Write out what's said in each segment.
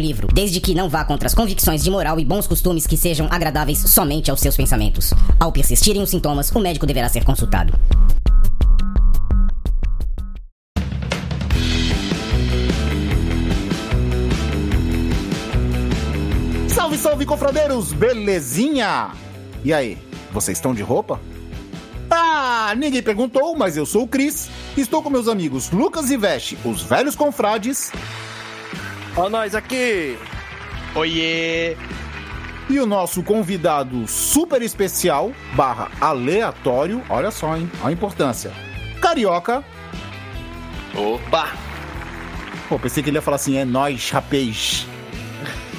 livro, desde que não vá contra as convicções de moral e bons costumes que sejam agradáveis somente aos seus pensamentos. Ao persistirem os sintomas, o médico deverá ser consultado. Salve, salve, confradeiros! Belezinha? E aí, vocês estão de roupa? Ah, ninguém perguntou, mas eu sou o Cris. Estou com meus amigos Lucas e Veste, os velhos confrades, Ó nós aqui! Oiê! e o nosso convidado super especial, barra aleatório, olha só, hein, a importância. Carioca. Opa! Pô, pensei que ele ia falar assim, é nós, rapaz.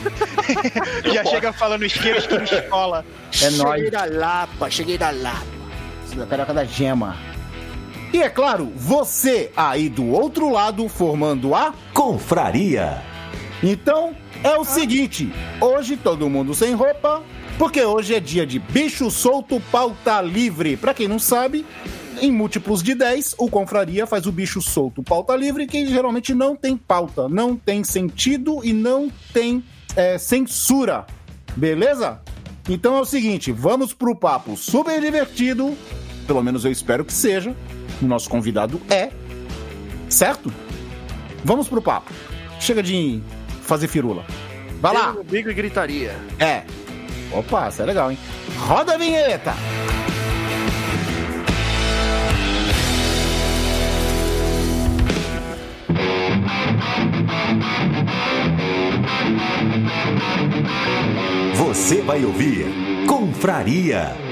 Já chega falando isqueiro, isqueiro escola. É nós. Cheguei da Lapa, cheguei da Lapa. da Carioca da Gema. E é claro, você aí do outro lado formando a Confraria. Então, é o seguinte: hoje todo mundo sem roupa, porque hoje é dia de bicho solto, pauta livre. Pra quem não sabe, em múltiplos de 10, o Confraria faz o bicho solto, pauta livre, que geralmente não tem pauta, não tem sentido e não tem é, censura. Beleza? Então é o seguinte: vamos pro papo super divertido, pelo menos eu espero que seja. O nosso convidado é, certo? Vamos pro papo. Chega de fazer firula. Vai lá! Bico e gritaria. É. Opa, isso é legal, hein? Roda a vinheta! Você vai ouvir Confraria.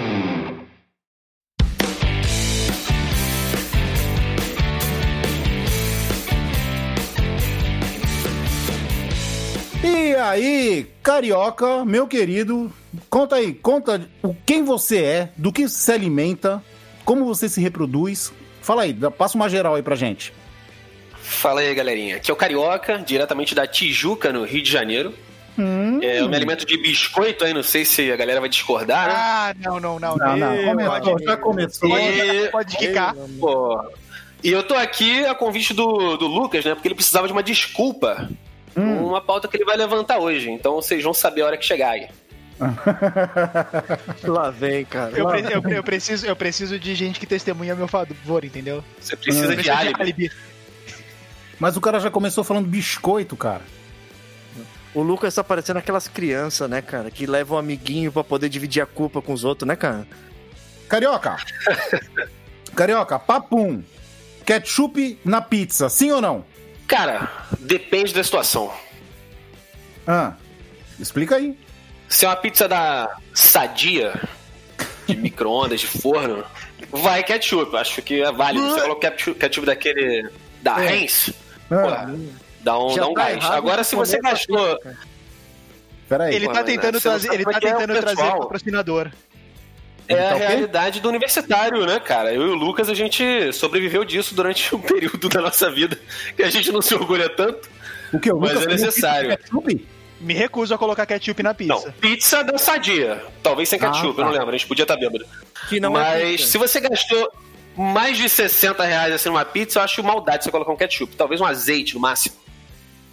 E aí, carioca, meu querido, conta aí, conta o quem você é, do que se alimenta, como você se reproduz. Fala aí, passa uma geral aí pra gente. Fala aí, galerinha. Aqui é o Carioca, diretamente da Tijuca, no Rio de Janeiro. É, eu me alimento de biscoito aí, não sei se a galera vai discordar, né? Ah, não, não, não. Não, não, começou, pode, já começou. E- pode quicar. E eu tô aqui a convite do, do Lucas, né? Porque ele precisava de uma desculpa. Uma pauta que ele vai levantar hoje. Então vocês vão saber a hora que chegar aí. Lá vem, cara. Eu, Lá pre- eu- eu preciso, eu preciso de gente que testemunha a meu favor, entendeu? Você precisa Eu de álibi. alibi. Mas o cara já começou falando biscoito, cara. O Lucas tá parecendo aquelas crianças, né, cara? Que levam um amiguinho pra poder dividir a culpa com os outros, né, cara? Carioca! Carioca, papum! Ketchup na pizza, sim ou não? Cara, depende da situação. Ah, explica aí. Se é uma pizza da Sadia, de micro-ondas, de forno, vai ketchup. Acho que é válido. Você coloca ketchup, ketchup daquele da Heinz, Ah, pô, dá um, dá um tá gás. errado Agora, se você essa gastou. peraí. Ele tá mas tentando você não trazer, ele tá é é tentando trazer patrocinador. É a tá realidade do universitário, né, cara? Eu e o Lucas, a gente sobreviveu disso durante um período da nossa vida que a gente não se orgulha tanto. O que? O Mas Lucas é necessário. pizza? Me recuso a colocar ketchup na Não, pizza. pizza da Sadia. Talvez sem Ah, ketchup, tá. eu não lembro. A gente podia estar bêbado. Que não é Mas pizza. se você gastou mais de 60 reais assim numa pizza, eu acho maldade você colocar um ketchup. Talvez um azeite no máximo.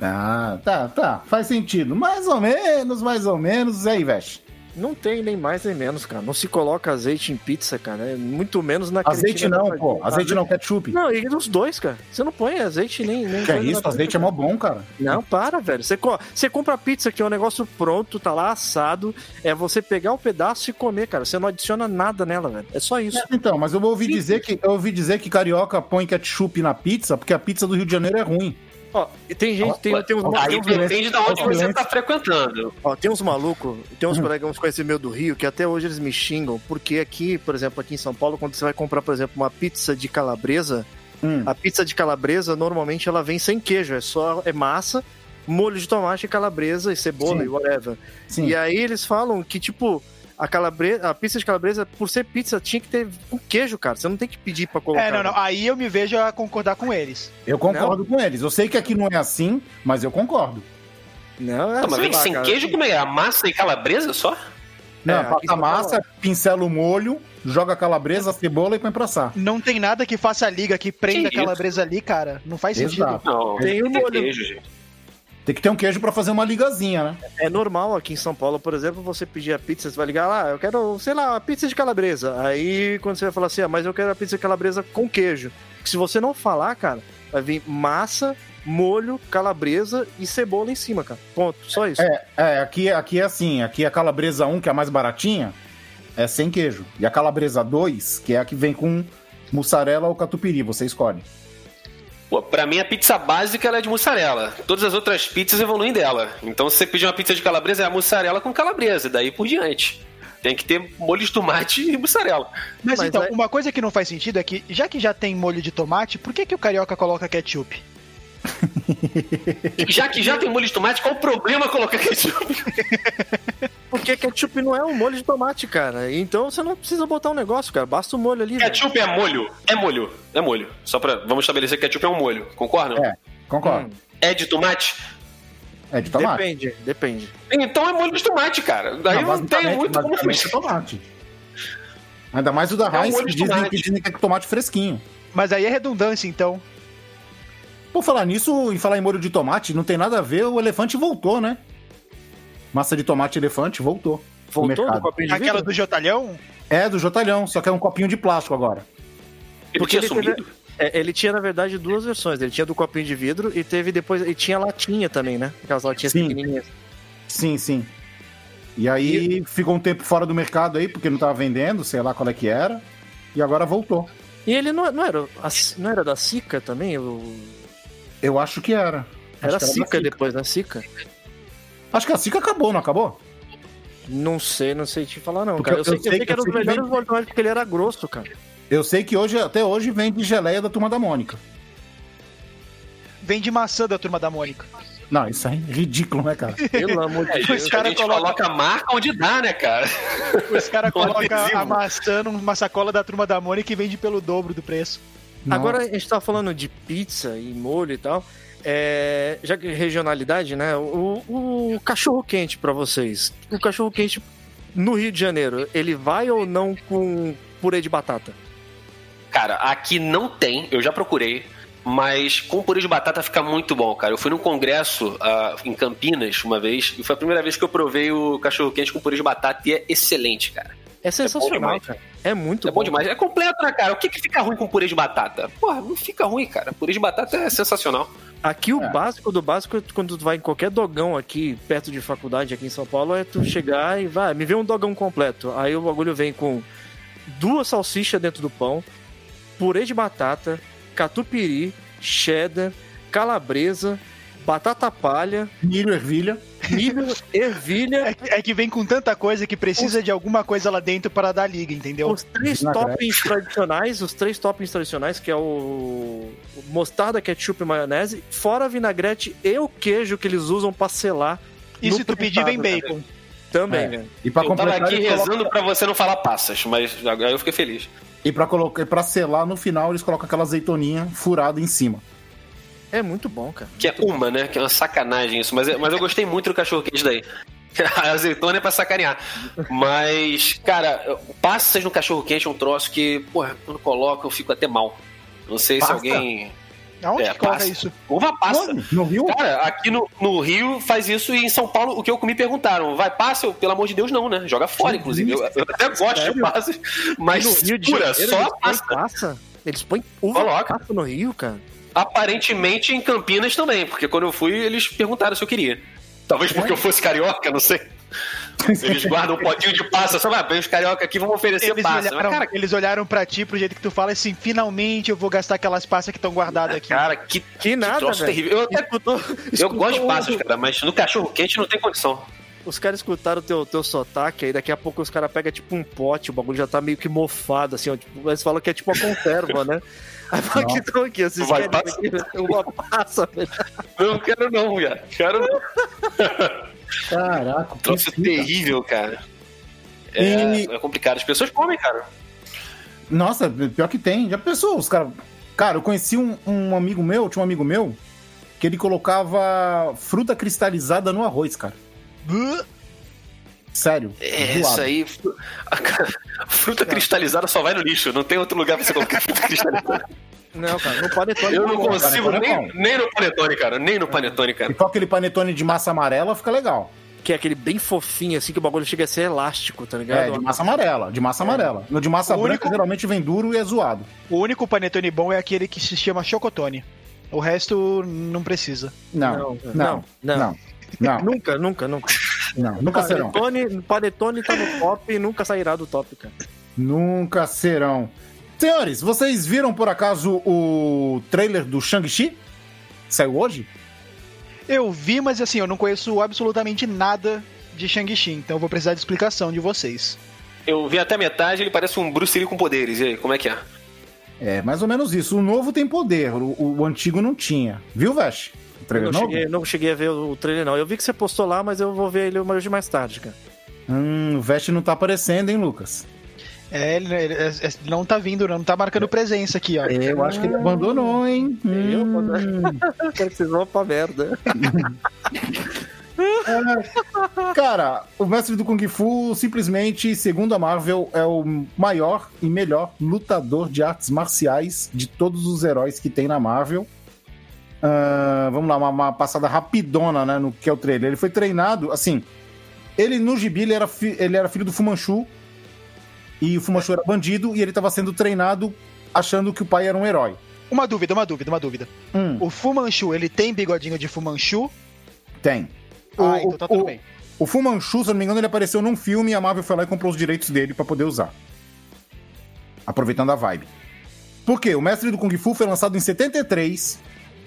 Ah, tá, tá. Faz sentido. Mais ou menos, mais ou menos. E aí, Veste? Não tem nem mais nem menos, cara. Não se coloca azeite em pizza, cara. É muito menos na Azeite não, pô. Sadia. Azeite não, ketchup. Não, e os dois, cara. Você não põe azeite nem. nem Que é isso? Azeite é mó bom, cara. Não, para, velho. Você, co- você compra pizza que é um negócio pronto, tá lá assado. É você pegar um pedaço e comer, cara. Você não adiciona nada nela, velho. É só isso. Então, mas eu ouvi dizer que eu ouvi dizer que carioca põe ketchup na pizza porque a pizza do Rio de Janeiro é ruim. Ó, e tem gente, tem, tem uns, Aí depende de onde você tá frequentando. ó, tem uns malucos, tem Hum. uns colegas uns conhecidos meus do Rio que até hoje eles me xingam, porque aqui, por exemplo, aqui em São Paulo, quando você vai comprar, por exemplo, uma pizza de calabresa, Hum. a pizza de calabresa normalmente ela vem sem queijo, é só é massa, molho de tomate, calabresa e cebola Sim. e whatever. Sim. E aí eles falam que, tipo, a, calabresa, a pizza de calabresa, por ser pizza, tinha que ter um queijo, cara. Você não tem que pedir pra colocar. É, não, não. Aí eu me vejo a concordar com eles. Eu concordo com eles. Eu sei que aqui não é assim, mas eu concordo. Não, é, Não, mas vem lá, sem cara. queijo, como é? A massa e calabresa só? Não, aqui passa massa, pincela o molho, joga a calabresa, a cebola e põe pra assar. Não tem nada que faça liga, que prenda Que a calabresa ali, cara. Não faz Exato. sentido. Não, Tem o tem molho. queijo, gente. Tem que ter um queijo pra fazer uma ligazinha, né? É normal aqui em São Paulo, por exemplo, você pedir a pizza, você vai ligar lá, eu quero, sei lá, uma pizza de calabresa. Aí quando você vai falar assim, ah, mas eu quero a pizza de calabresa com queijo. Se você não falar, cara, vai vir massa, molho, calabresa e cebola em cima, cara. Ponto, só isso. É, é aqui, aqui é assim, aqui a calabresa 1, que é a mais baratinha, é sem queijo. E a calabresa 2, que é a que vem com mussarela ou catupiry, você escolhe. Pô, pra mim a pizza básica ela é de mussarela. Todas as outras pizzas evoluem dela. Então se você pedir uma pizza de calabresa, é a mussarela com calabresa, daí por diante. Tem que ter molho de tomate e mussarela. Mas, Mas então, aí- uma coisa que não faz sentido é que, já que já tem molho de tomate, por que, que o carioca coloca ketchup? Já que já tem molho de tomate, qual o problema colocar ketchup? Porque ketchup não é um molho de tomate, cara. Então você não precisa botar um negócio, cara. Basta o molho ali. velho. ketchup é molho? É molho. É molho. Só pra. Vamos estabelecer que ketchup é um molho. Concordam? É, concordo. É de tomate? É de tomate. Depende, depende. Então é molho de tomate, cara. Daí não, tem basicamente- muito como fugir. é tomate. Ainda mais o da É um Heinz, que dizem, tomate. que dizem que é tomate fresquinho. Mas aí é redundância, então. Por falar nisso, em falar em molho de tomate, não tem nada a ver, o elefante voltou, né? Massa de tomate elefante voltou. Voltou do copinho de Aquela vidro? do Jotalhão? É, do Jotalhão, só que é um copinho de plástico agora. Ele Porque tinha ele teve- sumido? É, ele tinha, na verdade, duas versões. Ele tinha do copinho de vidro e teve depois. E tinha latinha também, né? Aquelas latinhas Sim. pequenininhas. Sim, sim. E aí ficou um tempo fora do mercado aí, porque não tava vendendo, sei lá qual é que era. E agora voltou. E ele não, não, era, não era da Sica também? O- Eu acho que era. Era acho que Sica da depois, né? Sica? Acho que a Sica acabou, não acabou? Não sei, não sei te falar, não, Porque cara. Eu, eu sei, eu sei sei que- que era eu um dos sei que melhores vem- molhos de tomate porque ele era grosso, cara. Eu sei que hoje, até hoje vende geleia da turma da Mônica. Vem de maçã da turma da Mônica. Não, isso é ridículo, né, cara? Pelo amor de É, Deus. Os cara a gente coloca- coloca a marca onde dá, né, cara? Os caras colocam a maçã numa sacola da turma da Mônica e vende pelo dobro do preço. Não. Agora a gente tá falando de pizza e molho e tal. É, já que regionalidade, né? O, o cachorro quente pra vocês. O cachorro quente no Rio de Janeiro, ele vai ou não com purê de batata? Cara, aqui não tem, eu já procurei, mas com purê de batata fica muito bom, cara. Eu fui num congresso ah, em Campinas uma vez e foi a primeira vez que eu provei o cachorro quente com purê de batata e é excelente, cara. É sensacional, demais. cara. É muito é bom demais. É completo, né, cara? O que, que fica ruim com purê de batata? Porra, não fica ruim, cara. Purê de batata é sensacional. Aqui o É. básico do básico, quando tu vai em qualquer dogão aqui, perto de faculdade aqui em São Paulo, é tu chegar e vai, me vê um dogão completo. Aí o bagulho vem com duas salsichas dentro do pão, purê de batata, catupiry, cheddar, calabresa, batata palha, Milho, ervilha. milho, ervilha, É que, é que vem com tanta coisa que precisa de alguma coisa lá dentro para dar liga, entendeu? os três toppings tradicionais, os três toppings tradicionais, que é o mostarda, ketchup e maionese, fora vinagrete e o queijo que eles usam pra selar. E no se tu pedir, vem prensado, bacon. Também, É. velho. E pra eu tava completar, aqui rezando pra você não falar passas, mas agora eu fiquei feliz. E pra, colocar, e pra selar no final, eles colocam aquela azeitoninha furada em cima. É muito bom, cara. Que é uma, né? Que é uma sacanagem isso. Mas, mas eu gostei muito do cachorro quente daí. A azeitona é pra sacanear. Mas, cara, passas no cachorro quente é um troço que, porra, quando coloca eu fico até mal. Não sei Passa? se alguém. Aonde É, coloca passa. isso? Uva passa. Onde? No Rio? Cara, aqui no, no Rio faz isso e em São Paulo o que eu comi perguntaram. Vai passa? Eu, pelo amor de Deus, não, né? Joga fora, inclusive. Eu, eu até gosto Sério? de passas, mas no Rio de pura, Janeiro, só passa. passa. Eles põem uva Coloca. passa no Rio, cara. Aparentemente em Campinas também, porque quando eu fui eles perguntaram se eu queria. Talvez porque eu fosse carioca, não sei. Eles guardam um potinho de passa, só vai, os carioca aqui vão oferecer Eles passa. olharam, Mas, cara, eles olharam pra ti pro jeito que tu fala assim, finalmente eu vou gastar aquelas passas que estão guardadas aqui. cara, que, Que nada, troço velho. terrível. Eu, até, Escutou- eu gosto de passas, cara, mas no cachorro quente não tem condição. Os caras escutaram o teu, teu sotaque, aí daqui a pouco os caras pegam tipo um pote, o bagulho já tá meio que mofado, assim, ó, tipo, eles falam que é tipo uma conserva, né? Aí fala que estão aqui, vocês Vai, querem passa. aqui uma passa, velho. Não quero não, cara. Quero não. Caraca, Troço fita. terrível, cara. É, E- é complicado. As pessoas comem, cara. Nossa, pior que tem. Já pensou, os caras. Cara, eu conheci um, um amigo meu, tinha um amigo meu, que ele colocava fruta cristalizada no arroz, cara. Sério. É, isso aí. a Fruta cristalizada só vai no lixo. Não tem outro lugar pra você colocar fruta cristalizada. Não, cara, não pode ter. Eu não consigo Panetone é nem, bom. nem no panetone, cara. Nem no panetone, E cara. com aquele panetone de massa amarela fica legal. Que é aquele bem fofinho, assim, que o bagulho chega a ser elástico, tá É, ligado? de massa amarela. De massa amarela. No de massa O branca único- geralmente vem duro e é zoado. O único panetone bom é aquele que se chama chocotone. O resto não precisa. Não, Não, não, não, não. Não, Nunca, nunca, nunca. Não, nunca serão. Panetone, panetone tá no top e nunca sairá do top, cara. Nunca serão. Senhores, vocês viram por acaso o trailer do Shang-Chi? Saiu hoje? Eu vi, mas assim, eu não conheço absolutamente nada de Shang-Chi, então eu vou precisar de explicação de vocês. Eu vi até metade, ele parece um Bruce Lee com poderes. E aí, como é que é? É, mais ou menos isso. O novo tem poder, o, o antigo não tinha. Viu, Vesh? Trailer não novo? cheguei, não cheguei a ver o trailer, não. Eu vi que você postou lá, mas eu vou ver ele hoje mais tarde, cara. Hum, o Vesh não tá aparecendo, hein, Lucas? É, ele, ele- ele não tá vindo, não tá marcando presença aqui, ó. Eu acho que ele abandonou, hein? Eu? Hum. Quero que vocês vão pra merda. Cara, o mestre do Kung Fu, simplesmente, segundo a Marvel, é o maior e melhor lutador de artes marciais de todos os heróis que tem na Marvel. Ah, vamos lá, uma, uma passada rapidona, né, no que é o trailer. Ele foi treinado, assim, ele no gibi, ele era, fi- ele era filho do Fu Manchu, e o Fu Manchu era bandido, e ele tava sendo treinado achando que o pai era um herói. Uma dúvida, uma dúvida, uma dúvida. Hum, O Fu Manchu, ele tem bigodinho de Fu Manchu? tem. Ah, O- então tá tudo o- bem. O Fu Manchu, se eu não me engano, ele apareceu num filme e a Marvel foi lá e comprou os direitos dele pra poder usar. Aproveitando a vibe. Por quê? O Mestre do Kung Fu foi lançado em 73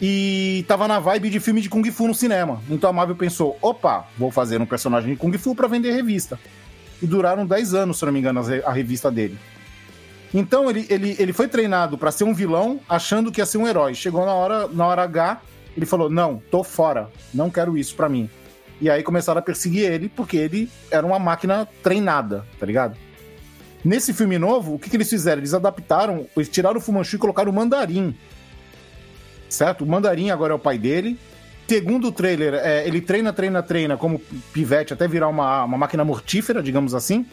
e tava na vibe de filme de Kung Fu no cinema. Então a Marvel pensou, opa, vou fazer um personagem de Kung Fu pra vender revista. E duraram 10 anos, se não me engano, a revista dele. Então ele, ele, ele foi treinado pra ser um vilão, achando que ia ser um herói. Chegou na hora, na hora H, ele falou, não, tô fora, não quero isso pra mim. E aí começaram a perseguir ele, porque ele era uma máquina treinada, tá ligado? Nesse filme novo, o que, que eles fizeram? Eles adaptaram, eles tiraram o Fumanchu e colocaram o Mandarim. Certo? O Mandarim agora é o pai dele. Segundo o trailer, é, ele treina, treina, treina como pivete até virar uma, uma máquina mortífera, digamos assim.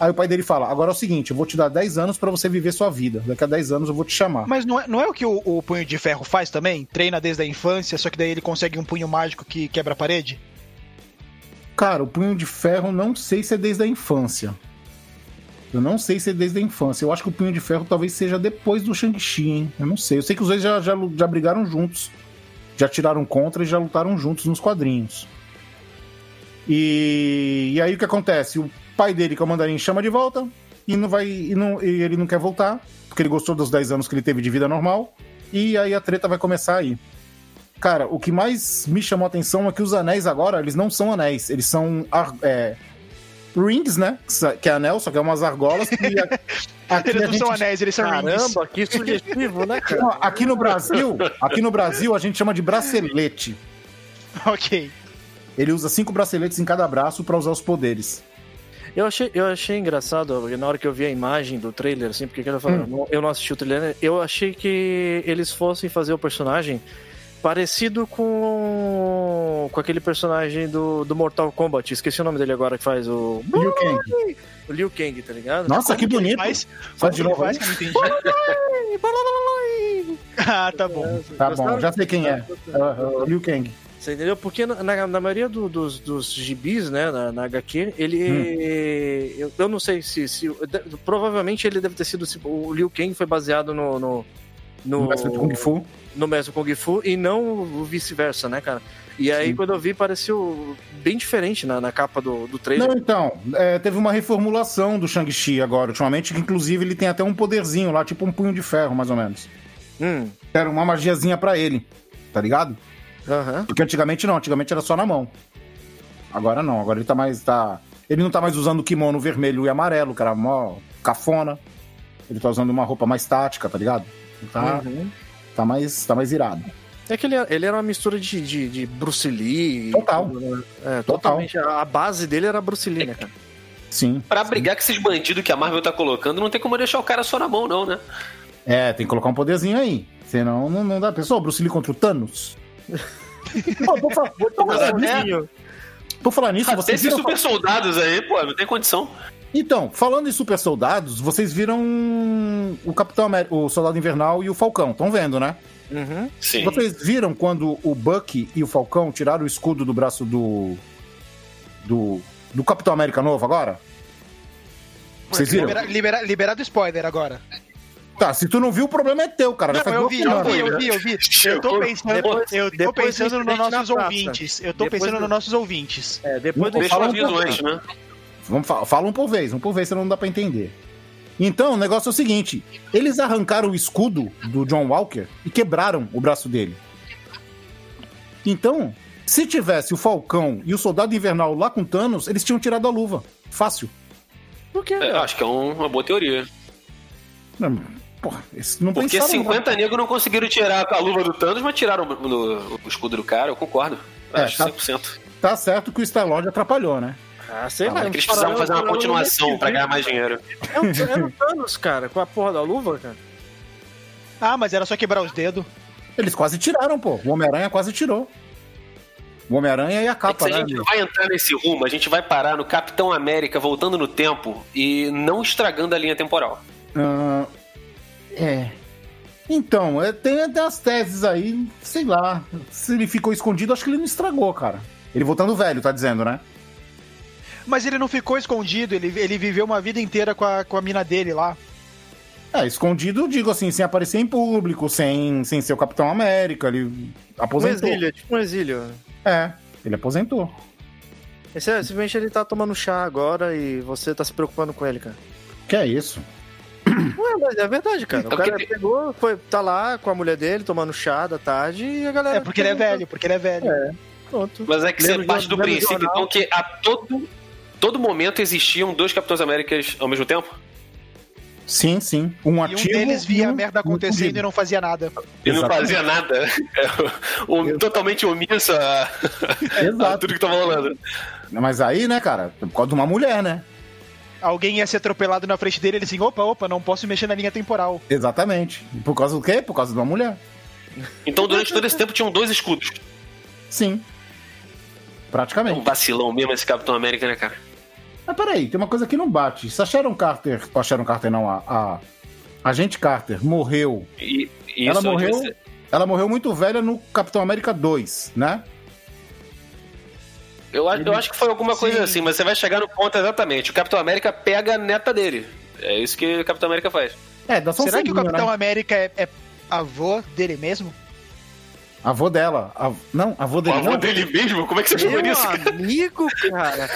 Aí o pai dele fala: Agora é o seguinte, eu vou te dar 10 anos pra você viver sua vida. Daqui a 10 anos eu vou te chamar. Mas não é, não é o que o, o Punho de Ferro faz também? Treina desde a infância, só que daí ele consegue um punho mágico que quebra a parede? Cara, o punho de ferro não sei se é desde a infância. Eu não sei se é desde a infância. Eu acho que o punho de ferro talvez seja depois do Shang-Chi, hein? Eu não sei. Eu sei que os dois já, já, já brigaram juntos. Já tiraram contra e já lutaram juntos nos quadrinhos. E, e aí o que acontece? O pai dele, que é o mandarim, chama de volta e não vai. E, não, e ele não quer voltar, porque ele gostou dos 10 anos que ele teve de vida normal. E aí a treta vai começar aí. Cara, o que mais me chamou a atenção é que os anéis agora, eles não são anéis, eles são é, rings, né? Que é anel, só que é umas argolas. E aqui, Eles não gente- são anéis, eles são rings. Caramba, que sugestivo, né, cara? Não, aqui no Brasil, aqui no Brasil a gente chama de bracelete. Ok. Ele usa cinco braceletes em cada braço pra usar os poderes. Eu achei, eu achei engraçado, porque na hora que eu vi a imagem do trailer, assim, porque eu, falei, Hum. eu não assisti o trailer, eu achei que eles fossem fazer o personagem parecido com, com aquele personagem do, do Mortal Kombat. Esqueci o nome dele agora, que faz o, Liu Kang. o Liu Kang, tá ligado? Nossa, que bonito. Faz, Faz de como novo faz, que eu não entendi. Ah, tá bom. Tá bom, já sei quem é. O- é o Liu Kang. Você entendeu? Porque na, na- na maioria do- dos, dos gibis, né, na, na HQ, ele. Hum. Eu, eu não sei se, se- de- Provavelmente ele deve ter sido. se- O Liu Kang foi baseado no, no, no, mestre Kung Fu. no mestre Kung Fu e não o vice-versa, né, cara? E aí, Sim. quando eu vi, pareceu bem diferente na, na capa do, do trailer. Não, então, é, teve uma reformulação do Shang-Chi agora, ultimamente, que inclusive ele tem até um poderzinho lá, tipo um punho de ferro, mais ou menos. Hum, Era uma magiazinha pra ele, tá ligado? aham. Porque antigamente não, antigamente era só na mão. Agora não, agora ele tá mais. Tá... Ele não tá mais usando o kimono vermelho e amarelo, que era mó cafona. Ele tá usando uma roupa mais tática, tá ligado? Tá, Uhum. tá, mais, tá mais irado. É que ele, ele era uma mistura de, de, de Bruce Lee. Total. né? É, Total. totalmente. A a base dele era Bruce Lee, né, cara? Sim. Pra brigar com esses bandidos que a Marvel tá colocando, não tem como deixar o cara só na mão, não, né? É, tem que colocar um poderzinho aí. Senão não, não dá. Pessoal, Bruce Lee contra o Thanos? Pô, por, fa- por falar nisso, por falar nisso, vocês esses super soldados aí, pô, não tem condição. Então, falando em super soldados, vocês viram o Capitão América, o Soldado Invernal e o Falcão. Estão vendo, né? Uhum. Sim. Vocês viram quando o Bucky e o Falcão tiraram o escudo do braço do. do. do Capitão América novo agora? Vocês viram? Libera, libera- liberado spoiler agora. Tá, se tu não viu, o problema é teu, cara. Já Não, eu vi, eu vi, eu vi, eu vi. Eu tô pensando, eu tô pensando do nos nossos ouvintes. Eu tô pensando do- nos nossos ouvintes. É, depois do Deixa um né? Vamos fa fala um por vez, um por vez, senão não dá pra entender. Então, o negócio é o seguinte: eles arrancaram o escudo do John Walker e quebraram o braço dele. Então, se tivesse o Falcão e o Soldado Invernal lá com Thanos, eles tinham tirado a luva. Fácil. Por quê? É, eu acho que é um- uma boa teoria. Não, Porra, não Porque pensaram, 50 negros não conseguiram tirar a luva do Thanos, mas tiraram o, no- o escudo do cara, eu concordo. É, acho tá. 100%. Tá certo que o Star-Lord atrapalhou, né? Ah, sei Ah, lá. é que eles precisavam fazer uma continuação pra ganhar mais dinheiro. É o, é o Thanos, cara, com a porra da luva, cara. Ah, mas era só quebrar os dedos. Eles quase tiraram, pô. O Homem-Aranha quase tirou. O Homem-Aranha e a É que capa, se a né? gente vai entrar nesse rumo, a gente vai parar no Capitão América voltando no tempo e não estragando a linha temporal. Ah, é. Então, é, tem até as teses aí, sei lá. Se ele ficou escondido, acho que ele não estragou, cara. Ele voltando velho, tá dizendo, né? Mas ele não ficou escondido, ele, ele viveu uma vida inteira com a, com a mina dele lá. É, escondido, digo assim, sem aparecer em público, sem, sem ser o Capitão América, ele Um aposentou. exílio, tipo um exílio. É, ele aposentou. Esse, é, simplesmente ele tá tomando chá agora e você tá se preocupando com ele, cara. Que é isso? Ué, mas é verdade, cara. Então, o cara que- pegou, foi, tá lá com a mulher dele tomando chá da tarde e a galera. É porque ele é velho, porque ele é velho. Pronto. Mas é que Lembra você parte do princípio, jornal? então, que a todo, todo momento existiam dois Capitães Américas ao mesmo tempo? Sim, sim. Um E um ativo. deles via um- a merda um acontecendo escondido. e não fazia nada. E não fazia nada. O- totalmente omisso a, a Exato. tudo que tava rolando. Mas aí, né, cara, por causa de uma mulher, né? Alguém ia ser atropelado na frente dele, ele assim, opa, opa, não posso mexer na linha temporal. Exatamente. Por causa do quê? Por causa de uma mulher. Então, durante todo esse tempo, tinham dois escudos. Sim. É um Praticamente. vacilão mesmo esse Capitão América, né, cara? Mas peraí, tem uma coisa que não bate. Se a Sharon Carter, ou a Sharon Carter não, a, a agente Carter morreu. E, e ela morreu. você- Ela morreu muito velha no Capitão América 2, né? Eu, acho- eu acho que foi alguma coisa Sim. assim, mas você vai chegar no ponto exatamente. O Capitão América pega a neta dele. É isso que o Capitão América faz. É, dá só um Será que o segundinho, Capitão né? América é, é avô dele mesmo? Avô dela. A- Não, avô O dele avô não. dele mesmo? Como é que você nisso? cara? amigo, cara.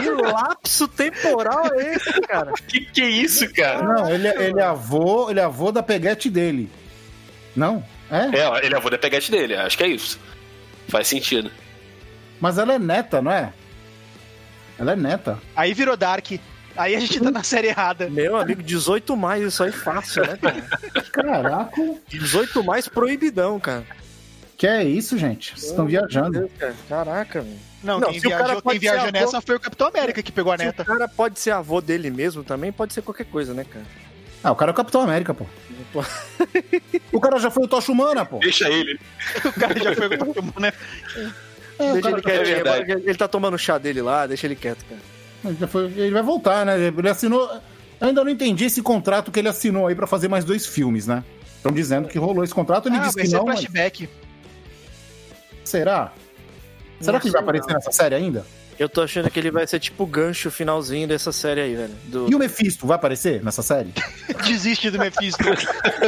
que lapso temporal é esse, cara? Que que é isso, cara? Não, ele, é- ele é avô, ele é avô da peguete dele. Não? É? É, ele é avô da peguete dele, acho que é isso. Faz sentido. Mas ela é neta, não é? Ela é neta. Aí virou Dark. Aí a gente tá na série errada. Meu amigo, 18 mais, isso aí fácil, né, cara? Caraca. 18 mais proibidão, cara. Que é isso, gente? Vocês estão Meu viajando. Deus, cara. Caraca, velho. Não, Não, quem se o cara viajou, quem viajou ser avô- nessa foi o Capitão América que pegou a Se neta. o cara pode ser avô dele mesmo também, pode ser qualquer coisa, né, cara? Ah, o cara é o Capitão América, pô. O cara já foi o Tocha Humana, pô. Deixa ele. O cara já foi o né? É, o deixa ele quietinho. é ele tá tomando chá dele lá, deixa ele quieto, cara. Ele, já foi- ele vai voltar, né? Ele assinou. Eu ainda não entendi esse contrato que ele assinou aí pra fazer mais dois filmes, né? Estão dizendo que rolou esse contrato, ele Ah, disse vai que ser não. Mas... Será? Será que ele vai aparecer não. nessa série ainda? Eu tô achando que ele vai ser tipo o gancho finalzinho dessa série aí, velho. Do... E o Mephisto vai aparecer nessa série? Desiste do Mephisto.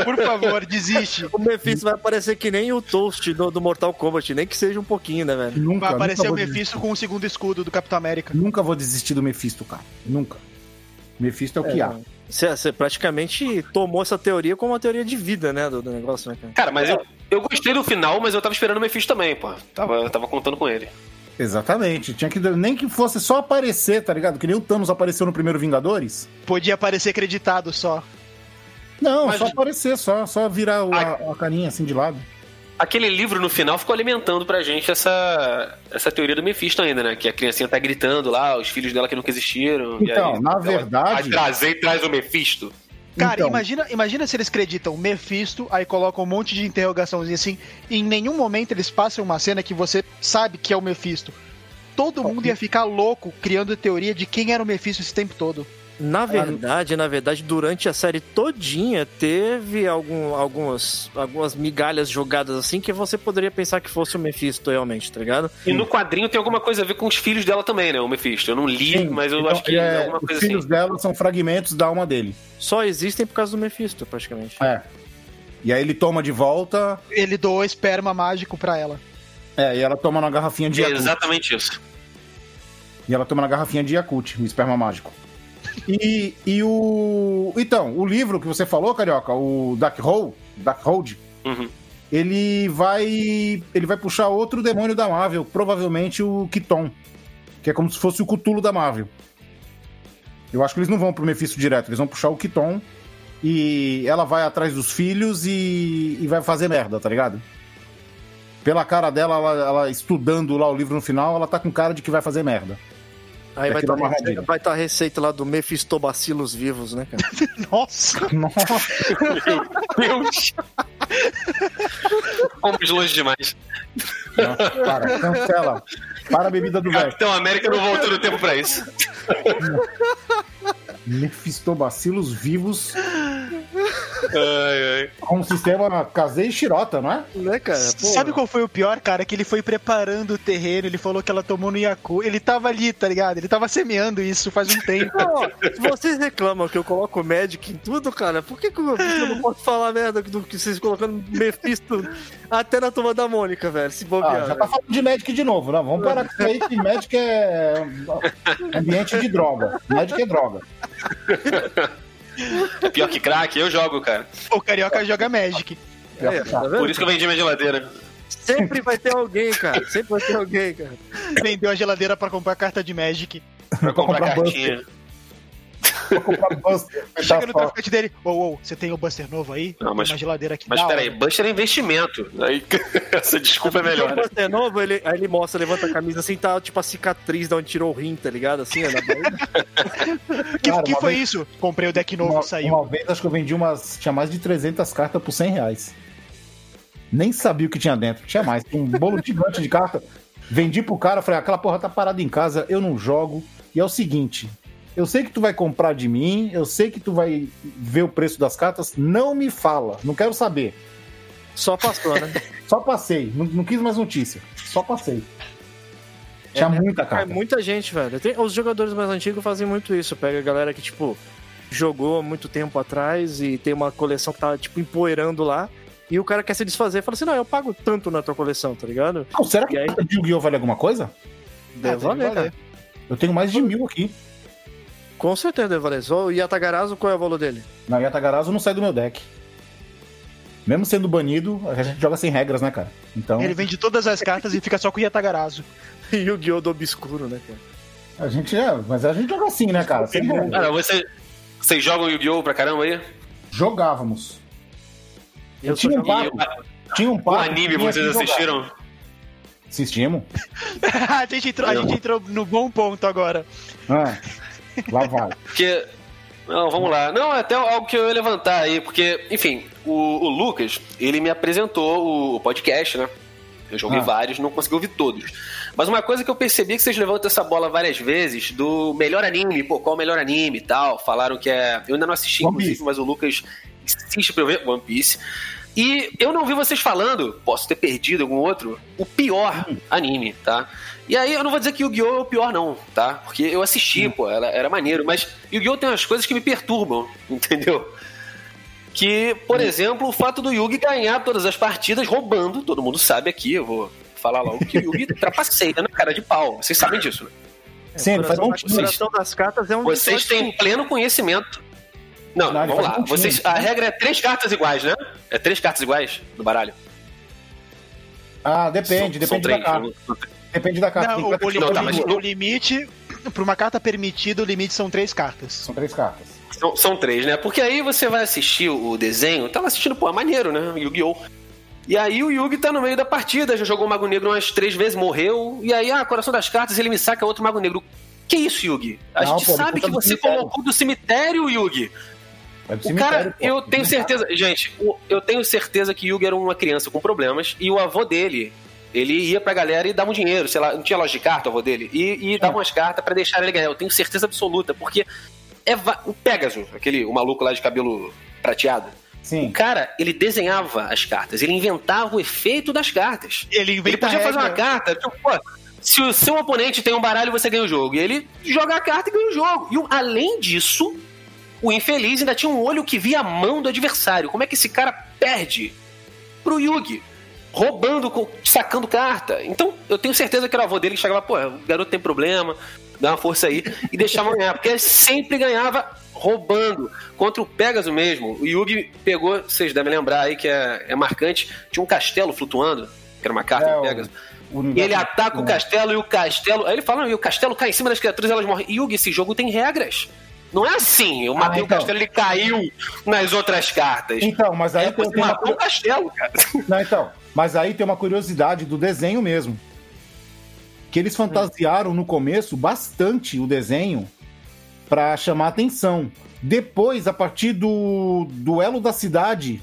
Por favor, desiste. O Mephisto vai aparecer que nem o Toast do, do Mortal Kombat, nem que seja um pouquinho, né, velho? Nunca, Vai aparecer nunca o Mephisto com o segundo escudo do Capitão América. Nunca vou desistir do Mephisto, cara. Nunca. Mephisto é o que há. Você, você praticamente tomou essa teoria como uma teoria de vida, né, do, do negócio, né, cara? Cara, mas eu, eu gostei do final, mas eu tava esperando o Mephisto também, pô. Tava, eu tava contando com ele. Exatamente. Tinha que nem que fosse só aparecer, tá ligado? Que nem o Thanos apareceu no primeiro Vingadores. Podia aparecer acreditado só. Não, Mas- só aparecer, só, só virar o- a, a carinha assim de lado. Aquele livro no final ficou alimentando pra gente essa, essa teoria do Mephisto ainda, né? Que a criancinha tá gritando lá, os filhos dela que nunca existiram. e Então, aí, na ela verdade- trazer e traz o Mephisto. Cara, Então. imagina, imagina se eles acreditam Mephisto, aí colocam um monte de interrogaçãozinha assim, e em nenhum momento eles passam uma cena que você sabe que é o Mephisto. Todo mundo ia ficar louco criando teoria de quem era o Mephisto esse tempo todo. Na verdade, na verdade, durante a série todinha teve algum, algumas, algumas migalhas jogadas assim que você poderia pensar que fosse o Mephisto realmente, tá ligado? E no quadrinho tem alguma coisa a ver com os filhos dela também, né? O Mephisto. Eu não li, Sim, mas eu então, acho que é, alguma os coisa filhos assim. dela são fragmentos da alma dele. Só existem por causa do Mephisto, praticamente. É. E aí ele toma de volta, Ele doou esperma mágico pra ela. é, e ela toma na garrafinha de É Yakult. exatamente isso. E ela toma na garrafinha de Yakult, o esperma mágico. E, e o. Então, o livro que você falou, Carioca, o Darkhold, Darkhold, Uhum. ele vai. Ele vai puxar outro demônio da Marvel, provavelmente o Kiton. Que é como se fosse o Cthulhu da Marvel. Eu acho que eles não vão pro Mephisto direto, eles vão puxar o Kiton. E ela vai atrás dos filhos e, e vai fazer merda, tá ligado? Pela cara dela, ela, ela estudando lá o livro no final, ela tá com cara de que vai fazer merda. Aí vai estar armadilha. vai tá a receita lá do Mephistobacilos vivos, né, cara? Nossa! Nossa. Deus! Fomos longe demais. Nossa, para, cancela. Para a bebida do velho. Capitão América não voltou no tempo pra isso. Mefistobacilos vivos Ai, ai. com um sistema caseiro e xirota, não é? né, cara? Pô, Sabe qual foi o pior, cara? Que ele foi preparando o terreno, ele falou que ela tomou no Yaku. Ele tava ali, tá ligado? Ele tava semeando isso faz um tempo. Se vocês reclamam que eu coloco Magic em tudo, cara, por que, que eu eu não posso falar merda do que vocês colocando Mephisto até na turma da Mônica, velho? Se Ah, bobear. já tá falando de Magic de novo, não? Vamos parar com isso aí que Magic é ambiente de droga. Magic é droga. É pior que crack, eu jogo, cara. o Carioca joga Magic. É, tá vendo? Por isso que eu vendi minha geladeira. Sempre vai ter alguém, cara. Sempre vai ter alguém, cara. Vendeu a geladeira pra comprar carta de Magic. Pra comprar comprar cartinha. Vou comprar Buster. Chega no Tá só. traficante dele. Ô, ô, você tem o Buster novo aí? Não, mas- Tem uma geladeira aqui. Mas peraí. Buster é investimento. Aí, essa desculpa é melhor. Você é novo, ele, aí ele mostra, levanta a camisa assim, tá tipo a cicatriz de onde tirou o rim, tá ligado? Assim, na barriga. Que, Cara, que foi vez- isso? Comprei o deck novo Uma, saiu. uma vez acho que eu vendi umas. Tinha mais de 300 cartas por 100 reais. Nem sabia o que tinha dentro. Tinha mais. Um bolo gigante de carta. Vendi pro cara, falei, aquela porra tá parada em casa, eu não jogo. E é o seguinte. Eu sei que tu vai comprar de mim, eu sei que tu vai ver o preço das cartas, não me fala, não quero saber. Só passou, né? Só passei, não, não quis mais notícia. Só passei. Tinha muita É carta. muita gente, velho. Tem- os jogadores mais antigos fazem muito isso. Pega a galera que, tipo, jogou há muito tempo atrás e tem uma coleção que tá, tipo, empoeirando lá. E o cara quer se desfazer. Fala assim, não, eu pago tanto na tua coleção, tá ligado? Não, será que E aí? carta de Yu-Gi-Oh! vale alguma coisa? Deve deve valer, valer. Eu tenho mais de mil aqui. Com certeza. Só o Yatagarasu, qual é o valor dele? Na Yatagarasu não sai do meu deck. Mesmo sendo banido, a gente joga sem regras, né, cara? Então, Ele vende todas as cartas e fica só com o Yatagarasu. Yu-Gi-Oh! do Obscuro, né, cara? a gente é, mas a gente joga assim, né, cara? Sem regras. Cara, você, vocês jogam Yu-Gi-Oh! pra caramba aí? Jogávamos. Eu tinha um papo, tinha um O papo. anime que tinha vocês jogar. assistiram? Assistimos. a, gente entrou, a gente entrou no bom ponto agora. Ah, lá vai. Porque. Não, vamos lá. Não, é até algo que eu ia levantar aí, porque, enfim, o, o Lucas, ele me apresentou o, o podcast, né? Eu joguei Ah. vários, não consegui ouvir todos. Mas uma coisa que eu percebi é que vocês levantam essa bola várias vezes do melhor anime, pô, qual o melhor anime e tal. Falaram que é. Eu ainda não assisti, One inclusive, Piece. mas o Lucas insiste pra eu ver One Piece. E eu não vi vocês falando, posso ter perdido algum outro, o pior anime, tá? E aí eu não vou dizer que Yu-Gi-Oh! é o pior, não, tá? Porque eu assisti, pô, era, era maneiro, mas Yu-Gi-Oh! tem umas coisas que me perturbam, entendeu? Que, por exemplo, o fato do Yugi ganhar todas as partidas roubando, todo mundo sabe aqui, eu vou falar logo que o Yugi trapaceia na cara de pau. Vocês sabem disso, né? Sim, ele faz um A coração das cartas é um Vocês têm pleno conhecimento. Não, ele vamos lá. um Vocês, a regra é três cartas iguais, né? É três cartas iguais no baralho. Ah, depende, São- são depende da três, carta. Depende da carta. Não, o, que não, tá, mas o limite, pra uma carta permitida, o limite são três cartas. São três cartas. São, são três, né? Porque aí você vai assistir o desenho, tava assistindo, pô, é maneiro, né? Yu-Gi-Oh! E aí o Yugi tá no meio da partida, já jogou o Mago Negro umas três vezes, morreu. E aí, ah, coração das cartas, ele me saca outro Mago Negro. Que isso, Yugi? A Não, gente pô, sabe que você cemitério. colocou do cemitério, Yugi. É do O cara, pô. eu tenho certeza, gente, eu tenho certeza que Yugi era uma criança com problemas e o avô dele, ele ia pra galera e dava um dinheiro, sei lá, não tinha loja de carta o avô dele, e, e dava umas cartas pra deixar ele ganhar. Eu tenho certeza absoluta, porque é va- o Pegasus, aquele o maluco lá de cabelo prateado. O Sim. cara, ele desenhava as cartas, ele inventava o efeito das cartas. Ele Ele podia fazer uma carta, tipo, pô, se o seu oponente tem um baralho, você ganha o jogo. E ele joga a carta e ganha o jogo. E o- além disso, o infeliz ainda tinha um olho que via a mão do adversário. Como é que esse cara perde pro Yugi? Roubando, sacando carta. Então, eu tenho certeza que era o avô dele que chegava, pô, o garoto tem problema, dá uma força aí, e deixava ganhar. Porque ele sempre ganhava roubando. Contra o Pegasus mesmo, o Yugi pegou, vocês devem lembrar aí que é, é marcante, tinha um castelo flutuando, que era uma carta É, do Pegasus. o E ele ataca o castelo e o castelo. Aí ele fala, e o castelo cai em cima das criaturas e elas morrem. Yugi, esse jogo tem regras. Não é assim. Eu matei então. o castelo ele caiu nas outras cartas. Então, mas aí É, tem, você tem uma... matou o castelo, cara. Não, então, mas aí tem uma curiosidade do desenho mesmo. Que eles fantasiaram no começo bastante o desenho pra chamar atenção. Depois, a partir do duelo da cidade,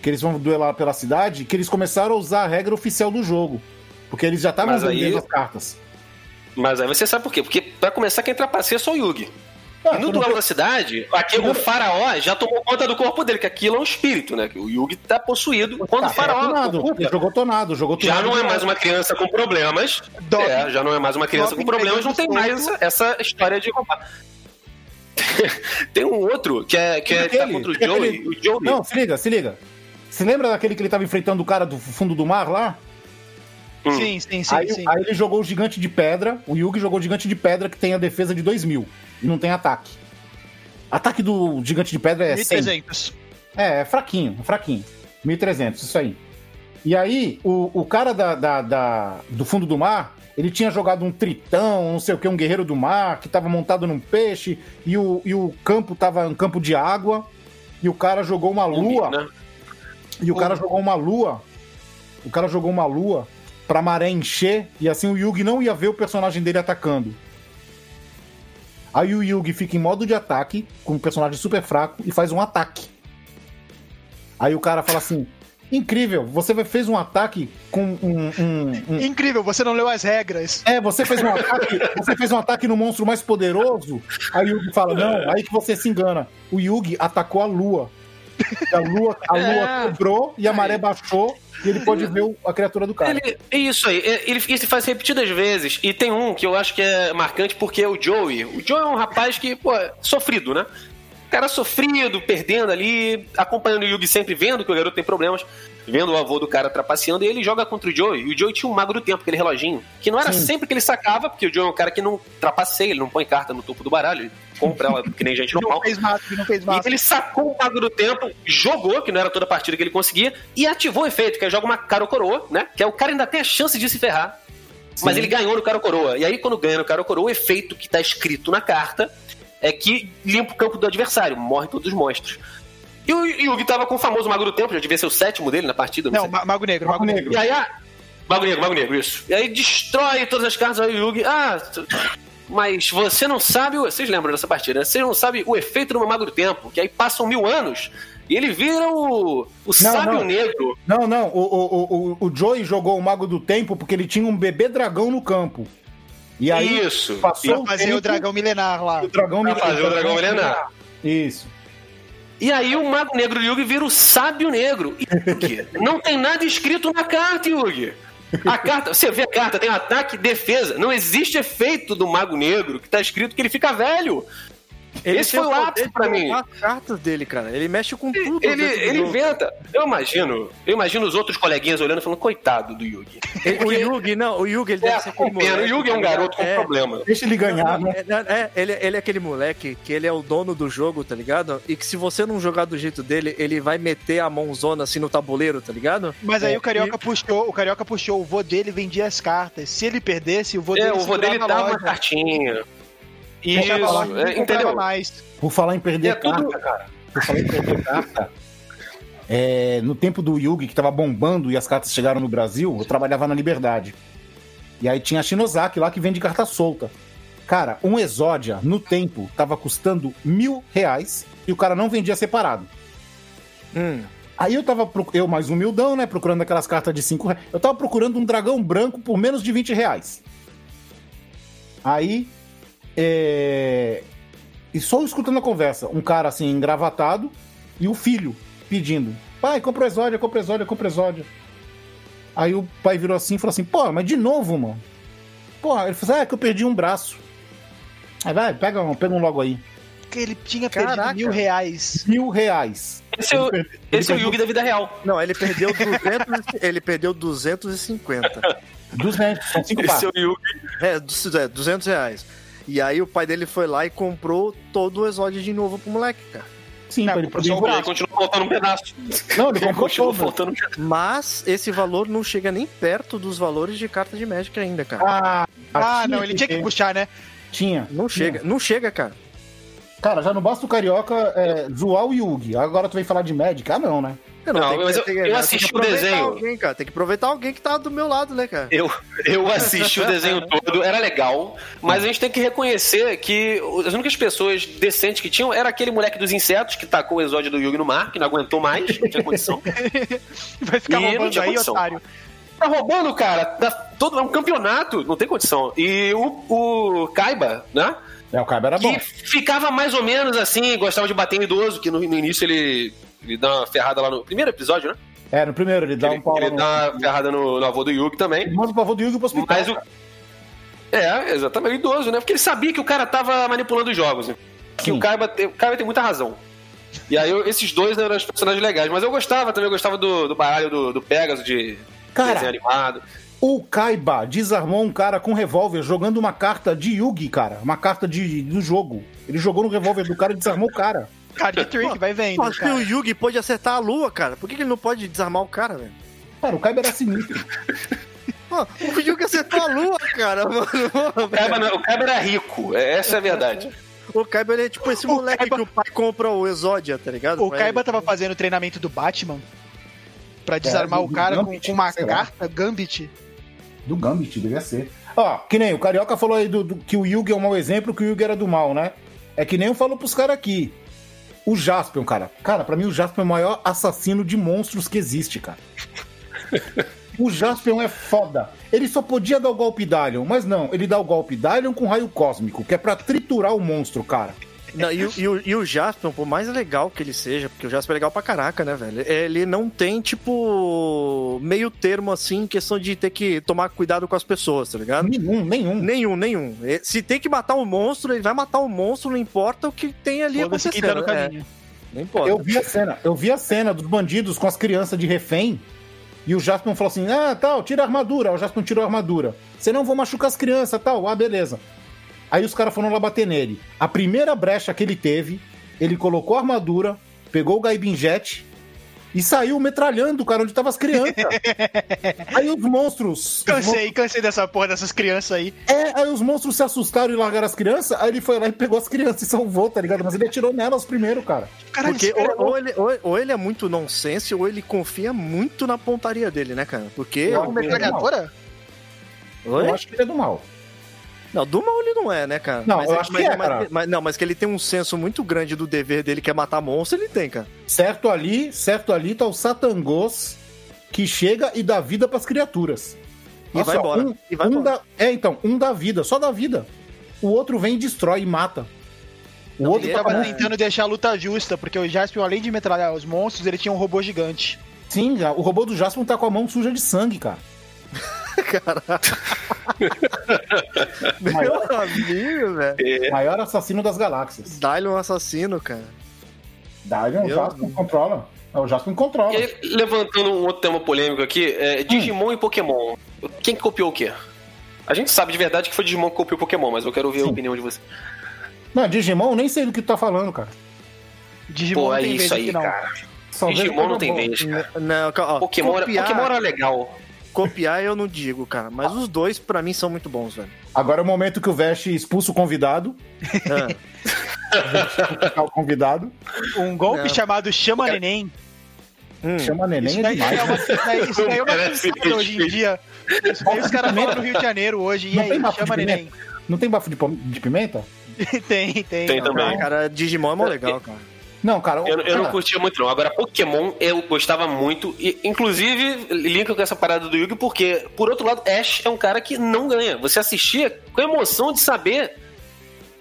que eles vão duelar pela cidade, que eles começaram a usar a regra oficial do jogo. Porque eles já estavam Mas aí- vendendo as cartas. Mas aí você sabe por quê? Porque pra começar, quem trapaceia é só o Yugi. Ah, E no duelo da cidade, aqui, o faraó já tomou conta do corpo dele, que aquilo é um espírito, né? Que o Yugi tá possuído. Quando o Tá, faraó era tonado. ocupa, Ele jogou tonado, jogou já tonado. não é mais uma criança com problemas. Doping. É, já não é mais uma criança com problemas, não tem mais essa, essa história de roubar. tem um outro que é, que é, tá Aquele- contra o aquele- Joey. O Joey. Não, se liga, se liga. Você lembra daquele que ele tava enfrentando o cara do fundo do mar lá? Hum. Sim, sim, sim, aí, sim. aí ele jogou o gigante de pedra. O Yugi jogou o gigante de pedra que tem a defesa de 2000 e não tem ataque. Ataque do gigante de pedra é 100. 1300. É, é fraquinho, é fraquinho. 1300, isso aí. E aí, o, o cara da, da- da- do fundo do mar, ele tinha jogado um tritão, não sei o que, um guerreiro do mar, que tava montado num peixe, e o, e o campo tava um campo de água, e o cara jogou uma lua. né? E o cara jogou uma lua. O cara jogou uma lua pra maré encher e assim o Yugi não ia ver o personagem dele atacando. Aí o Yugi fica em modo de ataque, com um personagem super fraco, e faz um ataque. Aí o cara fala assim: Incrível, você fez um ataque com um. um- um- Incrível, você não leu as regras. É, você fez um ataque. Você fez um ataque no monstro mais poderoso. Aí o Yugi fala: Não, aí que você se engana. O Yugi atacou a lua. A lua, a lua É. quebrou e a maré baixou e ele pode ver a criatura do cara. Ele, é isso aí, é, ele, ele faz repetidas vezes. E tem um que eu acho que é marcante porque é o Joey. O Joey é um rapaz que, pô, é sofrido, né? Cara sofrido, perdendo ali, acompanhando o Yugi sempre, vendo que o garoto tem problemas, vendo o avô do cara trapaceando, e ele joga contra o Joey. E o Joey tinha um mago do tempo, aquele reloginho, que não era Sim. sempre que ele sacava, porque o Joey é um cara que não trapaceia, ele não põe carta no topo do baralho, ele compra ela que nem gente Não normal. fez massa, não fez E ele sacou o mago do tempo, jogou, que não era toda a partida que ele conseguia, e ativou o efeito, que é joga uma cara ou coroa, né? Que é o cara ainda tem a chance de se ferrar. Mas ele ganhou no cara ou coroa. E aí, quando ganha no cara ou coroa, o efeito que tá escrito na carta é que limpa o campo do adversário, morre todos os monstros. E o Yugi tava com o famoso Mago do Tempo, já devia ser o sétimo dele na partida, não, Não. Ma- Mago Negro, Mago Mago Negro. E aí, ah, Mago Negro, Mago Negro, isso. E aí destrói todas as cartas, aí o Yugi, ah, mas você não sabe, o- vocês lembram dessa partida, né? Vocês não sabem o efeito do Mago do Tempo, que aí passam mil anos e ele vira o, o sábio não. negro. Não, não, o, o, o, o Joey jogou o Mago do Tempo porque ele tinha um bebê dragão no campo. E aí Isso. passou Pra fazer o dragão milenar lá. o dragão Pra fazer o dragão milenar. Isso. E aí o Mago Negro Yugi vira o Sábio Negro. Yugi, não tem nada escrito na carta, Yugi. A carta, você vê a carta, tem ataque e defesa. Não existe efeito do Mago Negro que tá escrito que ele fica velho. Esse tem foi o ápice pra mim. as cartas dele, cara. Ele mexe com tudo. Ele, ele inventa. Eu imagino, eu imagino os outros coleguinhas olhando e falando, coitado do Yugi. Ele- o Yugi, não, o Yugi ele É, deve ser aquele com pena. O moleque, Yugi é um garoto com É, problema. Deixa ele ganhar, né? É, é, ele, ele é aquele moleque que ele é o dono do jogo, tá ligado? E que se você não jogar do jeito dele, ele vai meter a mãozona assim no tabuleiro, tá ligado? Mas aí É, o Carioca puxou, o Carioca puxou, o vô dele vendia as cartas. Se ele perdesse, o vô É, dele o vô dele dava uma cartinha. Isso, é, entendeu? mais. Por falar em perder É tudo- carta, cara. Por falar em perder carta. é, no tempo do Yugi, que tava bombando e as cartas chegaram no Brasil, eu trabalhava na Liberdade. E aí tinha a Shinozaki lá que vende carta solta. Cara, um Exódia, no tempo, tava custando mil reais e o cara não vendia separado. Hum. Aí eu tava, eu mais humildão, né, procurando aquelas cartas de 5 reais. Eu tava procurando um dragão branco por menos de 20 reais. Aí, é... E só escutando a conversa, um cara assim, engravatado, e o filho pedindo, pai, compra o Exódia, compra o Exódia, compra o Exódia. Aí o pai virou assim e falou assim, pô, mas de novo, mano. Pô, ele falou assim, ah, é que eu perdi um braço. Aí vai, pega um, pega um logo aí. Porque ele tinha Caraca. perdido mil reais. Mil reais. Esse é o, Ele esse é o perdeu Yugi da vida real. Não, ele perdeu 200, ele perdeu 250. 200, são cinco Esse é o Yugi. É, du- é, 200 reais. E aí o pai dele foi lá e comprou todo o exódio de novo pro moleque, cara. Sim, Não, pra ele poder continua faltando um pedaço. Não, ele todo. faltando um pedaço. Mas esse valor não chega nem perto dos valores de carta de Magic ainda, cara. Ah, Ah, tinha não, ele tinha que puxar, né? Tinha. não chega, não chega, cara. Cara, já não basta o Carioca é, zoar o Yugi. Agora tu vem falar de Magic? Ah, não, né? Não, tem que- mas eu- eu assisti o desenho. Alguém, cara. Tem que aproveitar alguém que tá do meu lado, né, cara? Eu, eu assisti o desenho todo, era legal, mas a gente tem que reconhecer que as únicas pessoas decentes que tinham era aquele moleque dos insetos que tacou o exódio do Yugi no mar, que não aguentou mais, não tinha condição. Vai ficar E não roubando aí, condição. otário. Tá roubando, cara. Tá todo, é um campeonato, não tem condição. E o, o Kaiba, né? É, o Kaiba era bom. Ficava mais ou menos assim, gostava de bater em idoso, que no, no início ele, ele dá uma ferrada lá no primeiro episódio, né? É, no primeiro, ele dá ele um pau ele no... dá uma ferrada no, no avô do Yugi também. Ele manda o pavô do Yugi pro hospital. Mas o. É, exatamente, o idoso, né? Porque ele sabia que o cara tava manipulando os jogos. Né? Que o Kaiba, tem, o Kaiba tem muita razão. E aí eu- esses dois eram os personagens legais. Mas eu gostava também, eu gostava do, do baralho do, do Pegasus de Cara. desenho animado. O Kaiba desarmou um cara com revólver jogando uma carta de Yugi, cara. Uma carta de, do jogo. Ele jogou no revólver do cara e desarmou o cara. Cara de trick, vai vendo. Mas que o Yugi pode acertar a lua, cara. Por que, que ele não pode desarmar o cara, velho? Cara, o Kaiba era sinistro. Pô, o Yugi acertou a lua, cara, mano. O Kaiba, não- o Kaiba era rico, é- essa é a verdade. O Kaiba ele é tipo esse O moleque Kaiba- que o pai compra o Exódia, tá ligado? O Kaiba ele. tava fazendo o treinamento do Batman pra desarmar do o cara com, Gambit, com uma sei lá. carta Gambit. Do Gambit, devia ser. Ó, que nem o Carioca falou aí do, do- que o Yugi é um mau exemplo, que o Yugi era do mal, né? É que nem eu falo pros caras aqui. O Jaspion, cara. Cara, pra mim o Jaspion é o maior assassino de monstros que existe, cara. o Jaspion é foda. Ele só podia dar o golpe Dalion, mas não, ele dá o golpe Dalion com raio cósmico, que é pra triturar o monstro, cara. Não, e, o- e o, e o Jaspion, por mais legal que ele seja, porque o Jaspion é legal pra caraca, né, velho? Ele não tem, tipo, meio termo assim, em questão de ter que tomar cuidado com as pessoas, tá ligado? Nenhum, nenhum. Nenhum, nenhum. Se tem que matar um monstro, ele vai matar o monstro, não importa o que tem ali Foda-se tá acontecendo. no É, não importa. Eu vi a cena, eu vi a cena dos bandidos com as crianças de refém. E o Jaspion falou assim: ah, tal, tira a armadura. O Jaspion tirou a armadura. Senão vou machucar as crianças, tal. Ah, beleza. Aí os caras foram lá bater nele. A primeira brecha que ele teve, ele colocou a armadura, pegou o Gaibin Jet e saiu metralhando, cara, onde estavam as crianças. aí os monstros. os Cansei, cansei dessa porra dessas crianças aí. é, aí os monstros se assustaram e largaram as crianças. Aí ele foi lá e pegou as crianças e salvou, tá ligado? Mas ele atirou nelas primeiro, cara. Caralho, Porque cara é ou, ou ele, ou, ou ele é muito nonsense, ou ele confia muito na pontaria dele, né, cara? Porque. Eu- uma metralhadora? Oi? Eu acho que ele é do mal. Não, do mal ele não é, né, cara? Não, mas eu ele- acho mas, que é, mas- cara. mas- não, mas que ele tem um senso muito grande do dever dele, que é matar monstro, ele tem, cara. Certo ali, certo ali tá o Satangos que chega e dá vida pras criaturas. E vai embora, Um, e vai um embora. dá- é, então, um dá vida, só dá vida. O outro vem e destrói e mata. O outro Ele tá tava tentando deixar a luta justa, porque o Jaspion, além de metralhar os monstros, ele tinha um robô gigante. Sim, o robô do Jaspion tá com a mão suja de sangue, cara. Meu amigo, velho. Maior assassino das galáxias. Um assassino, cara. Daí o Meu Jaspion controla. É, O Jaspion controla. E aí, levantando um outro tema polêmico aqui, é, Digimon e Pokémon. Quem que copiou o quê? A gente sabe de verdade que foi Digimon que copiou Pokémon, mas eu quero ouvir a Sim. opinião de você. Não, Digimon, nem sei do que tu tá falando, cara. Digimon Pô, não é isso aí, cara. Só Digimon não tem vez, cara. Não, ó, Pokémon, era, copiar, Pokémon era legal. Copiar eu não digo, cara. Mas os dois, pra mim, são muito bons, velho. Agora é o momento que o Vest expulsa o convidado. Ah, o convidado. Um golpe Não. chamado Chama Neném. hum. Chama neném Isso é daí demais. é uma, né? isso daí- isso daí é uma Parece cultura hoje em dia. Isso daí os caras falam no Rio de Janeiro hoje. E Não aí, chama neném. Não tem bafo de, pimenta? tem, tem. Tem também. Ah, cara, Digimon é mó legal, cara. Não, cara. Eu, eu não curtia muito, não. Agora, Pokémon eu gostava muito. E, inclusive, linka com essa parada do Yugi, porque, por outro lado, Ash é um cara que não ganha. Você assistia com a emoção de saber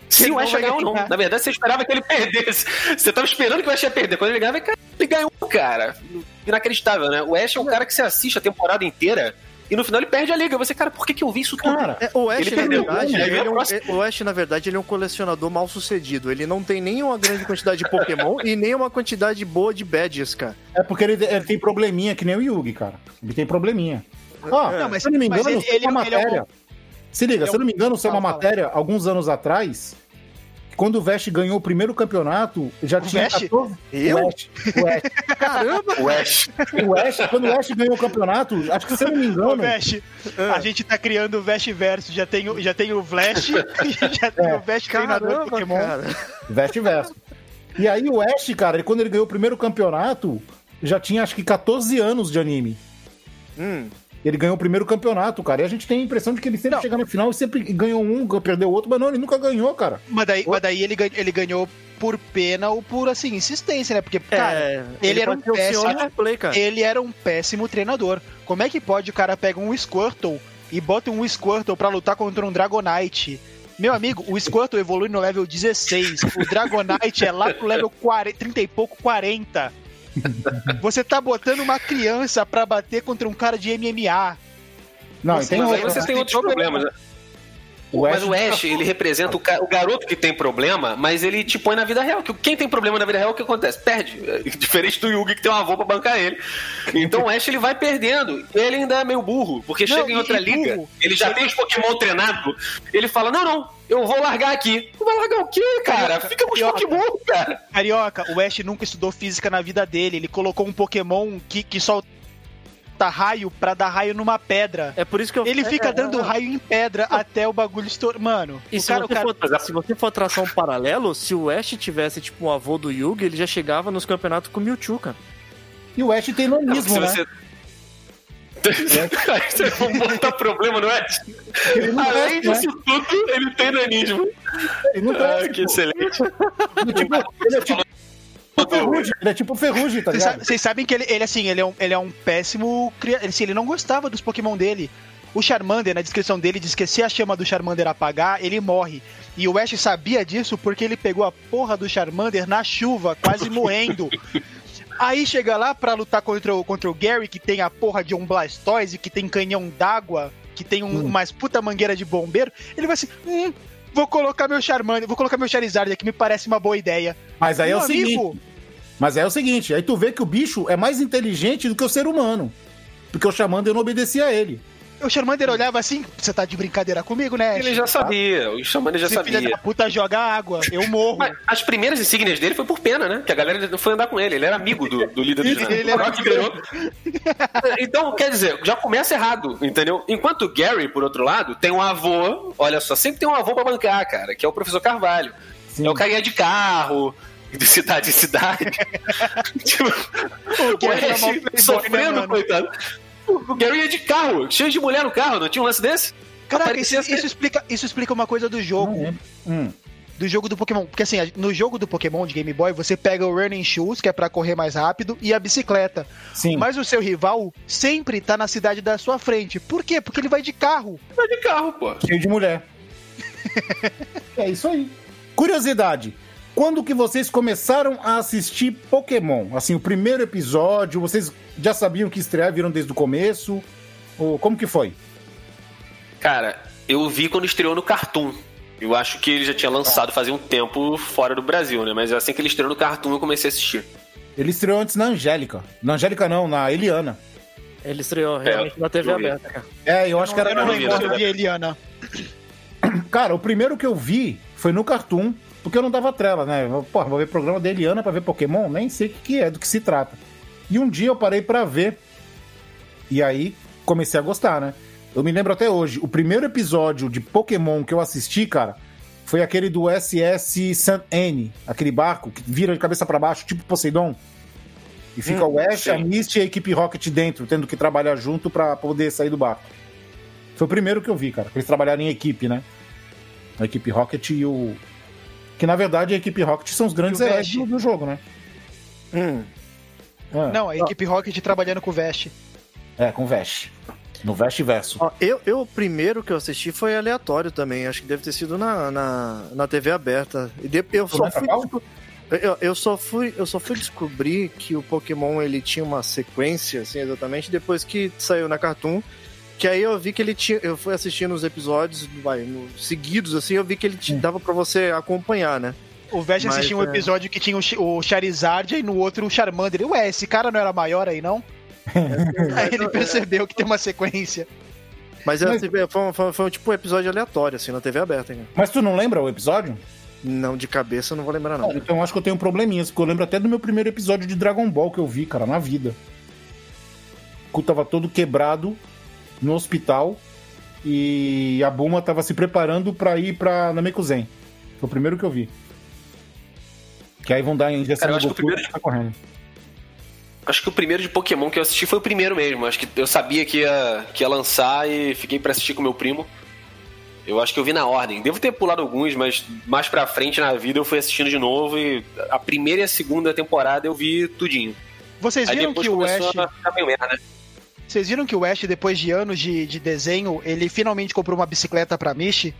se o Ash vai ia ganhar ou não. Na verdade, você esperava que ele perdesse. Você tava esperando que o Ash ia perder. Quando ele ganhava, ele ganhou, cara. Inacreditável, né? O Ash é um cara que você assiste a temporada inteira e no final ele perde a liga. Você, cara, por que, que eu vi isso tudo? Cara, É, o Ash, Ele na perdeu, verdade, ele é um, é- o Ash, na verdade, ele é um colecionador mal sucedido. Ele não tem nem uma grande quantidade de Pokémon e nem uma quantidade boa de badges, cara. é porque ele, ele tem probleminha, que nem o Yugi, cara. Ele tem probleminha. Ó, Não, mas- se eu não me mas engano, ele- uma ele- é um- matéria. Se liga, ele é se eu não me engano, saiu uma Fala, fala. matéria alguns anos atrás. Quando o Vest ganhou o primeiro campeonato, já tinha Vest? 14. Eu? O Ash, o Ash. Caramba! O Ash. O Ash, quando o Ash ganhou o campeonato, acho que se eu não me Ô, engano. Vest, a gente tá criando o Vest Verso. Já tem, o- já tem o Flash, já tem o Vest treinador Caramba, Pokémon. cara. Veste verso. E aí o Ash, cara, quando ele ganhou o primeiro campeonato, já tinha acho que 14 anos de anime. Hum, Ele ganhou o primeiro campeonato, cara. E a gente tem a impressão de que ele sempre Não. chega no final e sempre ganhou um, perdeu o outro, mas não, ele nunca ganhou, cara. Mas daí, mas daí ele, ele ganhou por pena ou por, assim, insistência, né? Porque, cara, é, ele era pode um o péssimo- play, cara. ele era um péssimo treinador. Como é que pode o cara pega um Squirtle e bota um Squirtle pra lutar contra um Dragonite? Meu amigo, o Squirtle evolui no level 16, o Dragonite é lá pro level 40, 30 e pouco, 40. Você tá botando uma criança pra bater contra um cara de MMA. Não, Você- e tem Mas aí outra. você tem tem outros problema. problemas, né? O mas Ash- o Ash, ele representa o, o garoto que tem problema, mas ele te põe na vida real. Que Quem tem problema na vida real, o que acontece? Perde. É Diferente do Yugi que tem uma avó pra bancar ele. Então o Ash ele vai perdendo. Ele ainda é meio burro, porque Não, chega em outra liga, burro. ele já tem os Pokémon treinados. Ele fala: Não, não, eu vou largar aqui. Vai largar o quê, cara? Fica com os. Pokémon, cara. Carioca, o Ash nunca estudou física na vida dele. Ele colocou um Pokémon que, que solta raio pra dar raio numa pedra. É por isso que eu Ele é, fica é, dando é. raio em pedra até o bagulho estourar. Mano, E o se, cara, você o cara... for, se você for traçar um paralelo, se o Ash tivesse tipo um avô do Yugi, ele já chegava nos campeonatos com o Mewtwo, cara. E o Ash tem nanismo, Se né? você. Aí você vai botar problema no Ash. Além cresce, né? disso tudo, ele tem nanismo. Ele não Ah, que pô. excelente. Ele é tipo, ele é tipo ferrugem. Ele é tipo ferrugem, tá ligado? Vocês sabem que ele, ele, assim, ele é um, ele é um péssimo. cria- Ele, assim, ele não gostava dos Pokémon dele. O Charmander, na descrição dele, diz que se a chama do Charmander apagar, ele morre. E o Ash sabia disso porque ele pegou a porra do Charmander na chuva, quase morrendo. Aí chega lá pra lutar contra o, contra o Gary, que tem a porra de um Blastoise, que tem canhão d'água, que tem um, Hum. umas puta mangueira de bombeiro. Ele vai assim: hum, vou colocar meu Charmander, vou colocar meu Charizard aqui, me parece uma boa ideia. Mas aí é Meu o seguinte. amigo, Mas aí é o seguinte, aí tu vê que o bicho é mais inteligente do que o ser humano. Porque o Charmander não obedecia a ele. O Charmander olhava assim, você tá de brincadeira comigo, né? Ele já sabia, o Xamã já Esse filho sabia. da puta joga água, eu morro. Mas as primeiras insígnias dele foi por pena, né? Que a galera não foi andar com ele. Ele era amigo do, do líder do Ele era. Então, quer dizer, já começa errado, entendeu? Enquanto o Gary, por outro lado, tem um avô, olha só, sempre tem um avô pra bancar, cara, que é o professor Carvalho. Sim. É o carinha de carro, de cidade em cidade. tipo, o Gary né, sofrendo, mano? coitado. O Gary ia de carro, cheio de mulher no carro, não tinha um lance desse? Caraca, isso, ser- isso explica, isso explica uma coisa do jogo. Hum. Do jogo do Pokémon. Porque assim, no jogo do Pokémon de Game Boy, você pega o Running Shoes, que é pra correr mais rápido, e a bicicleta. Sim. Mas o seu rival sempre tá na cidade da sua frente. Por quê? Porque ele vai de carro. Vai de carro, pô. Cheio de mulher. é isso aí. Curiosidade. Quando que vocês começaram a assistir Pokémon? Assim, o primeiro episódio, vocês já sabiam que estrear, viram desde o começo? Ou como que foi? Cara, eu vi quando estreou no Cartoon. Eu acho que ele já tinha lançado fazia um tempo fora do Brasil, né? Mas assim que ele estreou no Cartoon, eu comecei a assistir. Ele estreou antes na Angélica. Na Angélica não, na Eliana. Ele estreou realmente na TV aberta, cara. É, eu acho que era Eu não lembro né? quando eu vi a Eliana. Cara, o primeiro que eu vi foi no Cartoon, porque eu não dava trela, né? Porra, vou ver programa da Eliana pra ver Pokémon? Nem sei o que, que é, do que se trata. E um dia eu parei pra ver. E aí comecei a gostar, né? Eu me lembro até hoje, o primeiro episódio de Pokémon que eu assisti, cara, foi aquele do SS St. Anne, aquele barco que vira de cabeça pra baixo, tipo Poseidon. E fica o Ash, a. Misty e a equipe Rocket dentro, tendo que trabalhar junto pra poder sair do barco. Foi o primeiro que eu vi, cara. que Eles trabalharam em equipe, né? A equipe Rocket e o. Que na verdade a equipe Rocket são os grandes heróis do, do jogo, né? Hum. É, Não, a equipe Rocket trabalhando com o Vest. É, com o Vesh. No Vesh Verso. Ó, eu, eu, o primeiro que eu assisti foi aleatório também. Acho que deve ter sido na, na, na TV aberta. E de- eu, só fui, eu, eu só fui, eu só fui descobrir que o Pokémon ele tinha uma sequência, assim, exatamente, depois que saiu na Cartoon. Que aí eu vi que ele tinha. Eu fui assistindo os episódios vai, no- seguidos, assim, eu vi que ele te, dava pra você acompanhar, né? O Mas, assistia um é. episódio que tinha o Ch- o Charizard e no outro o Charmander. Ele, Ué, esse cara não era maior aí, não? aí ele percebeu que tem uma sequência. Mas, Mas- foi, um- foi, um- foi um tipo um episódio aleatório, assim, na TV aberta, hein? Mas tu não lembra o episódio? Não, de cabeça eu não vou lembrar, não. Cara, então eu acho que eu tenho probleminhas, porque eu lembro até do meu primeiro episódio de Dragon Ball que eu vi, cara, na vida. O cu tava todo quebrado no hospital e a Buma tava se preparando pra ir pra Namekuzen. Foi o primeiro que eu vi. Que aí vão dar a injeção Cara, eu no acho que o Goku e primeiro- tá correndo. Acho que o primeiro de Pokémon que eu assisti foi o primeiro mesmo. Acho que eu sabia que ia, que ia lançar e fiquei pra assistir com meu primo. Eu acho que eu vi na ordem. Devo ter pulado alguns, mas mais pra frente na vida eu fui assistindo de novo e a primeira e a segunda temporada eu vi tudinho. Vocês viram que o Ash. a ficar meio merda. Vocês viram que o Ash, depois de anos de, de desenho, ele finalmente comprou uma bicicleta pra Mishi?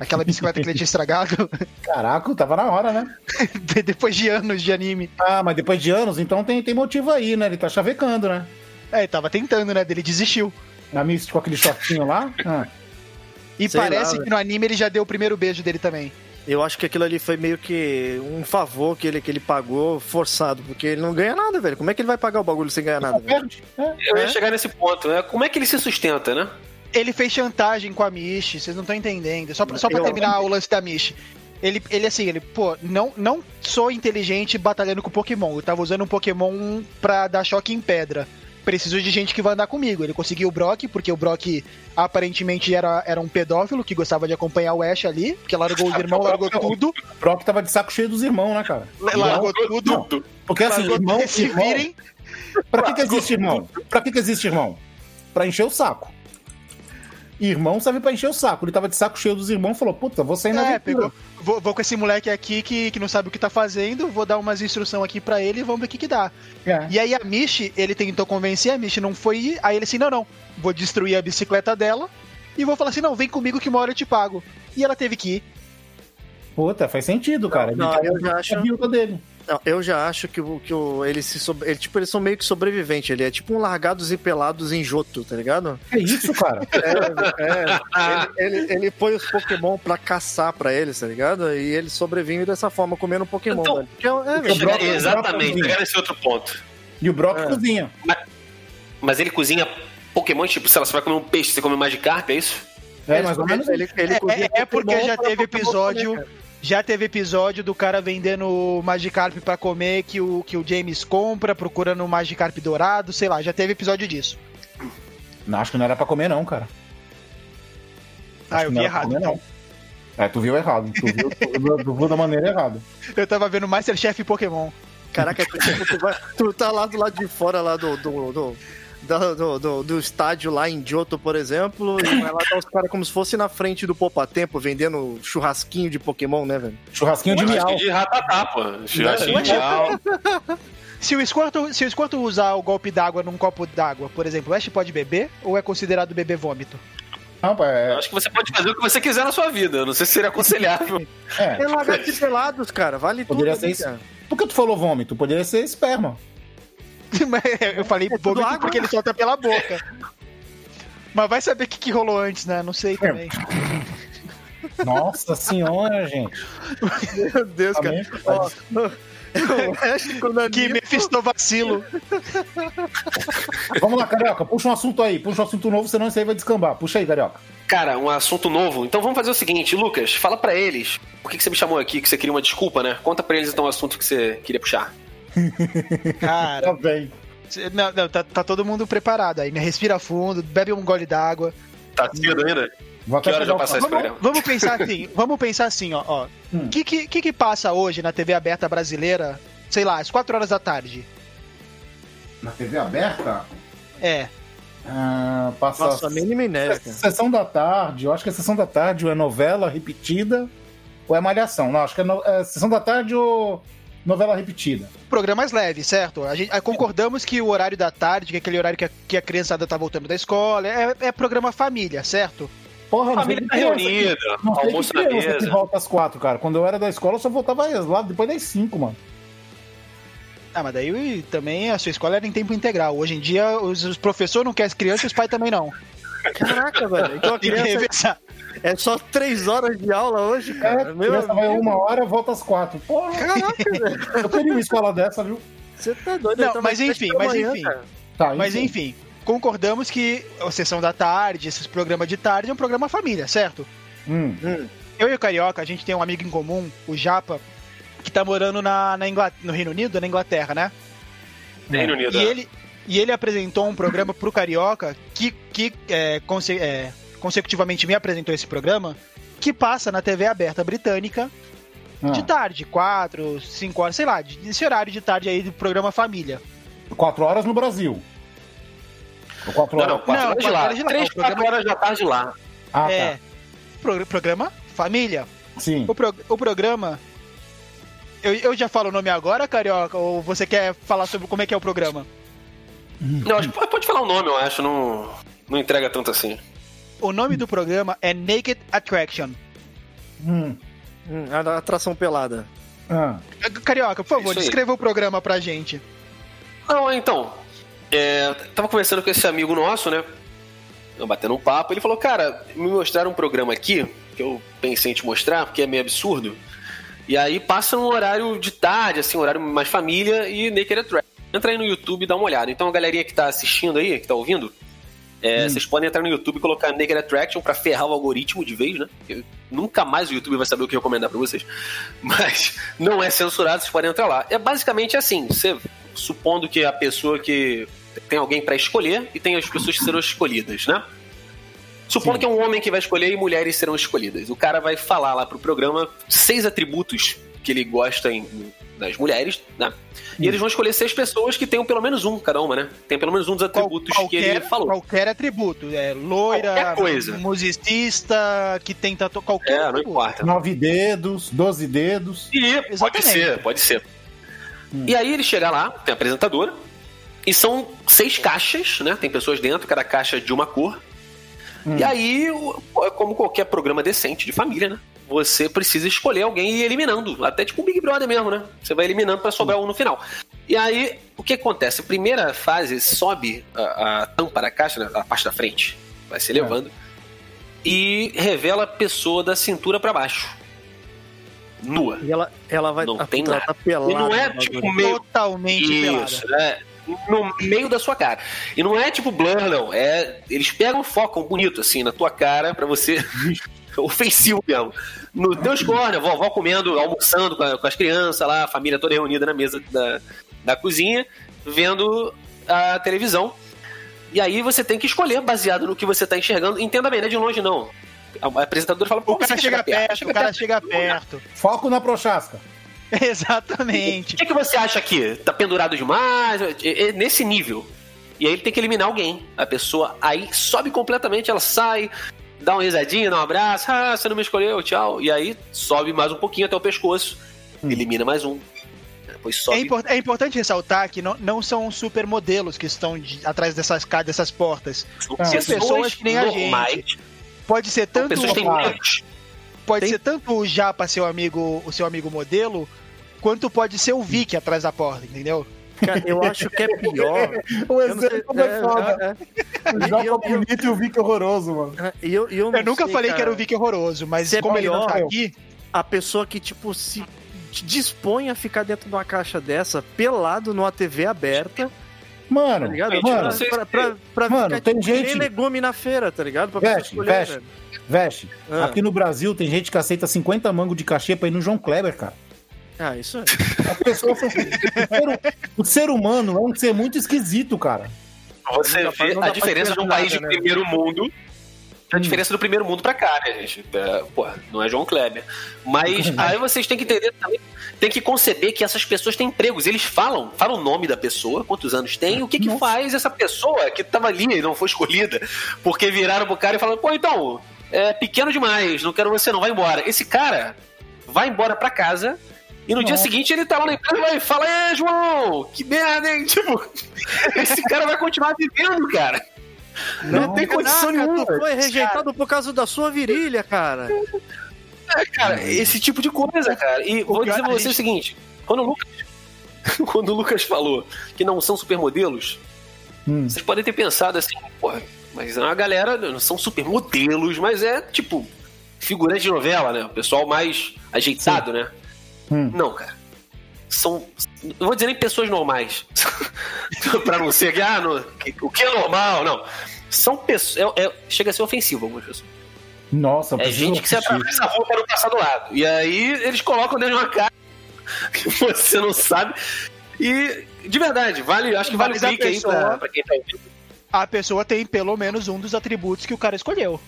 Aquela bicicleta que ele tinha estragado? Caraca, tava na hora, né? De- depois de anos de anime. Ah, mas depois de anos, então tem, tem motivo aí, né? Ele tá chavecando, né? É, ele tava tentando, né? Dele desistiu. Na Misty com aquele shortinho lá. Ah. E Sei parece lá, que no anime ele já deu o primeiro beijo dele também. Eu acho que aquilo ali foi meio que um favor que ele, que ele pagou forçado, porque ele não ganha nada, velho. Como é que ele vai pagar o bagulho sem ganhar nada. É. Eu ia É? chegar nesse ponto, né? Como é que ele se sustenta, né? Ele fez chantagem com a Mishi, vocês não estão entendendo. Só, pra- só pra Eu- terminar o lance da Mishi. Ele, ele assim, ele, pô, não, não sou inteligente batalhando com Pokémon. Eu tava usando um Pokémon pra dar choque em pedra. Preciso de gente que vai andar comigo. Ele conseguiu o Brock, porque o Brock aparentemente era, era um pedófilo que gostava de acompanhar o Ash ali, porque largou os irmãos, largou tudo, O Brock tava de saco cheio dos irmãos, né, cara? largou tudo. Não, porque assim, largou irmão, se irmão- virem. Pra que, que existe irmão? Pra que, que existe irmão? Pra encher o saco. Irmão serve pra encher o saco. Ele tava de saco cheio dos irmãos e falou: Puta, vou sair na É, pegou. Vou, vou com esse moleque aqui que, que não sabe o que tá fazendo, vou dar umas instruções aqui pra ele e vamos ver o que que dá. É. E aí a Mishi, ele tentou convencer, a Mishi não foi ir, aí ele assim, não, não, vou destruir a bicicleta dela e vou falar assim, não, vem comigo que uma hora eu te pago. E ela teve que ir. Puta, faz sentido, cara. Ele não, eu já acho- a viúva dele. Não, eu já acho que, o- que o, ele se sobre, ele, tipo, eles são meio que sobrevivente. Ele é tipo um largados e pelados em Joto, tá ligado? Que isso, cara? É, ele, ele, ele põe os Pokémon pra caçar pra eles, tá ligado? E eles sobrevivem dessa forma, comendo Pokémon, Então, velho. Porque é, é, o. Brock- Exatamente, chegar nesse outro ponto. E o Brock É. cozinha. Mas ele cozinha Pokémon, tipo, sei lá, você vai comer um peixe, você come Magikarp, é isso? É, mais ou menos. Ele, ele É, cozinha é- é porque já teve episódio, comer. Já teve episódio do cara vendendo Magikarp pra comer que o, que o James compra, procurando um Magikarp dourado, sei lá, já teve episódio disso. Não, acho que não era pra comer, não, cara. Ah, Acho eu vi não era pra errado. comer, não. É, tu viu errado. Tu viu, tu viu- tu viu da maneira errada. Eu tava vendo Masterchef Pokémon. Caraca, tu, tu vai- tu tá lá do lado de fora lá do, do, do, do, do- do estádio lá em Johto, por exemplo, e vai lá tá os caras como se fosse na frente do Poupa Tempo vendendo churrasquinho de Pokémon, né, velho? Churrasquinho de miau. que de ratatá, pô. Churrasquinho de miau. Se o Squirtle, se o Squirtle usar o golpe d'água num copo d'água, por exemplo, o Ash pode beber ou é considerado beber vômito? Não, é, Eu acho que você pode fazer o que você quiser na sua vida. Eu não sei se seria aconselhável. é. Tem lagartos e pelados, cara. Vale Poderia tudo. ser cara. Por que tu falou vômito? Poderia ser esperma. Eu falei tudo vômito água. porque ele solta pela boca. Mas vai saber o que, que rolou antes, né? Não sei também. Nossa senhora, gente. Meu Deus, cara. Ó, Ash com o Que Mephisto vacilo. Vamos lá, Carioca, puxa um assunto aí. Puxa um assunto novo, senão isso aí vai descambar. Puxa aí, Carioca. Cara, um assunto novo. Então vamos fazer o seguinte, Lucas, fala pra eles. Por que, que você me chamou aqui? Que você queria uma desculpa, né? Conta pra eles então o assunto que você queria puxar. Cara, Tá bem. não, não, tá, tá todo mundo preparado aí, né? Respira fundo, bebe um gole d'água. Tá cedo ainda? Vou Que hora já o passou esse programa? Vamos pensar assim, vamos pensar assim, ó. ó. Hum. que, que, que que passa hoje na TV aberta brasileira, sei lá, às 4 horas da tarde? Na TV aberta? É. Ah, passa. Nossa, a mínima ideia, cara. Sessão da tarde, eu acho que é sessão da tarde ou é novela repetida ou é malhação. Não, acho que é, no- é sessão da tarde ou novela repetida. Programas leves, certo? A gente, aí concordamos que o horário da tarde, que é aquele horário que a, que a criançada tá voltando da escola, é, é programa família, certo? Porra, não Família sei tá reunida, Não sei almoço que na criança que mesa. volta às quatro, cara. Quando eu era da escola, eu só voltava lá depois das cinco, mano. Ah, mas daí também a sua escola era em tempo integral. Hoje em dia os, os professores não querem as crianças e os pais também não. Caraca, velho. Então a Tem que criança. É só três horas de aula hoje, É, cara. a Meu criança vai uma hora, volta às quatro. Porra, Caraca, velho. eu queria uma escola dessa, viu? Você tá doido. Não, então mas vai ter enfim, mas amanhã, enfim. Tá, Mas enfim, concordamos que a sessão da tarde, esses programas de tarde, é um programa família, certo? Hum, Eu e o Carioca, a gente tem um amigo em comum, o Japa, que tá morando na, na Ingla- no Reino Unido, na Inglaterra, né? Reino Unido. E é. ele, e ele apresentou um programa pro Carioca que, que é, é, consecutivamente me apresentou esse programa, que passa na TV aberta britânica ah, de tarde, 4, 5 horas, sei lá, de- desse horário de tarde aí do programa Família. Quatro horas no Brasil. Ou horas. não, quatro Não, horas de lá. horas de lá. Três, O programa- quatro horas da tarde lá. Ah, é. tá. Pro- programa Família. Sim. O, pro- o programa. Eu, eu já falo o nome agora, Carioca? Ou você quer falar sobre como é que é o programa? Não, pode falar o nome, eu acho. Não, não entrega tanto assim. O nome do programa é Naked Attraction. Hum, Hum, a atração pelada. ah. Carioca, por favor, descreva o programa pra gente. Não, então. É, tava conversando com esse amigo nosso, né? Batendo um papo. Ele falou, cara, me mostraram um programa aqui que eu pensei em te mostrar, porque é meio absurdo. E aí passa um horário de tarde, assim, um horário mais família e Naked Attraction. Entra aí no YouTube e dá uma olhada. Então a galerinha que tá assistindo aí, que tá ouvindo, é, vocês podem entrar no YouTube e colocar Naked Attraction pra ferrar o algoritmo de vez, né? Porque nunca mais o YouTube vai saber o que recomendar pra vocês. Mas não é censurado, vocês podem entrar lá. É basicamente assim, você supondo que a pessoa que tem alguém pra escolher e tem as pessoas que serão escolhidas, né? Supondo Sim. que é um homem que vai escolher e mulheres serão escolhidas. O cara vai falar lá pro programa seis atributos que ele gosta em, das mulheres, né? E eles vão escolher seis pessoas que tenham pelo menos um, cada uma, né? Tem pelo menos um dos Qual- atributos que ele falou. qualquer atributo. É loira, Qualquer coisa. musicista, que tem tatu... qualquer É, não importa. Nove dedos, doze dedos. E pode ser, pode ser. E aí ele chega lá, tem a apresentadora, e são seis caixas, né? Tem pessoas dentro, cada caixa de uma cor. E aí, é como qualquer programa decente de família, né? Você precisa escolher alguém e ir eliminando. Até tipo o Big Brother mesmo, né? Você vai eliminando pra sobrar um no final. E aí, o que acontece? A primeira fase sobe a, a tampa da caixa, né? a parte da frente, vai se elevando, e revela a pessoa da cintura pra baixo. Nua. E ela, ela vai. Não a tem puta, ela nada. Tá pelada, E não é tipo meio Totalmente pelada. Isso, é. No meio da sua cara. E não é tipo blur, não. É. Eles pegam, focam bonito, assim, na tua cara, pra você. ofensivo mesmo. No teus corner, vovó comendo, almoçando com, a- com as crianças lá, a família toda reunida na mesa da, da cozinha, vendo a televisão. E aí você tem que escolher baseado no que você tá enxergando. Entenda bem, não é de longe, não. A apresentadora fala, O pô, cara chega perto, chega o cara perto. chega perto. Foco na prochasca. O Exatamente. que, que você acha aqui? Tá pendurado demais? É, é nesse nível. E aí ele tem que eliminar alguém. A pessoa aí sobe completamente, ela sai, dá uma risadinha, dá um abraço. Ah, você não me escolheu, tchau. E aí sobe mais um pouquinho até o pescoço. Elimina mais um. Depois É, sobe. impor- é importante ressaltar que não, não são supermodelos que estão de- atrás dessas, dessas portas. São Ah. São pessoas que nem a gente. normais. Pode ser tanto, Pessoas têm pode tem- ser tanto o Japa, seu amigo, o seu amigo modelo, quanto pode ser o Vic atrás da porta, entendeu? Cara, eu acho que é pior. O Eu sei- exemplo é, foda. é, é. O E Japa eu- bonito e o Vic horroroso, mano. Eu, eu, não Eu nunca sei, falei que cara, era o Vic horroroso, mas Se é como ele não tá pior, aqui, A pessoa que, tipo, se dispõe a ficar dentro de uma caixa dessa, pelado numa TV aberta, Mano, tá ligado? Mano, sei pra, pra, pra Mano, ficar, tem tipo, que gente- legume na feira, tá ligado? Pra Veste, pessoa escolher, veste. velho. veste. Ah. Aqui no Brasil tem gente que aceita 50 mangos de cachê pra ir no João Kleber, cara. Ah, isso é. As pessoas são... o, ser, o ser humano é um ser muito esquisito, cara. Você Não vê não a diferença de um país nada, de né? primeiro mundo. A diferença do primeiro mundo pra cá, né, gente? É, pô, não é João Kleber. Mas aí vocês têm que entender também, tem que conceber que essas pessoas têm empregos. Eles falam, falam o nome da pessoa, quantos anos tem, o que que faz essa pessoa que tava ali e não foi escolhida. Porque viraram pro cara e falaram, pô, então, é pequeno demais, não quero você não, vai embora. Esse cara vai embora pra casa e no dia seguinte ele tá lá na empresa e vai fala, é, João, que merda, hein? Tipo, esse cara vai continuar vivendo, cara. Não, tem condição Caraca, nenhuma. tu foi rejeitado por causa da sua virilha, cara. É, cara, esse tipo de coisa, cara. E vou dizer pra a você o seguinte: quando o Lucas, quando o Lucas falou que não são supermodelos, Hum. vocês podem ter pensado assim, porra, mas é uma galera, não são supermodelos, mas é tipo figurante de novela, né? O pessoal mais ajeitado, né? Hum. Não, cara. São. Não vou dizer nem pessoas normais. pra não ser que, ah, no- o que é normal, não. São pessoas. é- é- chega a ser ofensivo algumas pessoas. Nossa, É gente que se atravessa a rua para não passar do lado. E aí eles colocam dentro de uma casa que você não sabe. E, de verdade, vale, acho que vale o clique aí pessoa- pra, pra quem tá ouvindo. a pessoa tem pelo menos um dos atributos que o cara escolheu.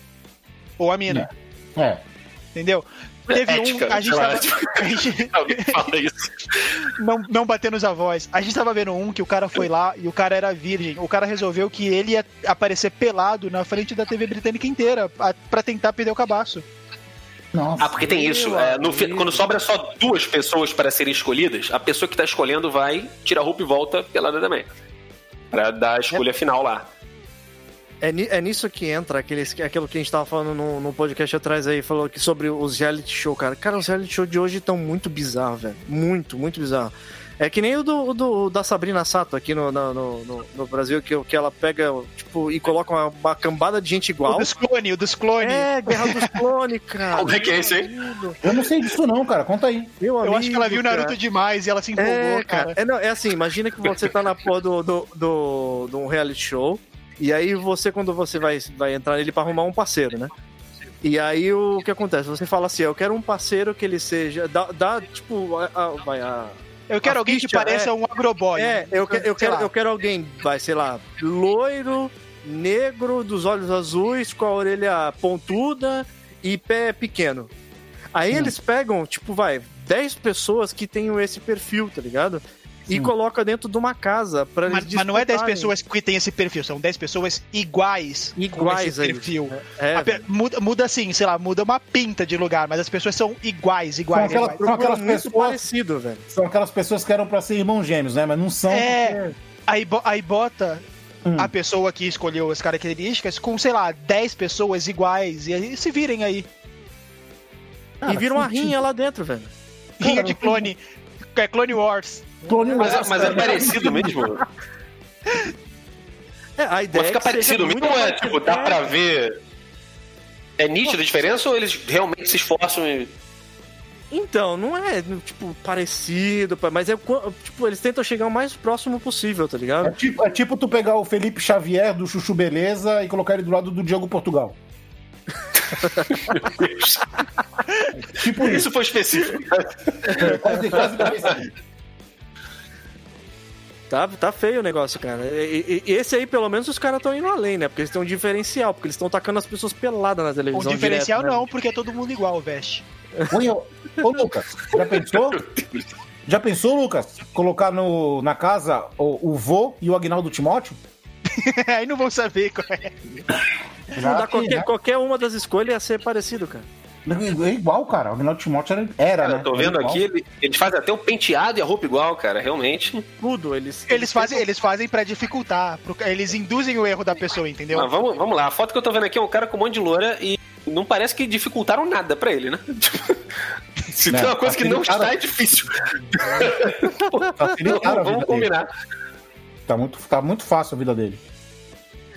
Ou a mina, É. entendeu? Teve Ética, um. A gente tava. a gente- Alguém fala isso. não, não bater nos avós. A gente tava vendo um que o cara foi lá e o cara era virgem. O cara resolveu que ele ia aparecer pelado na frente da TV britânica inteira a- pra tentar perder o cabaço. Nossa. Ah, porque tem isso. é, no quando sobra só duas pessoas para serem escolhidas, a pessoa que tá escolhendo vai, tira a roupa e volta pelada também. Pra dar a escolha final lá. É, é nisso que entra aqueles, aquilo que a gente tava falando no, no podcast atrás aí, falou que sobre os reality show, cara. Cara, os reality show de hoje estão muito bizarros, velho. Muito, muito bizarro. É que nem o do, o do- da Sabrina Sato aqui no, no, no, no Brasil, que, que ela pega, tipo, e coloca uma, uma cambada de gente O igual. dos clones, o dos clones. É, Guerra dos Clones, cara. Como é que é isso aí? Eu não sei disso não, cara. Conta aí. Meu Eu acho que ela viu amigo, cara. Naruto demais e ela se empolgou, É, cara. cara. É, não, é assim, imagina que você tá na porra do, do, do, de um reality show, e aí você, quando você vai, vai entrar nele pra arrumar um parceiro, né? E aí o que acontece? Você fala assim, eu quero um parceiro que ele seja. Dá, dá tipo, a, a- vai, a, Eu quero A alguém que ficha, pareça é- um agroboy. É, eu, que- eu, quero, lá. eu quero alguém, vai, sei lá, loiro, negro, dos olhos azuis, com a orelha pontuda e pé pequeno. Aí eles pegam, tipo, vai, 10 pessoas que tenham esse perfil, tá ligado? E Sim. coloca dentro de uma casa pra eles Mas, mas não é 10 disputarem. pessoas que têm esse perfil, são 10 pessoas iguais, com iguais esse a perfil. É, A pe- muda, muda assim, sei lá, muda uma pinta de lugar, mas as pessoas são iguais, iguais, São aquela- iguais. são aquelas muito pessoas- parecido, velho. São aquelas pessoas que eram pra ser irmãos gêmeos, né? Mas não são. É. Aí, bo- aí bota Hum. a pessoa que escolheu as características com, sei lá, 10 pessoas iguais, e aí se virem aí. Cara, e vira uma rinha lá dentro, velho. Rinha de clone. É Clone Wars. Clone Mas, é- Wars, mas é parecido mesmo? É, a ideia Mas fica é que seja parecido mesmo ou é, tipo, dá É, pra ver. É nítida a diferença ou eles realmente se esforçam em. Então, não é, tipo, parecido, mas é, tipo, eles tentam chegar o mais próximo possível, tá É ligado? tipo, é tipo tu pegar o Felipe Xavier do Chuchu Beleza e colocar ele do lado do Diogo Portugal. Tipo isso. Isso foi específico. É, quase, quase parecido. Tá, tá feio o negócio, cara. E, e- e esse aí, pelo menos, os caras estão indo além, né? Porque eles têm um diferencial, porque eles estão tacando as pessoas peladas na O televisão. diferencial direto, né? não, porque é todo mundo igual, veste. O- Ô, Lucas, já pensou? Já pensou, Lucas? Colocar no, na casa o, o vô e o Agnaldo Timóteo? aí não vão saber qual é. Não dá qualquer, qualquer uma das escolhas ia ser parecido, cara. É igual, cara. O Agnaldo Timóteo era, era Cara, né? eu tô vendo igual. aqui, ele- eles fazem até o penteado e a roupa igual, cara, realmente. Tudo, eles. Eles fazem, eles fazem pra dificultar. pro- Eles induzem o erro da pessoa, entendeu? Mas vamos, vamos lá, a foto que eu tô vendo aqui é um cara com um monte de loura e não parece que dificultaram nada pra ele, né? Se Não, tem uma coisa que não está, é difícil. Facilitaram a Vamos combinar. dele. Tá muito, tá muito fácil a vida dele.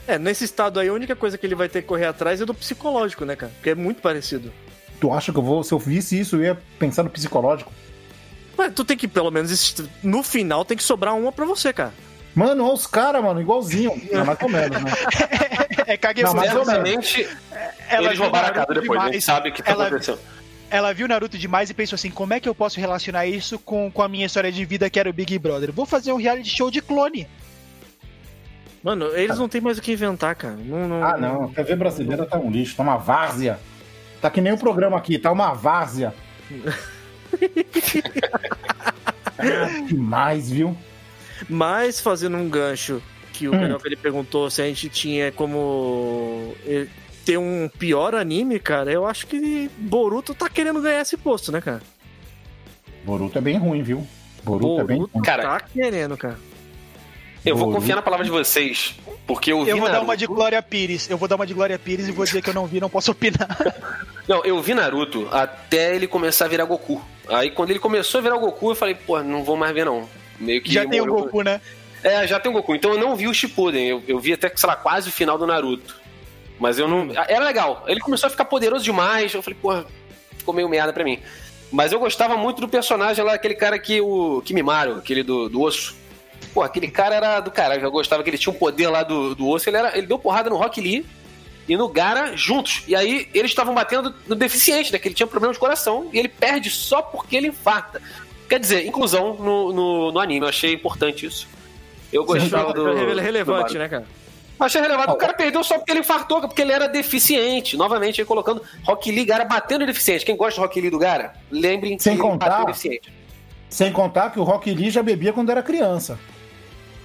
É, nesse estado aí, a única coisa que ele vai ter que correr atrás é do psicológico, né, cara? Porque é muito parecido. Tu acha que eu vou, se eu visse isso, eu ia pensar no psicológico? Mas tu tem que, pelo menos, no final, tem que sobrar uma pra você, cara. Mano, olha os caras, mano, igualzinho. Não, mais ou menos, né? É mas eu- Certamente, Ela eles viu roubaram a casa depois, a gente demais. sabe o que tá Ela- acontecendo. Ela viu Naruto demais e pensou assim: como é que eu posso relacionar isso com, com a minha história de vida que era o Big Brother? Vou fazer um reality show de clone. Mano, eles não tem mais o que inventar, cara. Não, não- Ah, não. A TV brasileira tá um lixo, tá uma várzea. Tá que nem o programa aqui, tá uma várzea. Ah, demais, viu? Mas fazendo um gancho que o Hum. Carioca ele perguntou se a gente tinha como eh, ter um pior anime, cara, eu acho que Boruto tá querendo ganhar esse posto, né, cara? Boruto é bem ruim, viu? Boruto, é bem Boruto ruim. Cara, tá querendo, cara. Eu vou Boruto. confiar na palavra de vocês, porque eu vi Eu vou dar Naruto- uma de Glória Pires. Eu vou dar uma de Glória Pires e vou dizer que eu não vi, não posso opinar. Não, eu vi Naruto até ele começar a virar Goku. Aí quando ele começou a virar Goku, eu falei, pô, não vou mais ver não. Meio que Já tem o. Goku, né? É, já tem o Goku. Então eu não vi o Shippuden. Eu, eu vi até, sei lá, quase o final do Naruto. Mas eu não... Era legal. Ele começou a ficar poderoso demais. Eu falei, porra, ficou meio merda pra mim. Mas eu gostava muito do personagem lá, aquele cara que o Kimimaro, aquele do, do osso. Pô, aquele cara era do caralho. Eu gostava que ele tinha um poder lá do, do osso. Ele, era, ele deu porrada no Rock Lee e no Gara juntos. E aí eles estavam batendo no deficiente, né? Que ele tinha problema de coração. E ele perde só porque ele infarta. Quer dizer, inclusão no, no, no anime. Eu achei importante isso. Eu gostava do. Ele é relevante, do né, cara? Achei relevante. O cara perdeu só porque ele infartou, porque ele era deficiente. Novamente, aí colocando Rock Lee Gara batendo deficiente. Quem gosta do Rock Lee do Gara, lembrem que Sem ele contar- bateu em deficiente. Sem contar que o Rock Lee já bebia quando era criança.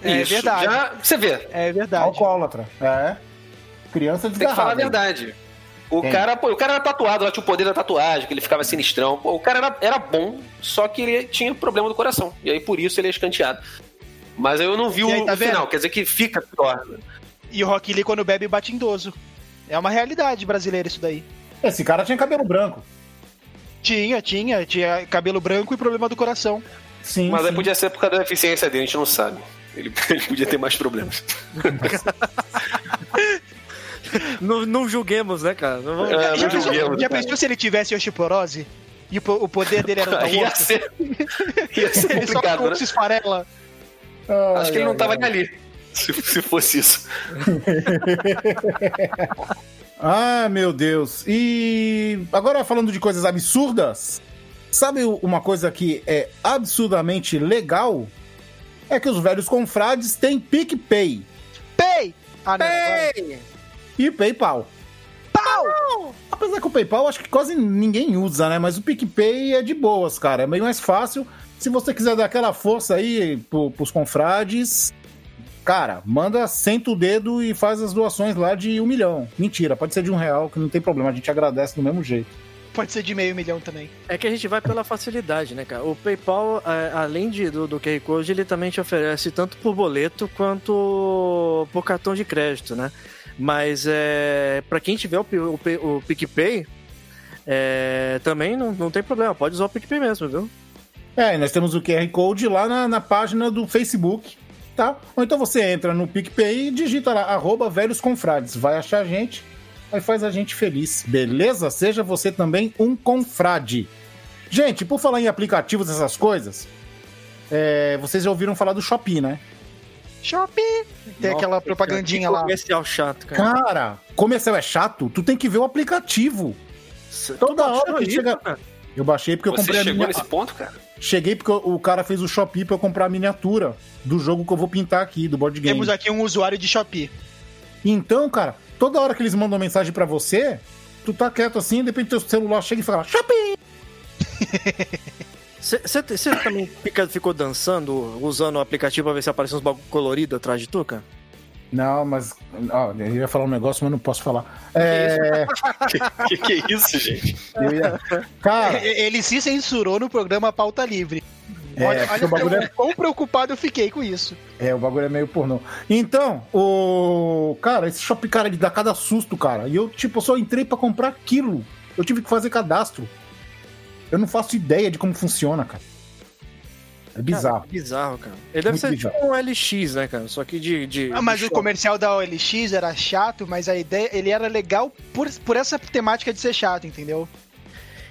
É Isso. verdade. Já, você vê, É verdade. Alcoólatra. É. Criança tem que falar a desgarrada. verdade. O cara, pô, o cara era tatuado, lá tinha o poder da tatuagem, que ele ficava sinistrão. Pô, o cara era, era bom, só que ele tinha problema do coração. E aí por isso ele é escanteado. Mas aí eu não vi aí, o, tá o final, quer dizer que fica pior. E o Rock Lee, quando bebe, bate em idoso. É uma realidade brasileira isso daí. Esse cara tinha cabelo branco. Tinha, tinha. Tinha cabelo branco e problema do coração. Sim. Mas aí sim. podia ser por causa da deficiência dele, a gente não sabe. Ele, ele podia ter mais problemas. Não, não julguemos, né, cara? Não vamos- É, já julguemos, já pensou se ele tivesse osteoporose? E o, po- o poder dele era o da ia ser, ia ser Ele só né? se esfarela. Ai, Acho que ele não ai, tava ai. nem ali. Se, se fosse isso. Ah, meu Deus. E agora falando de coisas absurdas, sabe uma coisa que é absurdamente legal? É que os velhos confrades têm PicPay Pay! Ah, não. agora- e PayPal. Pau! Apesar que o PayPal acho que quase ninguém usa, né? Mas o PicPay é de boas, cara. É bem mais fácil. Se você quiser dar aquela força aí pro, pros confrades, cara, manda, senta o dedo e faz as doações lá de um milhão. Mentira, pode ser de um real, que não tem problema, a gente agradece do mesmo jeito. Pode ser de meio milhão também. É que a gente vai pela facilidade, né, cara? O PayPal, é, além de, do, do QR Code, ele também te oferece tanto por boleto quanto por cartão de crédito, né? Mas é, para quem tiver o, o, o PicPay, é, também não, não tem problema, pode usar o PicPay mesmo, viu? É, nós temos o QR Code lá na, na página do Facebook, tá? Ou então você entra no PicPay e digita lá, arroba velhos confrades. Vai achar a gente, aí faz a gente feliz, beleza? Seja você também um confrade. Gente, por falar em aplicativos, essas coisas, é, vocês já ouviram falar do Shopee, né? Shopping! Tem aquela propagandinha Que lá. Comercial chato, cara. Cara, comercial é chato, tu tem que ver o aplicativo. Toda hora que chega... cara. Eu baixei porque eu Você comprei a chegou minha... nesse ponto, cara? Cheguei porque o o cara fez o Shopee pra eu comprar a miniatura do jogo que eu vou pintar aqui, do board game. Temos aqui um usuário de Shopee. Então, cara, toda hora que eles mandam mensagem pra você, tu tá quieto assim, de repente teu celular chega e fala Shopee! Você também fica- ficou dançando, usando o aplicativo pra ver se aparece uns bagulho colorido atrás de tu, cara? Não, mas. Ó, eu ia falar um negócio, mas não posso falar. É. que, que é isso, gente? ia- Cara, Ele se censurou no programa Pauta Livre. Olha, porque olha o bagulho é, quão preocupado eu fiquei com isso. é, o bagulho é meio pornô. Então, o. Cara, esse shopping, cara, ele dá cada susto, cara. E eu, tipo, só entrei pra comprar aquilo. Eu tive que fazer cadastro. Eu não faço ideia de como funciona, cara. É bizarro. Cara, bizarro, cara. Ele deve Muito ser bizarro. tipo um LX, né, cara? Só que de. de Ah, mas de o shopping. comercial da OLX era chato, mas a ideia, ele era legal por, por essa temática de ser chato, entendeu?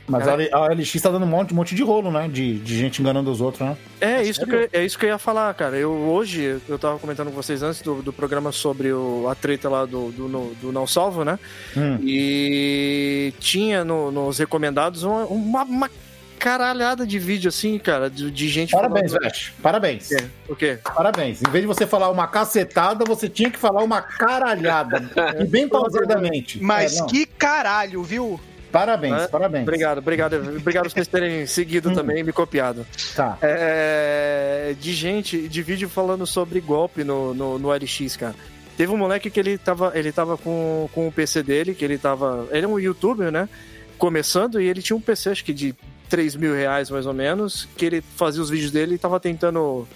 Mas a a OLX tá dando um monte, um monte de rolo, né? De, de gente enganando os outros, né? É isso, que, eu- é isso que eu ia falar, cara. Eu hoje, eu tava comentando com vocês antes do, do programa sobre o, a treta lá do, do, no- do Não Salvo, né? Hum. E tinha no- nos recomendados uma, uma, uma caralhada de vídeo assim, cara, de, de gente Parabéns, falando. Vesh. Parabéns. É, O quê? Parabéns. Em vez de você falar uma cacetada, você tinha que falar uma caralhada. e bem pausadamente. Mas É, que caralho, viu? Parabéns, É, parabéns. Obrigado, obrigado. Obrigado por vocês terem seguido também e me copiado. Tá. É, de gente, de vídeo falando sobre golpe no, no, no LX, cara. Teve um moleque que ele tava, ele tava com, com o PC dele, que ele tava. Ele é um youtuber, né? Começando, e ele tinha um PC, acho que de 3 mil reais mais ou menos, que ele fazia os vídeos dele e tava tentando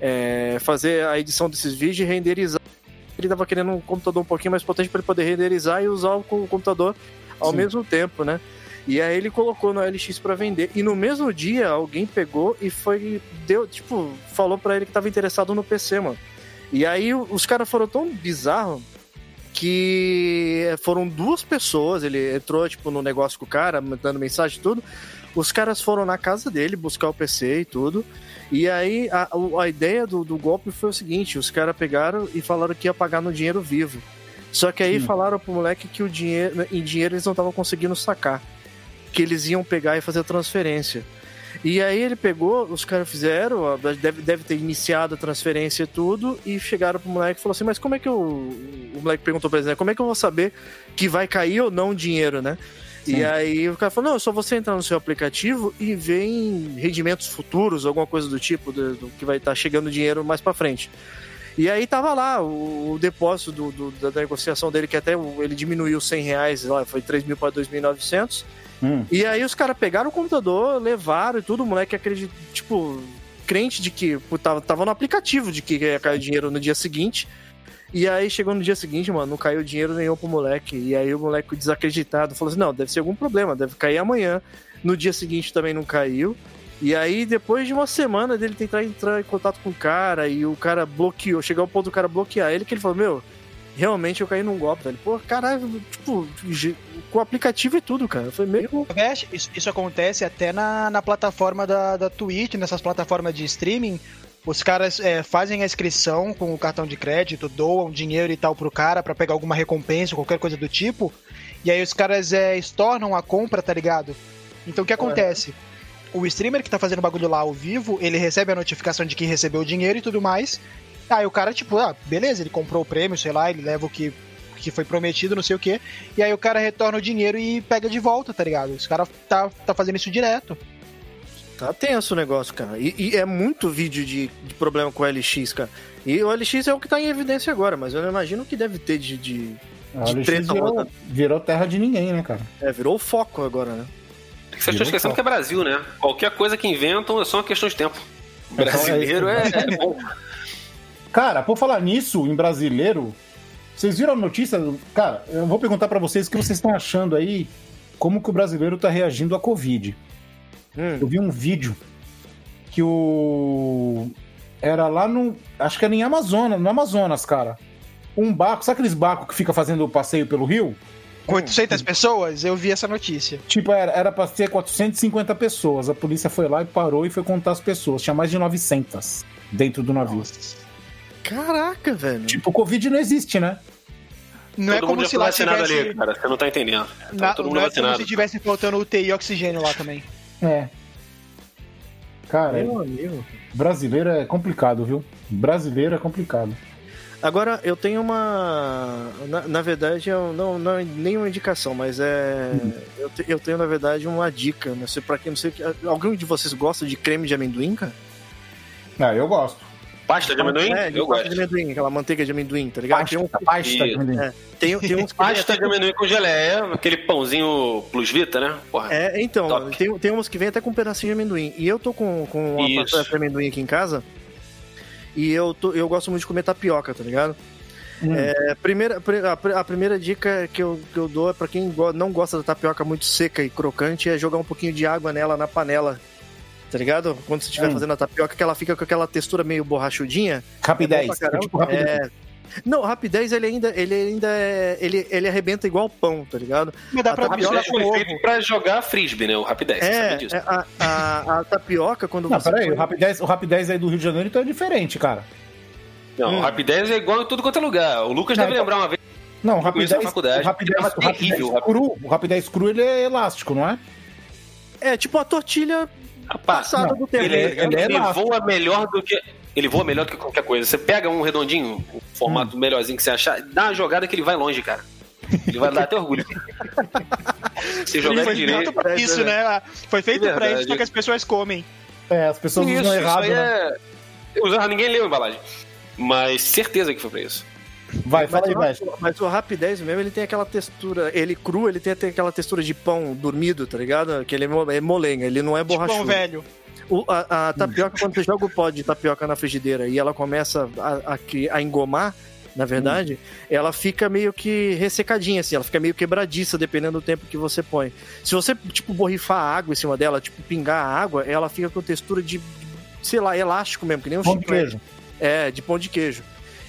é, fazer a edição desses vídeos e renderizar. Ele tava querendo um computador um pouquinho mais potente para ele poder renderizar e usar o co- computador ao Sim. mesmo tempo, né? E aí ele colocou no LX pra vender. E no mesmo dia, alguém pegou e foi. Deu, tipo, falou pra ele que tava interessado no PC, mano. E aí os caras foram tão bizarros que foram duas pessoas. Ele entrou, tipo, no negócio com o cara, mandando mensagem e tudo. Os caras foram na casa dele buscar o PC e tudo. E aí a, a ideia do, do golpe foi o seguinte: os caras pegaram e falaram que ia pagar no dinheiro vivo. Só que aí Sim. falaram pro moleque que o dinheiro, em dinheiro eles não estavam conseguindo sacar. Que eles iam pegar e fazer a transferência. E aí ele pegou, os caras fizeram, ó, deve, deve ter iniciado a transferência e tudo, e chegaram pro moleque e falou assim, mas como é que eu. O moleque perguntou pra eles, né? Como é que eu vou saber que vai cair ou não o dinheiro, né? Sim. E aí o cara falou, não, é só você entrar no seu aplicativo e ver em rendimentos futuros, alguma coisa do tipo, do, do que vai estar chegando dinheiro mais pra frente. E aí tava lá o, o depósito do, do- da, da negociação dele, que até ele diminuiu 100 reais, lá, foi 3 mil para 2.900. Hum. E aí os caras pegaram o computador, levaram e tudo, o moleque acredita, tipo, crente de que tava, tava no aplicativo de que ia cair dinheiro no dia seguinte. E aí chegou no dia seguinte, mano, não caiu dinheiro nenhum pro moleque. E aí o moleque desacreditado falou assim: não, deve ser algum problema, deve cair amanhã. No dia seguinte também não caiu. E aí, depois de uma semana dele tentar entrar em contato com o cara e o cara bloqueou, chegar ao ponto do cara bloquear ele, que ele falou: Meu, realmente eu caí num golpe, velho. Pô, caralho, tipo, com o aplicativo e tudo, cara. Foi meio. Vesh, Isso, isso acontece até na, na plataforma da, da Twitch, nessas plataformas de streaming. Os caras é, fazem a inscrição com o cartão de crédito, doam dinheiro e tal pro cara pra pegar alguma recompensa, qualquer coisa do tipo. E aí os caras é, estornam a compra, tá ligado? Então o que acontece? O streamer que tá fazendo bagulho lá ao vivo, ele recebe a notificação de que recebeu o dinheiro e tudo mais. Aí o cara, tipo, ah, beleza, ele comprou o prêmio, sei lá, ele leva o que, que foi prometido, não sei o quê. E aí o cara retorna o dinheiro e pega de volta, tá ligado? Os caras tá, tá fazendo isso direto. Tá tenso o negócio, cara. E, e é muito vídeo de, de problema com o LX, cara. E o LX é o que tá em evidência agora, mas eu não imagino o que deve ter de. de... A De virou, virou terra de ninguém, né, cara? É, virou o foco agora, né? Vocês estão esquecendo que é Brasil, né? Qualquer coisa que inventam é só uma questão de tempo. É, Brasileiro é, é bom. Cara, por falar nisso, em brasileiro, vocês viram a notícia? Cara, eu vou perguntar pra vocês o que vocês estão achando aí, como que o brasileiro tá reagindo à Covid. Hum, Eu vi um vídeo que o. Era lá no. Acho que era em Amazonas, no Amazonas, cara. Um barco, sabe aqueles barcos que fica fazendo o passeio pelo rio? Com 800 pessoas, eu vi essa notícia. Tipo, era, era pra ter 450 pessoas. A polícia foi lá e parou e foi contar as pessoas. Tinha mais de 900 dentro do navio. Caraca, velho. Tipo, o Covid não existe, né? Não é todo como mundo se lá tivesse. ali, cara. Você não tá entendendo. Tá na- todo não mundo é como se tivesse faltando UTI e oxigênio lá também. É. Cara, Meu amigo. brasileiro é complicado, viu? Brasileiro é complicado. Agora, eu tenho uma. Na, na verdade, eu não, não é nenhuma indicação, mas é. Eu, te- eu tenho, na verdade, uma dica. Não sei pra quem, não sei. Alguém de vocês gosta de creme de amendoim, cara? Ah, eu gosto. Pasta de amendoim? É, de eu pasta gosto. de amendoim, aquela manteiga de amendoim, tá ligado? Tem, um, Pasta, pasta de amendoim. é, tem, tem uns Pasta de amendoim com geleia, aquele pãozinho plus vita, né? Porra. É, então, Top. tem, tem uns que vem até com um pedacinho de amendoim. E eu tô com, com uma Isso. pasta de amendoim aqui em casa. E eu, tô, eu gosto muito de comer tapioca, tá ligado? Hum. É, primeira, a, pri- a primeira dica que eu, que eu dou é pra quem não gosta da tapioca muito seca e crocante é jogar um pouquinho de água nela na panela. Tá ligado? Quando você estiver Hum. fazendo a tapioca, que ela fica com aquela textura meio borrachudinha. Rapidez. É caramba. tipo rapidez. É. Não, rapidez ele ainda, ele ainda é, ele, ele arrebenta igual pão, tá ligado? Me dá A pra tapioca foi ovo. feito pra jogar frisbee, né? O Rapidez, você É, sabe disso. é, a, a, a tapioca, quando Não, você. peraí, põe- o Rapidez, o Rapidez aí do Rio de Janeiro então é diferente, cara. Não, Hum. o Rapidez é igual em tudo quanto é lugar. O Lucas Não, deve então- lembrar uma vez. Não, o Rapidez, o Rapidez, era o Rapidez terrível, o cru, o Rapidez cru ele é elástico, não é? É tipo a tortilha Rapaz, passada não, do tempo. ele, ele é- ele é elástico. voa melhor do que. Ele voa melhor do que qualquer coisa. Você pega um redondinho, um formato Hum. melhorzinho que você achar, dá uma jogada que ele vai longe, cara. Ele vai dar até orgulho. Se jogar Foi direito. feito pra é isso, né? Foi feito É pra isso, só que as pessoas comem. É, as pessoas Isso, usam isso errado, aí né? é. Usar, ninguém leu a embalagem. Mas certeza que foi pra isso. Vai, fala aí, mas, Veste. o, mas o Rapidez mesmo, ele tem aquela textura. Ele cru, ele tem aquela textura de pão dormido, tá ligado? Que ele é é molenga, ele não é borrachudo. um velho. O- a, a tapioca, quando você joga o pó de tapioca na frigideira e ela começa a, a, a engomar, na verdade, ela fica meio que ressecadinha, assim, ela fica meio quebradiça, dependendo do tempo que você põe. Se você, tipo, borrifar água em cima dela, tipo, pingar a água, ela fica com textura de, sei lá, elástico mesmo, que nem um Pão de queijo. É, de pão de queijo.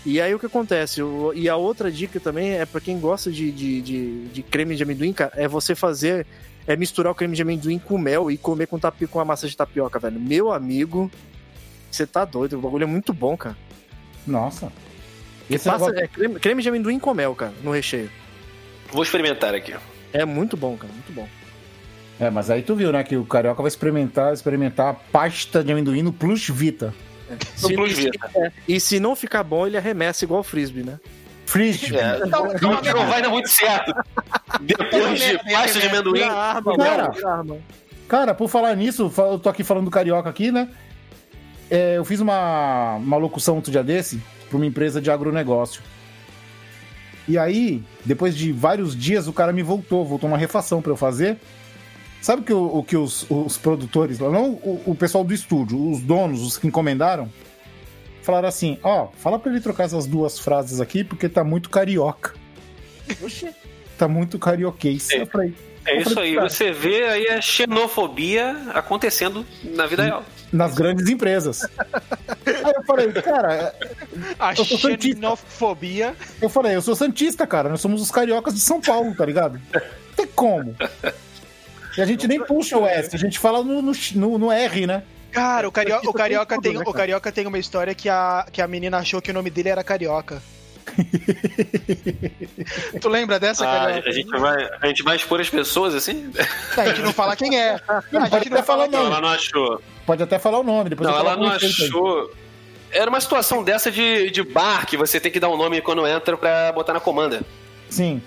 E aí o que acontece? O- e a outra dica também é pra quem gosta de, de, de, de creme de amendoim, cara, é você fazer. É misturar o creme de amendoim com mel e comer com, tapi, com a massa de tapioca, velho. Meu amigo, você tá doido. O bagulho é muito bom, cara. Nossa. Esse Passa, negócio- é creme, creme de amendoim com mel, cara, no recheio. Vou experimentar aqui. É muito bom, cara, muito bom. É, mas aí tu viu, né, que o Carioca vai experimentar, experimentar a pasta de amendoim no Plus Vita. Se- Plus e, se, Vita. é, e se não ficar bom, ele arremessa igual o frisbee, né? Frisbee. É, Então, não, não vai dar muito certo. Depois de pasta de amendoim. Arma, Cara. arma. Cara, por falar nisso, eu tô aqui falando do Carioca aqui, né? É, eu fiz uma, uma locução outro dia desse pra uma empresa de agronegócio. E aí, depois de vários dias, o cara me voltou, voltou uma refação pra eu fazer. Sabe que o, o que os, os produtores, lá, não o, o pessoal do estúdio, os donos, os que encomendaram, falaram assim: ó, fala pra ele trocar essas duas frases aqui, porque tá muito carioca. Tá muito carioquês. É. Falei, É isso aí. Você vê aí a xenofobia acontecendo na vida real. nas grandes empresas. Aí eu falei, cara, A Eu sou santista. xenofobia. eu falei, eu sou santista, cara. Nós somos os cariocas de São Paulo, tá ligado? Não tem como. E a gente nem puxa o S, a gente fala no, no- no R, né? Cara, o carioca, o carioca, tem, né, o carioca tem uma história que a, que a menina achou que o nome dele era carioca. tu lembra dessa, Ah, carioca? a, gente vai, a gente vai expor as pessoas assim? A gente não fala quem é. A Não, pode gente não até falar fala o Não, nome. ela não achou. Pode até falar o nome, depois Não, ela não aí. achou. Era uma situação dessa de, de bar que você tem que dar um nome quando entra pra botar na comanda. Sim.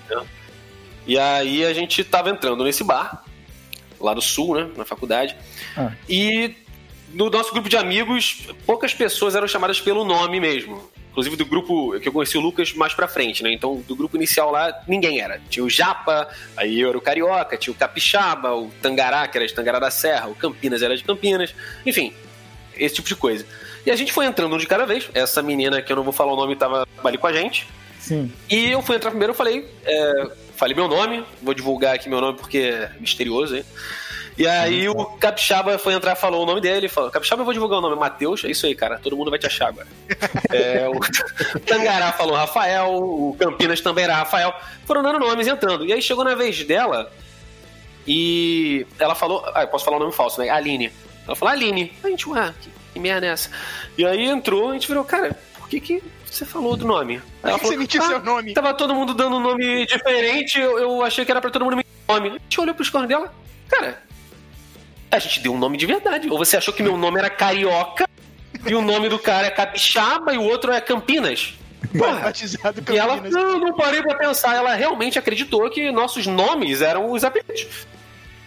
E aí a gente tava entrando nesse bar, lá no sul, né? Na faculdade. Ah. E no nosso grupo de amigos, poucas pessoas eram chamadas pelo nome mesmo. Inclusive do grupo que eu conheci o Lucas mais pra frente, né? Então, do grupo inicial lá, ninguém era. Tinha o Japa, aí eu era o Carioca, tinha o Capixaba, o Tangará, que era de Tangará da Serra, o Campinas era de Campinas. Enfim, esse tipo de coisa. E a gente foi entrando um de cada vez. Essa menina, que eu não vou falar o nome, tava ali com a gente. Sim. E eu fui entrar primeiro, eu falei, é, falei meu nome, vou divulgar aqui meu nome porque é misterioso, hein? E aí o Capixaba foi entrar, falou o nome dele, falou, Capixaba eu vou divulgar o nome, Matheus, é isso aí, cara, todo mundo vai te achar agora. É, o Tangará falou Rafael, o Campinas também era Rafael, foram dando nomes entrando. E aí chegou na vez dela e ela falou, ah, eu posso falar o nome falso, né? Aline. Ela falou, Aline. A gente, ué, que, que merda é essa? E aí entrou, a gente virou, cara, por que que você falou outro nome? Por que você mentiu seu nome? Tava todo mundo dando um nome diferente, eu, eu achei que era pra todo mundo me dar nome. A gente olhou pros cornos dela, cara, a gente deu um nome de verdade. Ou você achou que meu nome era Carioca e o nome do cara é Capixaba e o outro é Campinas? Porra. Batizado E ela, Campinas. não, não parei pra pensar. Ela realmente acreditou que nossos nomes eram os apelidos.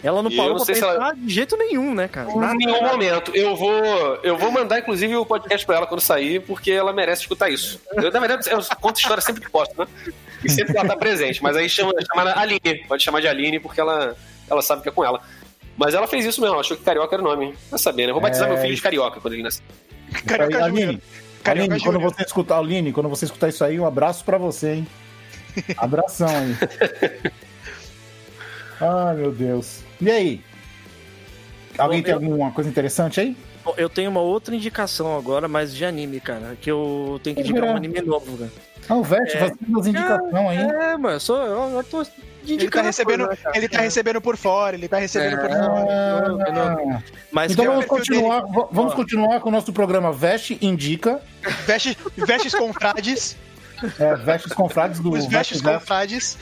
Ela não parou não pra pensar ela- de jeito nenhum, né, cara? Em Nada. nenhum momento. Eu vou, eu vou mandar, inclusive, o podcast pra ela quando sair, porque ela merece escutar isso. Eu, na verdade, eu conto história sempre que posso, né? E sempre que ela tá presente. Mas aí chama, chama ela Aline. Pode chamar de Aline, porque ela, ela sabe que é com ela. Mas ela fez isso mesmo, ela achou que carioca era o nome. Vai saber, né? Eu vou batizar É, meu filho de carioca quando ele nascer. Carioca Aline. Carioca Aline, quando você escutar, Aline, quando você escutar isso aí, um abraço pra você, hein? Abração aí. Ai, meu Deus. E aí? Alguém Bom, tem eu- alguma coisa interessante aí? Eu tenho uma outra indicação agora, mas de anime, cara. Que eu tenho que indicar virar. um anime novo, cara. Ah, o Vete É. fazendo as indicações aí. É, mano, eu, sou, eu, eu tô indicando. Ele tá recebendo, coisa, né, cara? ele tá recebendo por fora, ele tá recebendo por É. fora. Ah, não, não. Mas então vamos continuar, va- vamos Ó. continuar com o nosso programa Veste Indica. Veste, vestes confrades, É, Vestes Confrades do os vestes Veste Veste. confrades.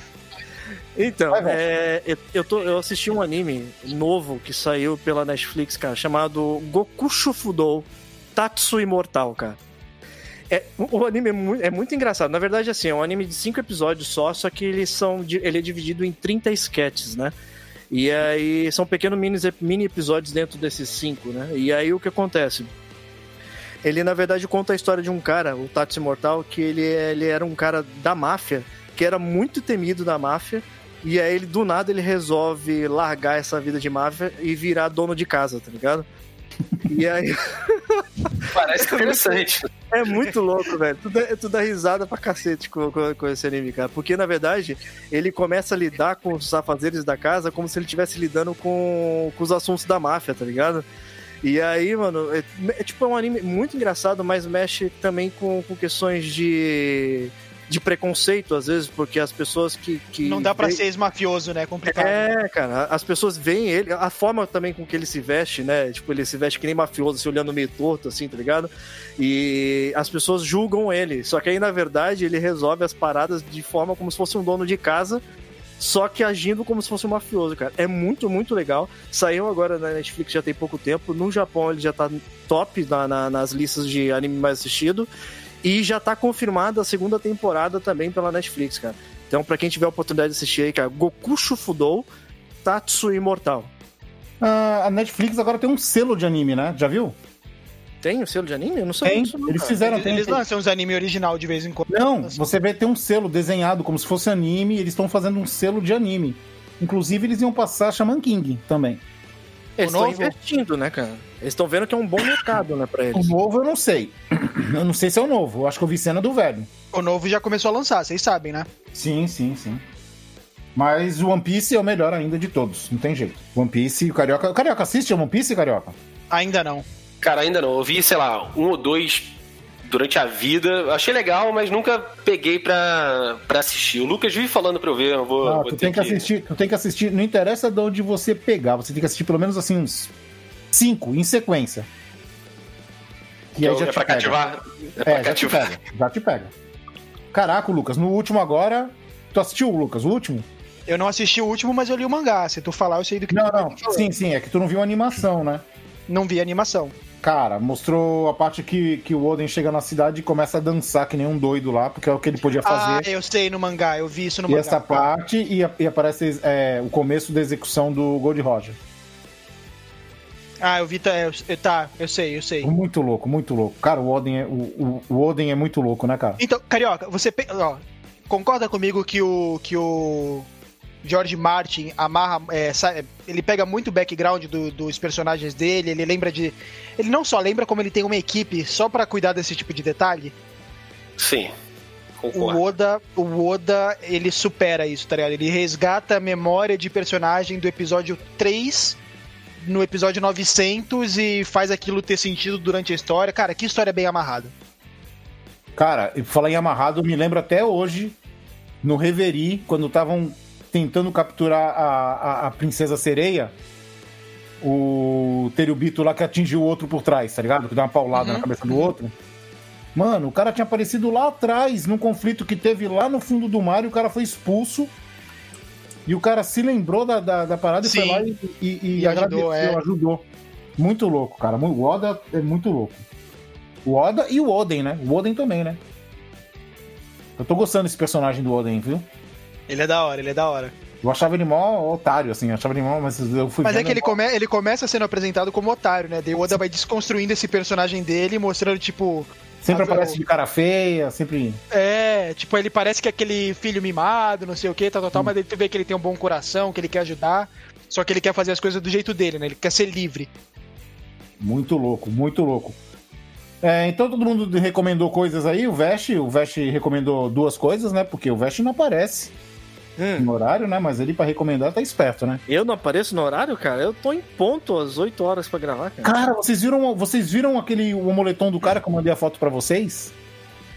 Então, Vai, é, eu, eu, tô, eu assisti um anime novo que saiu pela Netflix, cara, chamado Goku Shufudou Tatsu Imortal, cara. É, o, anime é muito, é muito engraçado. Na verdade, assim, é um anime de cinco episódios só, só que eles são, ele é dividido em 30 sketches, né? E aí são pequenos mini, mini episódios dentro desses cinco, né? E aí o que acontece? Ele, na verdade, conta a história de um cara, o Tatsu Imortal, que ele, ele era um cara da máfia, que era muito temido da máfia, e aí ele, do nada, ele resolve largar essa vida de máfia e virar dono de casa, tá ligado? E aí Parece interessante. é muito louco, velho. Tu dá, tu dá risada pra cacete com, com, com esse anime, cara. Porque, na verdade, ele começa a lidar com os afazeres da casa como se ele estivesse lidando com, com os assuntos da máfia, tá ligado? E aí, mano, é, é tipo é um anime muito engraçado, mas mexe também com, com questões de, de preconceito, às vezes, porque as pessoas que. que Não dá pra veem- ser ex-mafioso, né? É complicado. é, cara, as pessoas veem ele, a forma também com que ele se veste, né? Tipo, ele se veste que nem mafioso, se olhando meio torto, assim, tá ligado? E as pessoas julgam ele. Só que aí, na verdade, ele resolve as paradas de forma como se fosse um dono de casa, só que agindo como se fosse um mafioso, cara. É muito, muito legal. Saiu agora na Netflix já tem pouco tempo. No Japão ele já tá top na- na- nas listas de anime mais assistido. E já tá confirmada a segunda temporada também pela Netflix, cara. Então, pra quem tiver a oportunidade de assistir aí, cara, Goku Shufudou Tatsu Imortal. Ah, a Netflix agora tem um selo de anime, né? Já viu? Tem o selo de anime? Eu não sei Tem. disso, não, Eles cara. fizeram. Eles, tem- eles lançam uns anime original de vez em quando. Não, você vê tem um selo desenhado como se fosse anime. Eles estão fazendo um selo de anime. Inclusive, eles iam passar Shaman King também. Eles O estão novo? investindo, né, cara? Eles estão vendo que é um bom mercado, né, pra O eles. novo eu não sei. Eu não sei se é o novo. Eu acho que eu vi cena do velho. O novo já começou a lançar, vocês sabem, né? Sim, sim, sim. Mas o One Piece é o melhor ainda de todos. Não tem jeito. One Piece e o Carioca. O Carioca assiste One Piece, Carioca? Ainda não. Cara, ainda não. Eu vi, sei lá, um ou dois durante a vida. Achei legal, mas nunca peguei pra, pra assistir. O Lucas vive falando pra eu ver. Eu vou, Ah, vou tu ter tem que assistir, tu tem que assistir. Não interessa de onde você pegar, você tem que assistir pelo menos assim uns cinco em sequência. Que Que aí já é te pra pega. cativar. É pra É, já te cativar. pega. Já te pega. Caraca, Lucas, no último agora. Tu assistiu, Lucas, o último? Eu não assisti o último, mas eu li o mangá. Se tu falar, eu sei do que Não, tu tá não. Sim, sim, é que tu não viu a animação, né? Não vi a animação. Cara, mostrou a parte que, que o Oden chega na cidade e começa a dançar que nem um doido lá, porque é o que ele podia Ah, fazer. eu sei no mangá, eu vi isso no e mangá. essa parte, e, e aparece é, o começo da execução do Gold Roger. Ah, eu vi, tá, eu, tá, eu sei, eu sei. Muito louco, muito louco. Cara, o Oden é, o, o, o Oden é muito louco, né, cara? Então, Carioca, você ó, concorda comigo que o que o George Martin amarra, é, sa- ele pega muito o background do- dos personagens dele, ele lembra de, ele não só lembra como ele tem uma equipe só pra cuidar desse tipo de detalhe. Sim. O. Oda, o Oda, ele supera isso, tá ligado? Ele resgata a memória de personagem do episódio 3 no episódio 900 e faz aquilo ter sentido durante a história. Cara, que história bem amarrada. Cara, e falar em amarrado, eu me lembro até hoje, no Reverie, quando estavam tentando capturar a, a, a Princesa Sereia, o Terubito lá que atingiu o outro por trás, tá ligado? Que deu uma paulada Uhum, na cabeça do outro. Mano, o cara tinha aparecido lá atrás, num conflito que teve lá no fundo do mar, e o cara foi expulso. E o cara se lembrou da, da, da parada Sim. e foi lá e, e, e E ajudou, agradeceu, é. ajudou. Muito louco, cara. O Oda é muito louco. O Oda e o Oden, né? O Oden também, né? Eu tô gostando desse personagem do Oden, viu? Ele é da hora, ele é da hora. Eu achava ele mó otário, assim, eu achava ele mó, mas eu fui Mas é que ele, come, ele começa sendo apresentado como otário, né? Daí o Oda vai desconstruindo esse personagem dele, mostrando, tipo. Sempre Ah, aparece de cara feia, sempre. É, tipo, ele parece que é aquele filho mimado, não sei o que, tal, tal, tal, mas tu vê que ele tem um bom coração, que ele quer ajudar. Só que ele quer fazer as coisas do jeito dele, né? Ele quer ser livre. Muito louco, muito louco. É, então todo mundo recomendou coisas aí, o Vest, o Vest recomendou duas coisas, né? Porque o Vest não aparece Hum, no horário, né? Mas ele pra recomendar tá esperto, né? eu não apareço no horário, cara? Eu tô em ponto às 8 horas pra gravar, cara. Cara, vocês viram, vocês viram aquele o moletom do cara que eu mandei a foto pra vocês?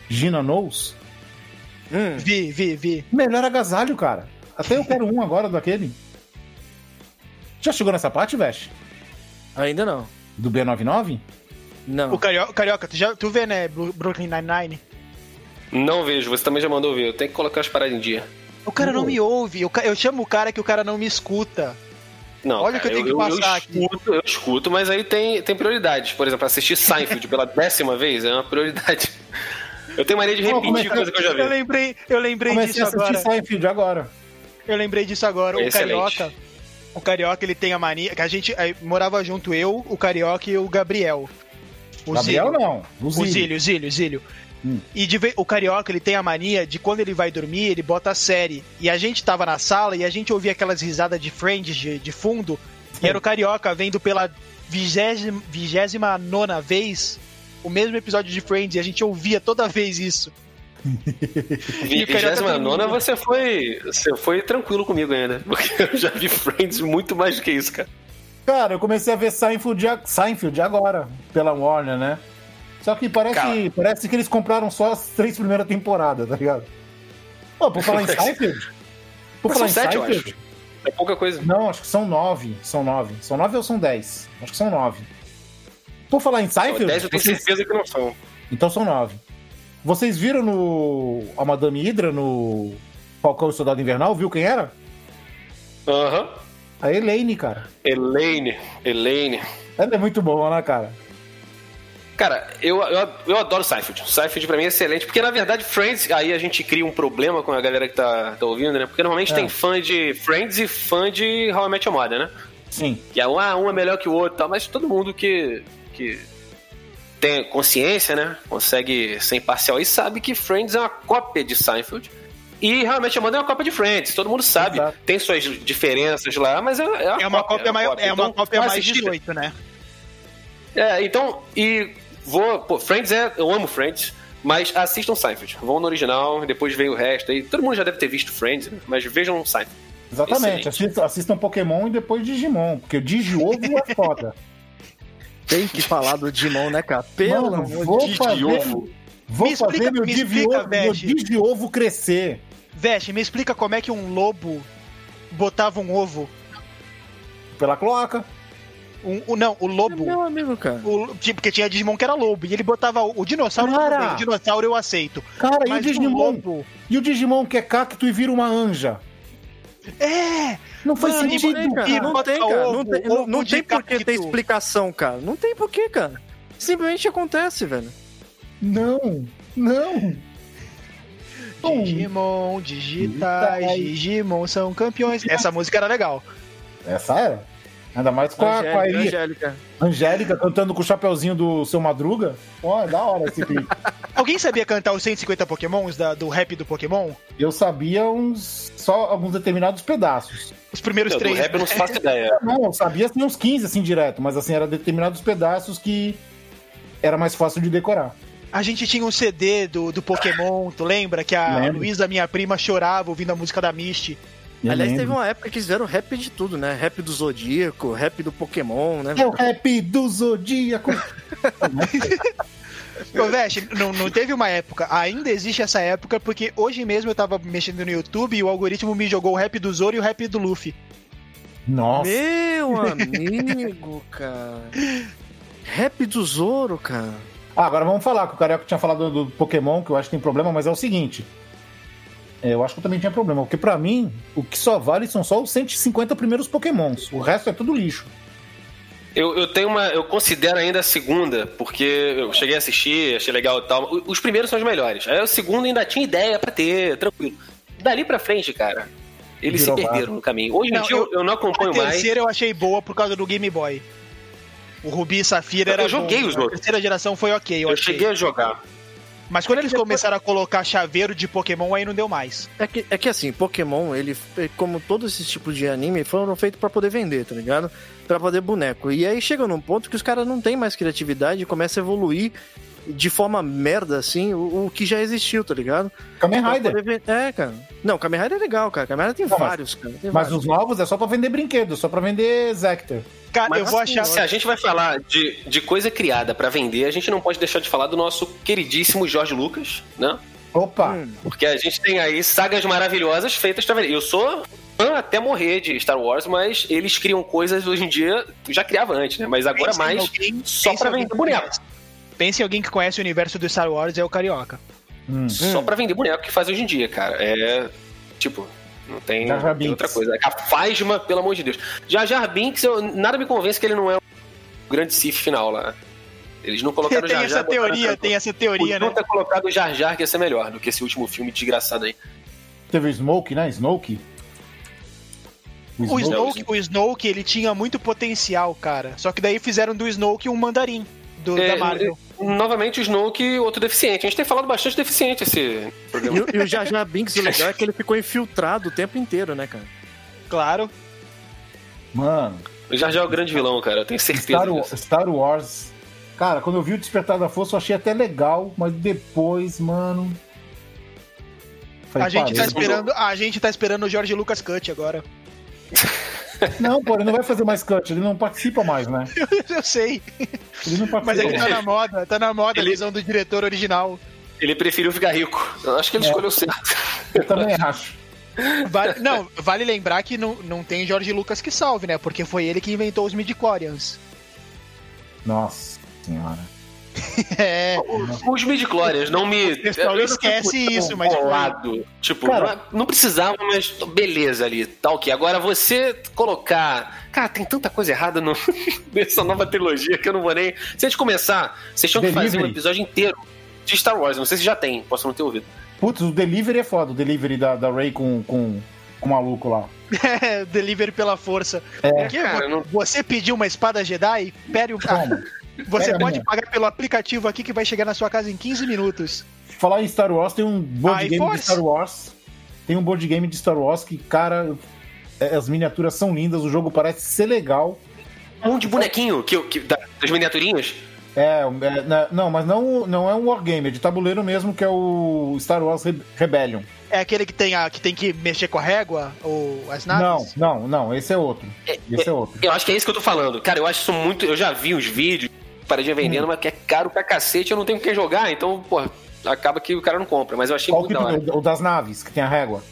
Gina Knowles? Hum, Vi, vi, vi. Melhor agasalho, cara. Até eu quero um agora daquele. Já chegou nessa parte, Vest? ainda não. Do B99? Não. O Carioca, Carioca tu, já, tu vê, né, Brooklyn Nine-Nine? Não vejo, você também já mandou ver. Eu tenho que colocar as paradas em dia. O cara não me ouve, eu, eu chamo o cara que o cara não me escuta. Não, Olha o que eu tenho que passar aqui. escuto, Eu escuto, mas aí tem, tem prioridades. Por exemplo, assistir Seinfeld pela décima vez é uma prioridade. Eu tenho mania de repetir coisa que eu já Eu vi. lembrei, eu lembrei Comecei disso a assistir agora. Seinfeld agora. Eu lembrei disso agora. O Excelente. Carioca. O Carioca, ele tem a mania. Que a gente aí, morava junto, eu, o Carioca e o Gabriel. O Gabriel Zílio. não. O O Zílio. Zílio, Zílio, Zílio. Hum. E de o Carioca, ele tem a mania de quando ele vai dormir, ele bota a série. E a gente tava na sala e a gente ouvia aquelas risadas de Friends de, de fundo. E era o Carioca vendo pela vigésima, vigésima nona vez o mesmo episódio de Friends. E a gente ouvia toda vez isso. E Vigésima nona, você foi, você foi tranquilo comigo ainda. Porque eu já vi Friends muito mais do que isso, cara. Cara, eu comecei a ver Seinfeld, Seinfeld agora, pela Warner, né? Só que parece, parece que eles compraram só as três primeiras temporadas, tá ligado? Pô, por falar em Seinfeld? Por falar em sete, Seinfeld? É pouca coisa. Não, acho que são nove. São nove. São nove ou são dez? Acho que são nove. Por falar em Seinfeld... 10 eu tenho vocês- certeza que não são. Então são nove. Vocês viram no... a Madame Hydra no Falcão e Soldado Invernal? Viu quem era? Aham. A Elaine, cara. Elaine. Elaine. Ela é muito boa, né, cara? Cara, eu, eu, eu adoro Seinfeld. Seinfeld pra mim é excelente, porque na verdade Friends, aí a gente cria um problema com a galera que tá, tá ouvindo, né? Porque normalmente É. tem fã de Friends e fã de How I Met Your Mother, né? Sim. Que é um, ah, um é melhor que o outro e tal, mas todo mundo que, que tem consciência, né? Consegue ser imparcial e sabe que Friends é uma cópia de Seinfeld. E realmente a Mother é uma cópia de Friends, todo mundo sabe. Exato. Tem suas diferenças lá, mas é, é uma, É uma cópia, maior, é uma Então, cópia vou mais assistir. 18, né? É, então, e vou. Pô, Friends é. Eu amo Friends, mas assistam Seinfeld. Vão no original, depois vem o resto aí. Todo mundo já deve ter visto Friends, né? mas vejam Seinfeld. Exatamente. Assistam, assistam Pokémon e depois Digimon, porque o Digiovo é foda. Tem que falar do Digimon, né, cara? Pelo Mano, amor vou de fazer, Digiovo. vou Me fazer explica- meu, me Digiovo, explica, meu. Digiovo crescer. Veste, me explica como é que um lobo botava um ovo. Pela cloaca. Um, o- não, o É lobo. meu amigo, cara. O, tipo, porque tinha Digimon que era lobo. E ele botava o, o dinossauro. Cara! O dinossauro eu aceito. Cara, e o Digimon? lobo. E o Digimon que é cacto e vira uma anja? É! Não faz Mano, sentido. Não tem, cara. Não tem, cara. ovo, Não tem, ovo não tem por que ter explicação, cara. Não tem por que, cara. Simplesmente acontece, velho. Não, não. Digimon, digitais, Digitais. Digimon são campeões. Essa música era legal. Essa era. Ainda mais com a, com a Angélica, Eli- Angélica. Angélica cantando com o chapeuzinho do seu Madruga. Ó, é da hora esse clipe. Alguém sabia cantar os 150 Pokémons da- do rap do Pokémon? Eu sabia uns. só alguns determinados pedaços. Os primeiros Do três. rap eu não faço ideia. Não, eu sabia assim, uns 15 assim direto, mas assim, era determinados pedaços que era mais fácil de decorar. A gente tinha um CD do, do Pokémon, tu lembra? Que a Lembro. Luísa, minha prima, chorava ouvindo a música da Misty. Eu Aliás, lembro. teve uma época que fizeram rap de tudo, né? Rap do Zodíaco, rap do Pokémon, né? É o rap do Zodíaco. Ô, Veste, não, não teve uma época, ainda existe essa época, porque hoje mesmo eu tava mexendo no YouTube e o algoritmo me jogou o rap do Zoro e o rap do Luffy. Nossa. Meu amigo, cara. Rap do Zoro, cara. Ah, agora vamos falar, que o Carioca tinha falado do Pokémon, que eu acho que tem problema, mas é o seguinte. É, eu acho que eu também tinha problema, porque pra mim, o que só vale são só os 150 primeiros Pokémons. O resto é tudo lixo. Eu, eu tenho uma. Eu considero ainda a segunda, porque eu cheguei a assistir, achei legal e tal. Os primeiros são os melhores. Aí o segundo ainda tinha ideia pra ter, tranquilo. Dali pra frente, cara. Eles Virou se perderam no caminho. Hoje em Não, dia eu, eu não A acompanho mais. terceira eu achei boa por causa do Game Boy. O Rubi e Safira Eu era joguei bom. os A outros. terceira geração foi ok, eu, Eu achei. cheguei a jogar. Mas quando eles começaram a colocar chaveiro de Pokémon, aí não deu mais. É que, é que assim, Pokémon, ele, como todos esses tipos de anime, foram feitos pra poder vender, tá ligado? Pra poder boneco. E aí chega num ponto que os caras não têm mais criatividade e começa a evoluir de forma merda, assim, o, o que já existiu, tá ligado? Kamen Rider. É, cara. Não, Kamen Rider é legal, cara. Kamen Rider tem Não, mas- vários, cara. Tem Mas vários. os novos é só pra vender brinquedo, só pra vender Zector. Cara, Mas eu vou assim, achar. Se a gente vai falar de, de coisa criada pra vender, a gente não pode deixar de falar do nosso queridíssimo Jorge Lucas, né? Opa! Hum. Porque a gente tem aí sagas maravilhosas feitas pra vender. Eu sou fã até morrer de Star Wars, mas eles criam coisas hoje em dia, já criava antes, né? Mas agora mais alguém- só pra vender boneco. Pense em alguém que conhece o universo do Star Wars, é o Carioca. Hum. Só pra vender boneco que faz hoje em dia, cara. É. Tipo, não tem, Jar Jar tem outra coisa. A Fasma, pelo amor de Deus. Jar Jar Binks, eu, nada me convence que ele não é o grande Sith final lá. Eles não colocaram o tem Jar essa Jar. botaram teoria, tem essa teoria, né? ter colocado o Jar Jar que ia ser melhor do que esse último filme desgraçado aí. Teve o Smoke, né? Snoke. O Snoke, o Snoke, ele tinha muito potencial, cara. Só que daí fizeram do Snoke um mandarim do, É, da Marvel. Novamente o Snoke, outro deficiente. A gente tem falado bastante deficiente esse E, programa. o- e o Jar Jar Binks, o legal é que ele ficou infiltrado o tempo inteiro, né, cara? Claro. Mano, O Jar Jar é o grande vilão, cara. Eu tenho certeza Star. Star Wars. Cara, quando eu vi o Despertar da Força, eu achei até legal, mas depois, mano. Falei, A gente, tá esperando, a gente tá esperando o George Lucas Cut agora. Não, pô, ele não vai fazer mais cut, ele não participa mais, né? Eu sei. Ele não participa Mas ele tá mais. na moda, tá na moda Ele- a visão do diretor original. Ele preferiu ficar rico. Eu acho que ele É. escolheu certo. Eu também acho. Vale, não, vale lembrar que não, não tem George Lucas que salve, né? Porque foi ele que inventou os midichlorians. Nossa senhora. É, Os midichlorians não me. O pessoal esquece isso, mas bolado. Tipo, Cara- não, não precisava, mas beleza ali. Tá ok. Agora você colocar. Cara, tem tanta coisa errada no... nessa nova trilogia que eu não vou nem. Se a gente começar, vocês tinham que fazer um episódio inteiro de Star Wars. Não sei se já tem, posso não ter ouvido. Putz, o delivery é foda, o delivery da, da Ray com, com, com o maluco lá. é, delivery pela força. É. Porque Cara, não- você pediu uma espada Jedi, pede um. Toma. Você Pega pode minha. pagar pelo aplicativo aqui que vai chegar na sua casa em 15 minutos. Falar em Star Wars, tem um board Aí, game de Force. Star Wars. Tem um board game de Star Wars que, cara, é- as miniaturas são lindas, o jogo parece ser legal. Um de bonequinho que, que, da- das miniaturinhas. É, é, na- não, mas não, não é um wargame, é de tabuleiro mesmo, que é o Star Wars Re- Rebellion. É aquele que tem, a, que tem que mexer com a régua ou as Não, naves? não, não, esse é outro. Esse é outro. Eu acho que é isso que eu tô falando. Cara, eu acho isso muito. Eu já vi os vídeos, paradinha vendendo, Hum. mas que é caro pra cacete, eu não tenho com quem jogar, então, pô, acaba que o cara não compra. Mas eu achei Qual muito que da hora. o, das naves, que tem a régua?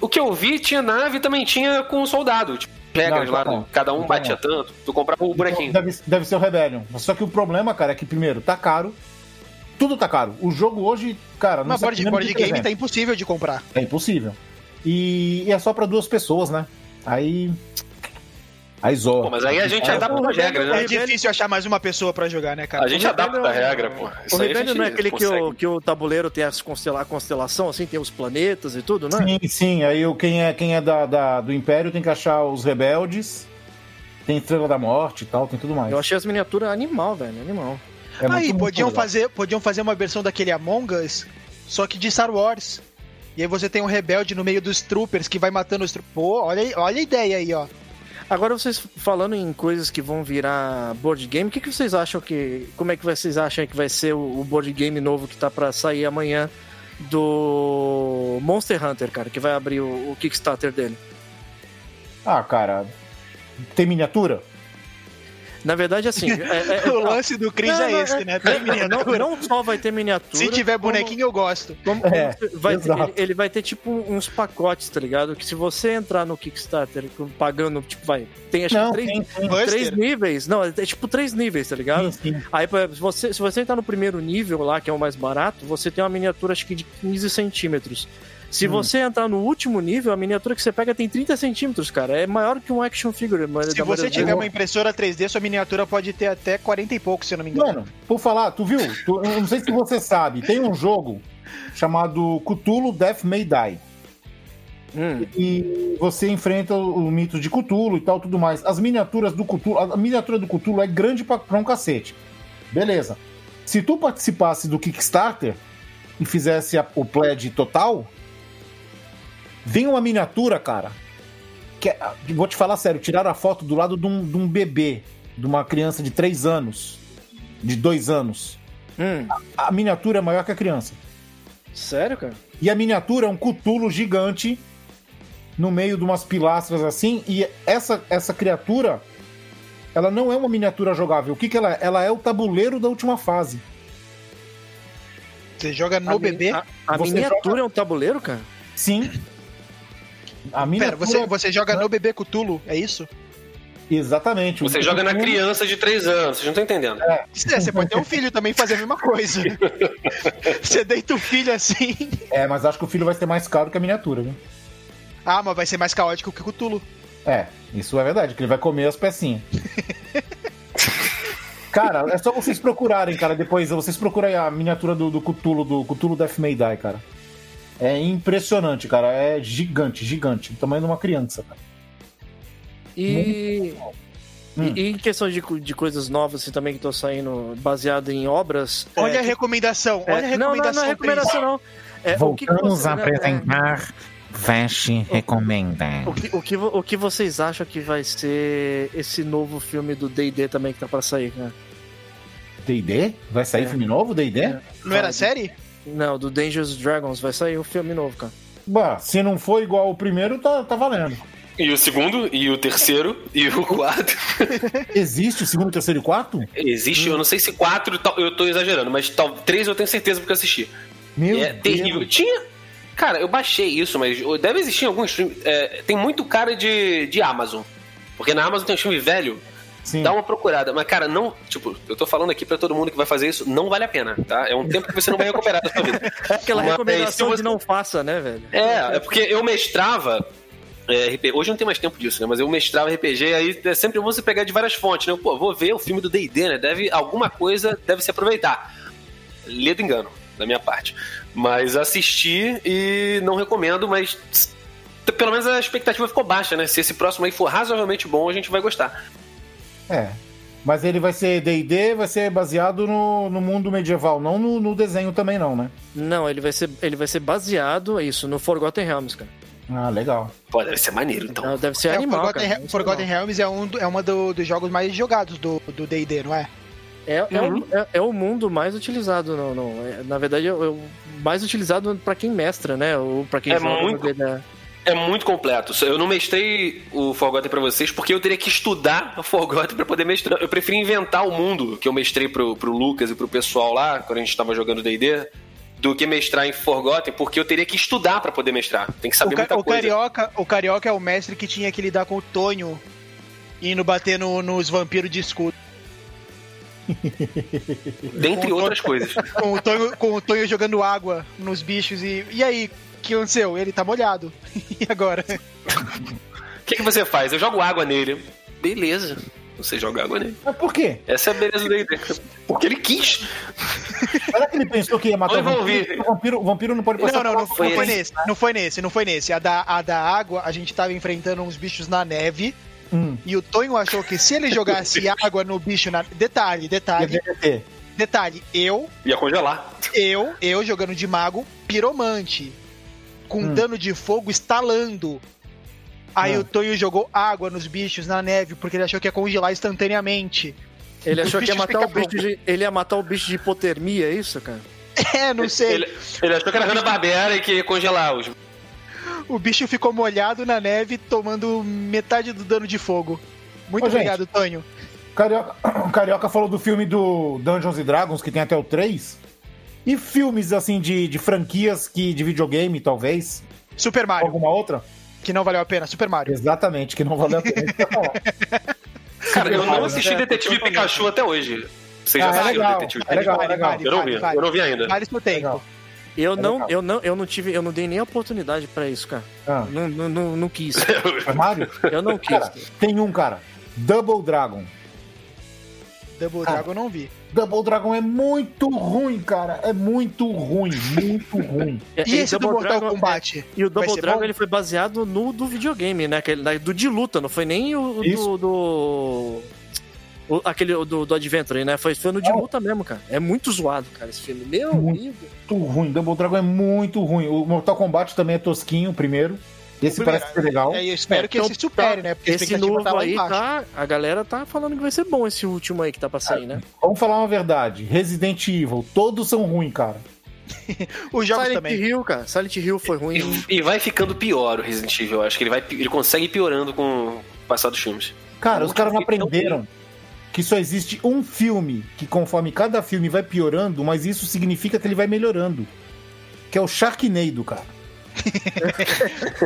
O que eu vi tinha nave e também tinha com soldado. Tipo, regras Não, lá, então não. cada um Então batia não. tanto. Tu comprava o bonequinho. Deve, deve ser o Rebellion. Só que o problema, cara, é que, primeiro, tá caro. Tudo tá caro. O jogo hoje, cara, não Mas sei board, board de game 300. tá impossível de comprar. É impossível. E, e é só pra duas pessoas, né? Aí. Zoa. Pô, mas aí a gente adapta as regras, É né? difícil achar mais uma pessoa pra jogar, né, cara? A gente adapta a regra, pô. O Isso a Rebellion não é aquele que o, que o tabuleiro tem as constela, a constelação, assim, tem os planetas e tudo, não é? Sim, sim. Aí o- quem é, quem é da, da- do Império tem que achar os rebeldes. Tem Estrela da Morte e tal, tem tudo mais. Eu achei as miniaturas animal, velho, animal. É Aí, muito podiam fazer, podiam fazer uma versão daquele Among Us, só que de Star Wars. E aí você tem um rebelde no meio dos troopers que vai matando os troopers. Pô, olha, olha a ideia aí, ó. Agora vocês falando em coisas que vão virar board game, o que, que vocês acham que. Como é que vocês acham que vai ser o, board game novo que tá pra sair amanhã do Monster Hunter, cara, que vai abrir o, o Kickstarter dele? Ah, cara. Tem miniatura? Na verdade, assim. é- é- o lance do Chris Não, é não, esse, né? Tem não, miniatura. não só vai ter miniatura. Se tiver como- bonequinho, eu gosto. Como, como É, vai ter- ele, ele vai ter tipo uns pacotes, tá ligado? Que se você entrar no Kickstarter pagando, tipo, vai. Tem acho Não, que três, tem, tem. Três níveis. Não, é tipo três níveis, tá ligado? Sim, sim. Aí, por exemplo, se você, se você entrar no primeiro nível lá, que é o mais barato, você tem uma miniatura acho que de 15 centímetros. Se Hum. você entrar no último nível, a miniatura que você pega tem 30 centímetros, cara. É maior que um action figure. mas Se você tiver uma impressora 3D, sua miniatura pode ter até 40 e pouco, se eu não me engano. Mano, por falar, tu viu? Tu- eu não sei se você sabe, tem um jogo chamado Cthulhu Death May Die. Hum, e você enfrenta o, o mito de Cthulhu e tal, tudo mais. As miniaturas do Cthulhu, a miniatura do Cthulhu é grande pra, pra um cacete. Beleza. Se tu participasse do Kickstarter e fizesse a- o pledge total, vem uma miniatura, cara. Que é- vou te falar sério, tiraram a foto do lado de um, de um bebê, de uma criança de 3 anos, de 2 anos. hum. A miniatura é maior que a criança. Sério, cara? E a miniatura é um cutulo gigante no meio de umas pilastras assim. E essa, essa criatura, ela não é uma miniatura jogável. O que, que ela é? Ela é o tabuleiro da última fase. Você joga no A bebê. A, a miniatura é um tabuleiro, cara? Sim. A Pera, miniatura. você, você joga no bebê Cutulo, é isso? Exatamente. Você joga na criança de 3 anos, vocês não estão entendendo. É, você pode ter um filho também e fazer a mesma coisa. você deita o filho assim. É, mas acho que o filho vai ser mais caro que a miniatura, viu? Ah, mas vai ser mais caótico que o Cutulo. É, isso é verdade, que ele vai comer as pecinhas. cara, é só vocês procurarem, cara, depois vocês procurem a miniatura do, do Cthulhu, do Cthulhu Death May Die, cara. É impressionante, cara, é gigante, gigante, o tamanho de uma criança, cara. E, Hum. e, em questão de, de coisas novas assim, também que estão saindo baseado em obras. Olha é, a recomendação, olha a é, não, não, recomendação. não é recomendação, não. É, o que que Voltamos você- a né, apresentar Veste Recomenda. O que, o, que, o que vocês acham que vai ser esse novo filme do D&D também que tá pra sair, cara? D&D? Vai sair É. filme novo, D&D? É. Não era série? Não, do Dangerous Dragons vai sair um filme novo, cara. Bah, se não for igual o primeiro, tá, tá valendo. E o segundo, e o terceiro, e o quarto. Existe o segundo, terceiro e quarto? Existe, eu não sei se quatro, eu tô exagerando, mas tal, três eu tenho certeza porque eu assisti. Meu é terrível. Tinha. Cara, eu baixei isso, mas deve existir algum stream. é, tem muito cara de, de Amazon. Porque na Amazon tem um filme velho. Sim. Dá uma procurada. Mas, cara, não. Tipo, eu tô falando aqui pra todo mundo que vai fazer isso, não vale a pena, tá? É um tempo que você não vai recuperar da sua vida. É aquela Mas recomendação se de você- não faça, né, velho? É, é porque eu mestrava. é, RP Hoje não tem mais tempo disso, né? Mas eu mestrava RPG, aí é sempre bom você pegar de várias fontes, né? Pô, vou ver o filme do DD, né? Deve, alguma coisa deve se aproveitar. Ledo engano, da minha parte. Mas assisti e não recomendo, mas pelo menos a expectativa ficou baixa, né? Se esse próximo aí for razoavelmente bom, a gente vai gostar. É. Mas ele vai ser D&D, vai ser baseado no, no mundo medieval, não no, no desenho também não, né? Não, ele vai ser, ele vai ser baseado, é isso, no Forgotten Realms, cara. Ah, legal. Pô, deve ser maneiro, então. Então, deve ser É, o animal, Forgotten, cara. Forgotten Realms é um, do- é uma do- dos jogos mais jogados do do D&D, não é? É, é, Uhum. o, é, é o mundo mais utilizado, no, no- é, na verdade, é o, é o mais utilizado pra quem mestra, né? Ou pra quem É joga muito- D&D, né? É muito completo. Eu não mestrei o Forgotten pra vocês porque eu teria que estudar o Forgotten pra poder mestrar. Eu preferi inventar o mundo que eu mestrei pro, pro Lucas e pro pessoal lá, quando a gente tava jogando D&D, do que mestrar em Forgotten, porque eu teria que estudar pra poder mestrar. Tem que O, saber ca- muita o coisa. Carioca, o Carioca é o mestre que tinha que lidar com o Tonho indo bater no- nos vampiros de escudo. Dentre outras coisas. Com o, Tonho, com o Tonho jogando água nos bichos e. E aí, o que aconteceu? Ele tá molhado. E agora? O que, que você faz? Eu jogo água nele. Beleza. Você joga água nele. Mas por quê? Essa é a beleza D&D. Porque ele quis. Será que ele pensou que ia matar Eu o vampiro? O vampiro? O vampiro não pode passar Não, não, não, foi, não foi esse. nesse. Não foi nesse, não foi nesse. A da, a da água, a gente tava enfrentando uns bichos na neve. Hum. E o Tonho achou que se ele jogasse água no bicho na. Detalhe, detalhe, detalhe. Eu, Ia congelar. eu, eu jogando de mago, piromante. Com Hum. dano de fogo estalando. Aí Ah. o Tonho jogou água nos bichos na neve, porque ele achou que ia congelar instantaneamente. Ele Os achou que ia matar o bicho de, ele ia matar o bicho de hipotermia, é isso, cara? É, não sei. Ele, ele achou que era Hanna-Barbera e que ia congelar os... O bicho ficou molhado na neve, tomando metade do dano de fogo. Muito Ô, gente. obrigado, Tonho. Carioca, o Carioca falou do filme do Dungeons and Dragons, que tem até o 3. E filmes, assim, de, de franquias que, de videogame, talvez. Super Mario, Alguma outra? que não valeu a pena. Super Mario. Exatamente, que não valeu a pena. Cara, eu não assisti né? Detetive Pikachu até hoje. Vocês já Ah, é assistiram legal, Detetive é legal, Pikachu? é legal. Eu não vi, Vale, eu não vi ainda. Vale seu tempo. Eu não, eu não, eu não tive, eu não dei nem a oportunidade pra isso, cara. Ah, Não, não, não, não quis. Mario? Eu não quis. Cara, tem um, cara. Double Dragon. Double Ah. Dragon eu não vi. Double Dragon é muito ruim, cara. É muito ruim, muito ruim. E esse do Mortal Dragon- Kombat? E o Double Dragon bom? ele foi baseado no do videogame, né? Aquele, da- do de luta, não foi nem o Isso. do. do o- aquele do, do Adventure, né? Foi, foi no de luta mesmo, cara. É muito zoado, cara, esse filme. Meu Muito. amigo. Muito ruim. Double Dragon é muito ruim. O Mortal Kombat também é tosquinho, primeiro. Esse O parece primeiro. ser legal. É, eu espero É, que então esse supere, tá. né? Porque Esse expectativa novo tá lá aí tá. A galera tá falando que vai ser bom esse último aí que tá passando aí, né? Vamos falar uma verdade. Resident Evil, todos são ruins, cara. Os jogos Silent também. Hill, cara. Silent Hill foi ruim. E, e vai ficando pior o Resident Evil. Eu acho que ele, vai, ele consegue ir piorando com o passar dos filmes. Cara, O os caras não aprenderam que só existe um filme que conforme cada filme vai piorando, mas isso significa que ele vai melhorando. Que é o Sharknado, cara.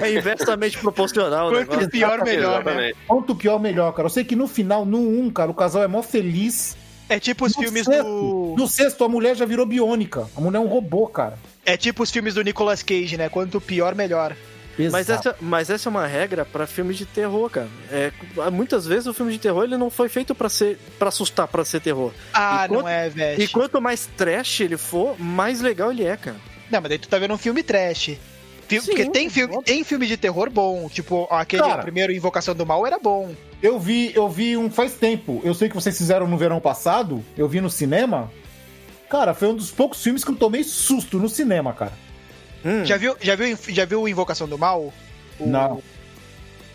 É inversamente proporcional, né? Quanto pior, melhor, né? Quanto pior, melhor, cara. Eu sei que no final, no 1, cara, o casal é mó feliz. É tipo os No filmes sexto, do. no sexto, a mulher já virou biônica. A mulher é um robô, cara. É tipo os filmes do Nicolas Cage, né? Quanto pior, melhor. Mas essa, mas essa é uma regra pra filmes de terror, cara. É, muitas vezes o filme de terror ele não foi feito pra ser para assustar, pra ser terror. Ah, quanto- não é, velho. E quanto mais trash ele for, mais legal ele é, cara. Não, mas daí tu tá vendo um filme trash. Sim, Porque tem filme, tem filme de terror bom. Tipo, aquele Cara. primeiro Invocação do Mal era bom. Eu vi, eu vi um faz tempo. Eu sei que vocês fizeram no verão passado. Eu vi no cinema. Cara, foi um dos poucos filmes que eu tomei susto no cinema, cara. Hum. Já viu, já viu, já viu o Invocação do Mal? O- Não.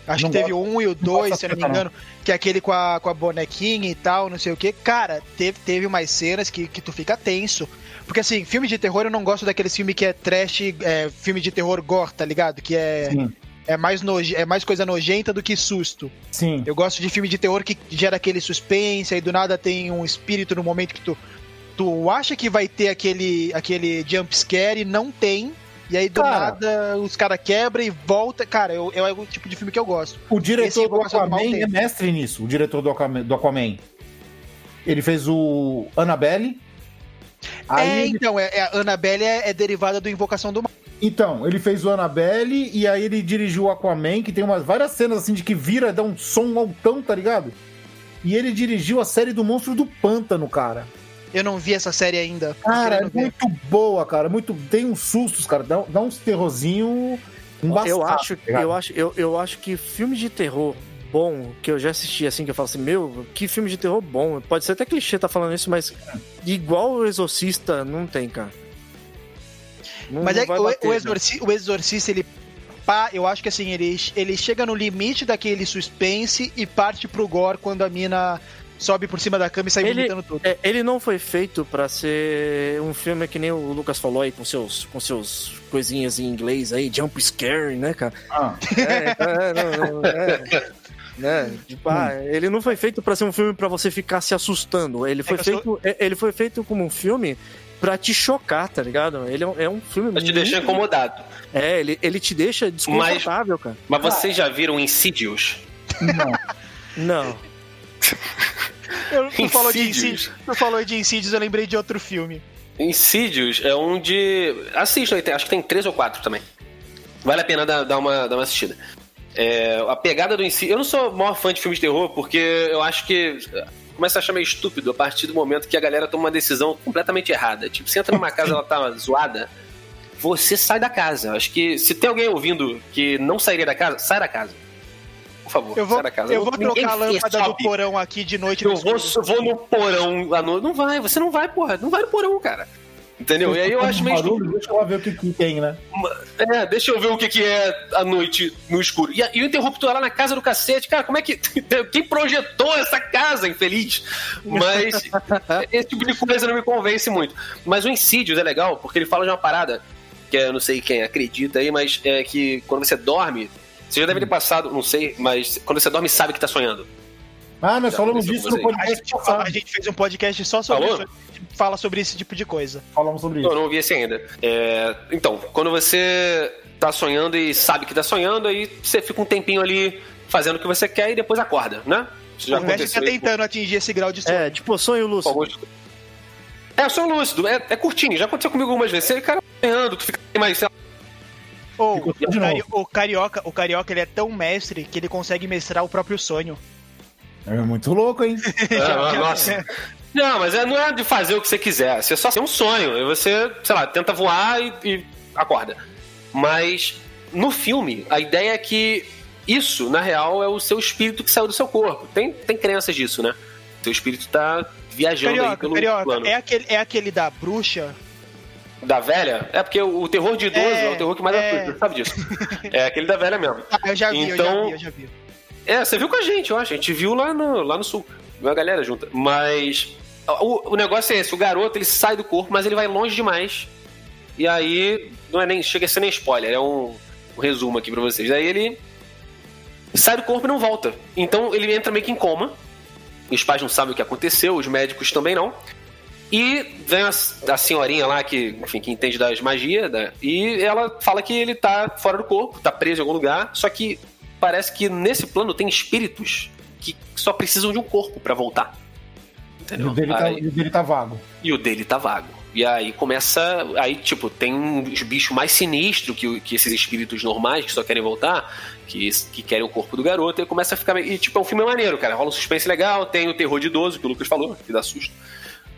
Acho Não que teve gosto- o um e o dois, se eu não me engano, que é aquele com a, com a bonequinha e tal, não sei o que. Cara, teve, teve umas cenas que, que tu fica tenso. Porque assim, filme de terror eu não gosto daqueles filmes que é trash, é, filme de terror gore, tá ligado? Que é, Sim. é, mais noje, é mais coisa nojenta do que susto. Sim. Eu gosto de filme de terror que gera aquele suspense, aí do nada tem um espírito no momento que tu, tu acha que vai ter aquele, aquele jump scare e não tem. E aí do Cara. nada os caras quebram e volta. Cara, eu, eu é o tipo de filme que eu gosto. O diretor do Aquaman é mestre nisso. O diretor do Aquaman. Do Aquaman. Ele fez o Annabelle. Aí é, ele- então, é, é, a Annabelle é, é derivada do Invocação do Mal. Então, ele fez o Annabelle e aí ele dirigiu o Aquaman, que tem umas várias cenas assim de que vira, dá um som altão, tá ligado? E ele dirigiu a série do Monstro do Pântano, cara. Eu não vi essa série ainda. Cara, é querendo ver. muito boa, cara. Muito, tem uns sustos, cara. Dá, dá uns terrorzinho embaçado. eu acho, tá eu acho, eu, eu acho que filme de terror bom que eu já assisti assim que eu falo assim, meu, que filme de terror bom. Pode ser até clichê tá falando isso, mas igual o Exorcista não tem, cara. Não- Mas não é o, bater, o, né? exorci, o Exorcista, ele. pá, eu acho que assim, ele, ele chega no limite daquele suspense e parte pro gore quando a mina sobe por cima da cama e sai Ele- vomitando tudo. É, ele não foi feito pra ser um filme que nem o Lucas falou aí com seus com seus coisinhas em inglês aí, jump scare, né, cara? Ah, É, é, não, não, é. Né? Tipo, ah, ele não foi feito pra ser um filme pra você ficar se assustando. Ele foi que eu feito, é- ele foi feito como um filme pra te chocar, tá ligado? Ele é um, é filme Pra te deixar incomodado. É, ele, ele te deixa desconfortável, cara. Mas vocês já viram Insidious? não. Não. Eu, tu, falou de Insidious. Insidious, tu falou de Insidious, eu lembrei de outro filme. Insidious é um de. Assista, aí, tem- acho que tem três ou quatro também. Vale a pena dar, dar uma, dar uma assistida. É, a pegada do Insidious. Eu não sou o maior fã de filmes de terror, porque eu acho que. Começa a achar meio estúpido a partir do momento que a galera toma uma decisão completamente errada. Tipo, você entra numa casa ela tá zoada, você sai da casa. Acho que se tem alguém ouvindo que não sairia da casa, sai da casa. Por favor, Eu vou, sai da casa. eu vou Ninguém trocar a lâmpada do porão aqui de noite Eu vou, vou no porão à noite. Não vai, você não vai, porra. Não vai no porão, cara. Entendeu? E aí eu acho meio. Barulho, deixa eu ver o que, que tem, né? É, deixa eu ver o que, que é a noite no escuro. E, e o interruptor lá na casa do cacete, cara, como é que. Quem projetou essa casa, infeliz? Mas esse tipo de coisa não me convence muito. Mas o Insidious é legal, porque ele fala de uma parada, que eu não sei quem acredita aí, mas é que quando você dorme. Você já deve ter passado, não sei, mas quando você dorme, sabe que tá sonhando. Ah, nós Já falamos disso no A podcast gente, a gente fez um podcast só sobre Falou? isso. Fala sobre esse tipo de coisa. Falamos sobre Eu isso. não ouvi esse ainda. É, então, quando você tá sonhando e sabe que tá sonhando, aí você fica um tempinho ali fazendo o que você quer e depois acorda, né? Isso já o aconteceu tá aí com- tentando atingir esse grau de sono. É, tipo sonho lúcido. É, sonho lúcido, é, é curtinho, já aconteceu comigo algumas vezes. Você, cara, sonhando, tu fica mais, sei lá, Ou Ficou o, cari- o carioca, o carioca ele é tão mestre que ele consegue mestrar o próprio sonho. É muito louco, hein? Ah, nossa. Não, mas é- não é de fazer o que você quiser. Você só tem um sonho. E você, sei lá, tenta voar e, e acorda. Mas no filme, a ideia é que isso, na real, é o seu espírito que saiu do seu corpo. Tem, tem crenças disso, né? Seu espírito tá viajando aí pelo carioca, plano. é aquele, é aquele da bruxa? Da velha? É porque o, o terror de idoso é, É, o terror que mais é. assusta, você sabe disso. é aquele da velha mesmo. Ah, eu já vi, eu já Então- vi, eu já vi. É, você viu com a gente, acho. A gente viu lá no, lá no sul. Viu a galera junta. Mas o, o negócio é esse: o garoto ele sai do corpo, mas ele vai longe demais. E aí, não é nem. Chega a ser nem spoiler, é um, um resumo aqui pra vocês. Daí ele sai do corpo e não volta. Então ele entra meio que em coma. Os pais não sabem o que aconteceu, os médicos também não. E vem a, a senhorinha lá que, enfim, que entende das magias, né? e ela fala que ele tá fora do corpo, tá preso em algum lugar, só que parece que nesse plano tem espíritos que só precisam de um corpo pra voltar. E Entendeu? o dele tá, Aí- e o dele tá vago. e o dele tá vago. E aí começa. Aí, tipo, tem uns bichos mais sinistros que, que esses espíritos normais que só querem voltar, que, que querem o corpo do garoto, e começa a ficar. E, tipo, é um filme maneiro, cara. Rola um suspense legal, tem o terror de idoso, que o Lucas falou, que dá susto.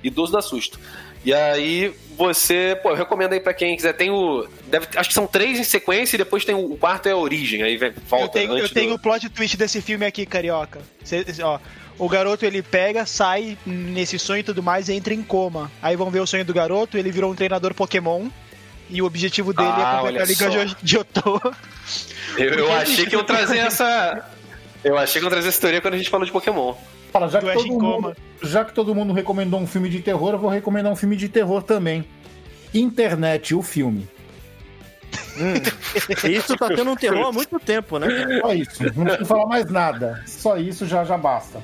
Idoso dá susto. E aí, você, pô, eu recomendo aí pra quem quiser. Tem o. Deve, acho que são três em sequência e depois tem o, o quarto é a origem. Aí vem, volta Eu tenho, eu tenho do- o plot twist desse filme aqui, carioca. Cê- ó, o garoto ele pega, sai nesse sonho e tudo mais e entra em coma. Aí vão ver o sonho do garoto, ele virou um treinador Pokémon. E o objetivo dele Ah, é completar a Liga só. de Jotô. Eu, eu achei que eu trazer essa. Eu achei que eu trazer essa teoria quando a gente falou de Pokémon. Fala, já Do que, todo mundo, coma. já que todo mundo recomendou um filme de terror, eu vou recomendar um filme de terror também. Internet, o filme. Isso tá tendo um terror há muito tempo, né? Só isso. Não preciso falar mais nada. Só isso já, já basta.